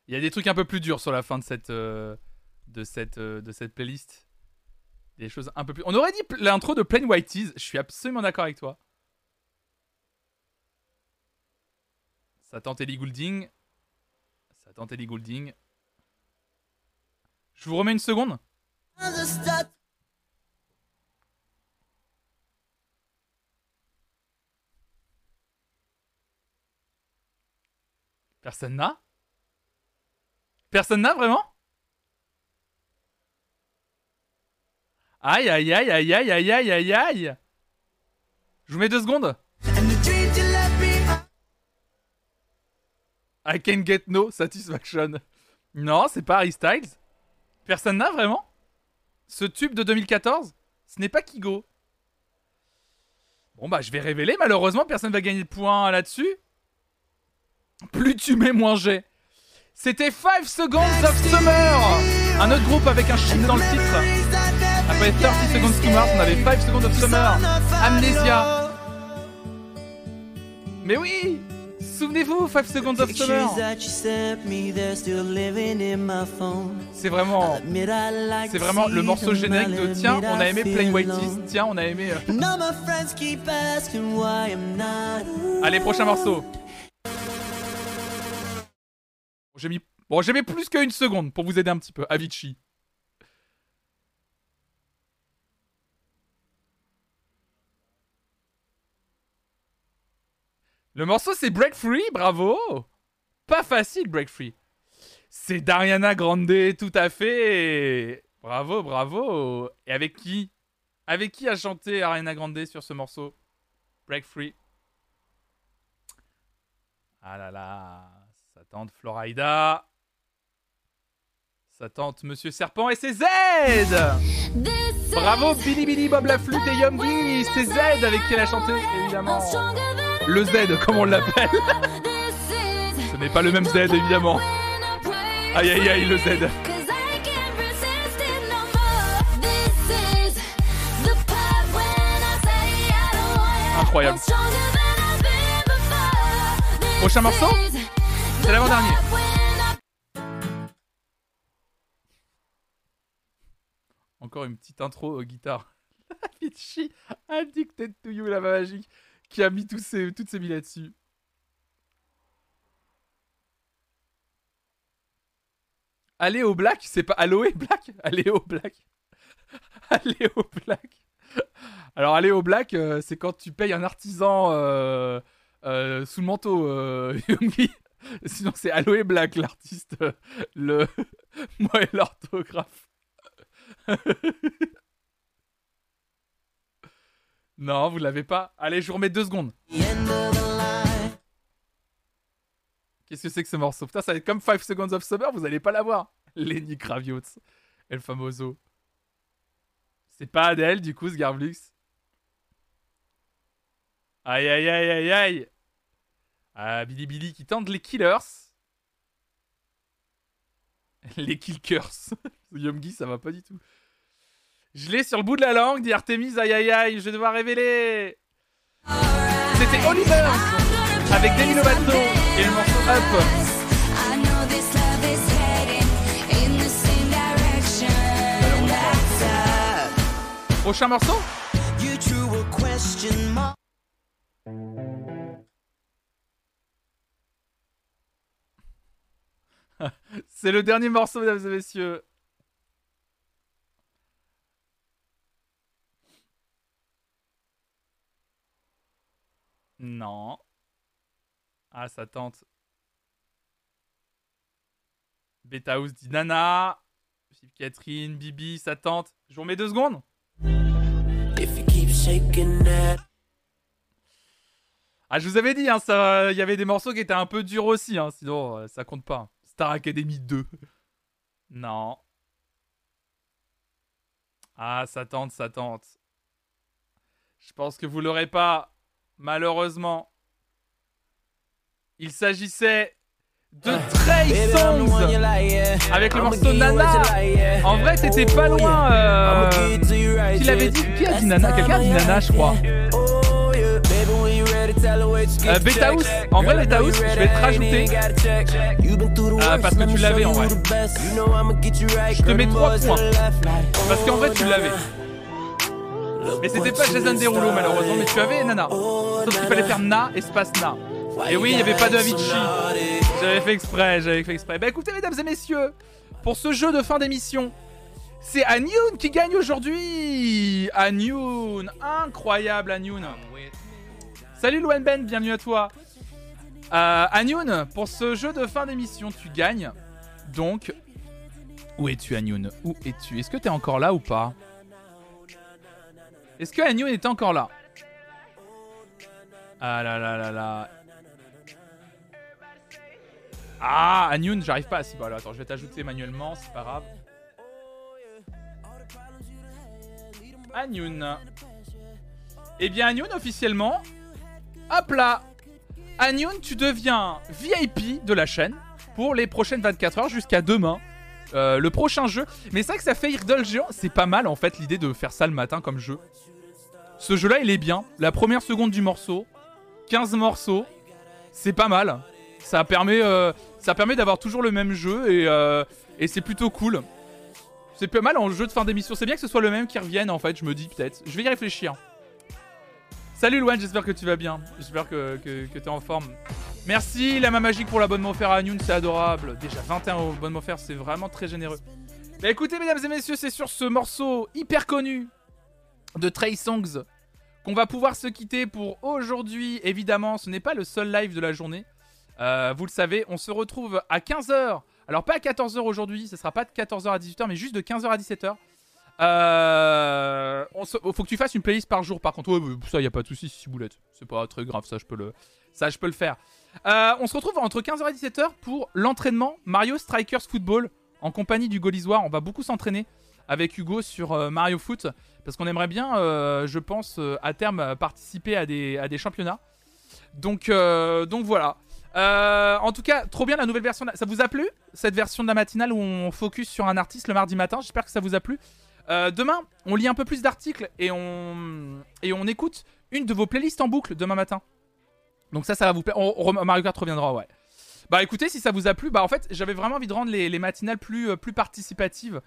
Il y a des trucs un peu plus durs sur la fin de cette, euh, de cette, euh, de cette playlist. Des choses un peu plus. On aurait dit l'intro de Plain White Tees. Je suis absolument d'accord avec toi. Ça tente Ellie Goulding. Ça tente Ellie Goulding. Je vous remets une seconde. Personne n'a? Personne n'a vraiment? Aïe aïe aïe aïe aïe aïe aïe aïe aïe Je vous mets deux secondes I can get no satisfaction. Non, c'est pas Harry Styles. Personne n'a vraiment? Ce tube de 2014 Ce n'est pas Kigo. Bon bah je vais révéler, malheureusement personne va gagner de points là-dessus. Plus tu mets, moins j'ai. C'était 5 Seconds of Summer Un autre groupe avec un chip dans le titre. Après 30 Seconds to Mars, on avait 5 Seconds of Summer. Amnesia. Mais oui Souvenez-vous, 5 Seconds of Summer C'est vraiment... C'est vraiment le morceau générique de Tiens, on a aimé Plain White. Tiens, on a aimé... Allez, prochain morceau. J'ai mis... Bon, j'ai mis plus qu'une seconde pour vous aider un petit peu. Avicii. Le morceau c'est Break Free, bravo Pas facile Break Free. C'est Dariana Grande, tout à fait Bravo, bravo Et avec qui Avec qui a chanté Ariana Grande sur ce morceau? Break Free Ah là là Ça tente Florida. Ça tente Monsieur Serpent et c'est Z Bravo Billy Billy Bob la flûte et Young C'est Z avec qui elle a chanté, évidemment. Le Z, comme on l'appelle. Ce n'est pas le même Z, évidemment. Aïe aïe aïe, le Z. Incroyable. Prochain morceau? C'est l'avant-dernier. Encore une petite intro aux guitares. Avicii, Addicted to You, la magique, qui a mis tous ses, toutes ses billes là-dessus. Aller au black, c'est pas Aloe black Aller au black. Aller au black. Alors aller au black, euh, c'est quand tu payes un artisan euh, euh, sous le manteau, euh, Youngi. Sinon c'est Aloe Black, l'artiste, euh, le moi et l'orthographe. non, vous l'avez pas. Allez, je vous remets deux secondes. Qu'est-ce que c'est que ce morceau? Ça va être comme 5 Seconds of Summer, vous allez pas l'avoir. Lenny Kravitz, El Famoso. C'est pas Adèle, du coup, ce Garblux? Aïe, aïe, aïe, aïe, aïe. Ah, Billy Billy qui tente les Killers. Les Killers. Yomgi, ça va pas du tout. Je l'ai sur le bout de la langue, dit Artemis, aïe aïe aïe, je vais devoir révéler. C'était Oliver avec Demi Lovato et le morceau Up. I know this love is heading in the same direction. That's up. Prochain morceau You threw a question mark. C'est le dernier morceau, mesdames et messieurs. Non. Ah, ça tente. Beta House dit Nana. Philippe Catherine, Bibi, ça tente. Je vous remets deux secondes. Ah, je vous avais dit, hein, il y avait des morceaux qui étaient un peu durs aussi, hein, sinon euh, ça compte pas. Star Academy 2. non. Ah, ça tente, ça tente. Je pense que vous l'aurez pas, malheureusement. Il s'agissait de Trey one you Songs avec le morceau Nana. En vrai, t'étais pas Oh, loin. Euh... give it to you right, Qui l'avait yeah. dit Qui a dit Nana? Quelqu'un a dit Nana, je crois. Euh, Beta. House. En vrai, Beta House, you je vais te rajouter. Ah, worst, parce que tu l'avais, en vrai. Je te mets them trois boys to points. Parce qu'en vrai, tu l'avais. Mais c'était pas you Jason Derulo malheureusement, mais tu avais Nana. Oh, Sauf qu'il fallait faire Na, espace Na. Et oui, il n'y avait pas de gotta act Avicii. so naughty? J'avais fait exprès, j'avais fait exprès. Bah écoutez, mesdames et messieurs, pour ce jeu de fin d'émission, c'est Anyun qui gagne aujourd'hui. Anyun, incroyable Anyun. Salut Loan Ben, bienvenue à toi. Euh, pour ce jeu de fin d'émission, tu gagnes. Donc, où es-tu Anyun Où es-tu? Est-ce que t'es encore là ou pas? Est-ce que Anyun est encore là? Ah là là là là. Ah, Anyun, j'arrive pas à si. Bah, alors, attends, je vais t'ajouter manuellement, c'est pas grave. Anyun. Eh bien, Anyun, officiellement. Hop là Anyun, tu deviens VIP de la chaîne pour les prochaines 24 heures jusqu'à demain. Euh, le prochain jeu. Mais c'est vrai que ça fait Idol géant. C'est pas mal en fait l'idée de faire ça le matin comme jeu. Ce jeu-là, il est bien. La première seconde du morceau, 15 morceaux, c'est pas mal. Ça permet, euh, ça permet d'avoir toujours le même jeu et, euh, et c'est plutôt cool. C'est pas mal en jeu de fin d'émission. C'est bien que ce soit le même qui revienne en fait, je me dis peut-être. Je vais y réfléchir. Salut Luan, j'espère que tu vas bien. J'espère que, tu es en forme. Merci la main magique pour l'abonnement offert à Noon, c'est adorable. Déjà 21 abonnements offerts, c'est vraiment très généreux. Bah écoutez mesdames et messieurs, c'est sur ce morceau hyper connu de Trey Songs qu'on va pouvoir se quitter pour aujourd'hui. Évidemment, ce n'est pas le seul live de la journée. Euh, vous le savez, on se retrouve à 15h. Alors pas à 14h aujourd'hui, ce sera pas de 14h à 18h, mais juste de 15h à 17h. Euh, on se- faut que tu fasses une playlist par jour. Par contre, ouais, ça y a pas de souci, si boulette. C'est pas très grave, ça je peux le, ça je peux le faire. Euh, on se retrouve entre 15h et 17h pour l'entraînement Mario Strikers Football en compagnie du Gaulisoir. On va beaucoup s'entraîner avec Hugo sur euh, Mario Foot parce qu'on aimerait bien, je pense, à terme participer à des, à des championnats. Donc, donc voilà. En tout cas, trop bien la nouvelle version. Ça vous a plu cette version de la matinale où on focus sur un artiste le mardi matin? J'espère que ça vous a plu. Euh, demain, on lit un peu plus d'articles et on et on écoute une de vos playlists en boucle demain matin. Donc ça, ça va vous plaire. On- Mario Kart reviendra, ouais. Bah écoutez, si ça vous a plu, bah en fait, j'avais vraiment envie de rendre les, les matinales plus, euh, plus participatives.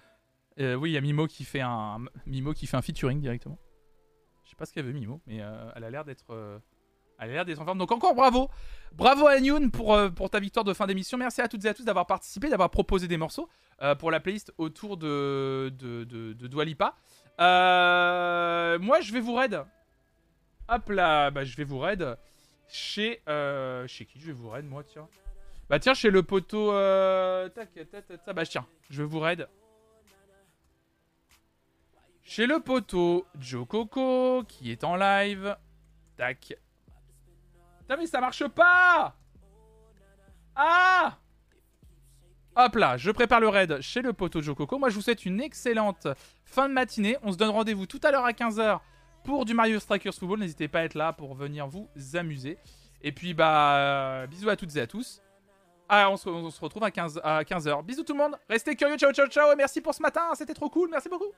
Euh, oui, il y a Mimo qui fait un Mimo qui fait un featuring directement. Je sais pas ce qu'elle veut Mimo, mais elle a l'air d'être elle a l'air d'être en forme. Donc encore bravo, bravo à Youn pour pour ta victoire de fin d'émission. Merci à toutes et à tous d'avoir participé, d'avoir proposé des morceaux euh, pour la playlist autour de de de, de Dua Lipa. Euh, moi, je vais vous raid. Hop là, bah je vais vous raid chez euh, chez qui je vais vous raid moi tiens. Bah tiens chez le poteau tac tac tac tac. bah tiens, je vais vous raid chez le poteau Joe Coco qui est en live. Tac. Putain mais ça marche pas Ah Hop là, je prépare le raid chez le poteau Joe Coco. Moi je vous souhaite une excellente fin de matinée. On se donne rendez-vous tout à l'heure à 15h pour du Mario Strikers Football. N'hésitez pas à être là pour venir vous amuser. Et puis bah euh, bisous à toutes et à tous. Ah, on se, retrouve à 15 à 15h. Bisous tout le monde. Restez curieux. Ciao ciao ciao et merci pour ce matin. C'était trop cool. Merci beaucoup.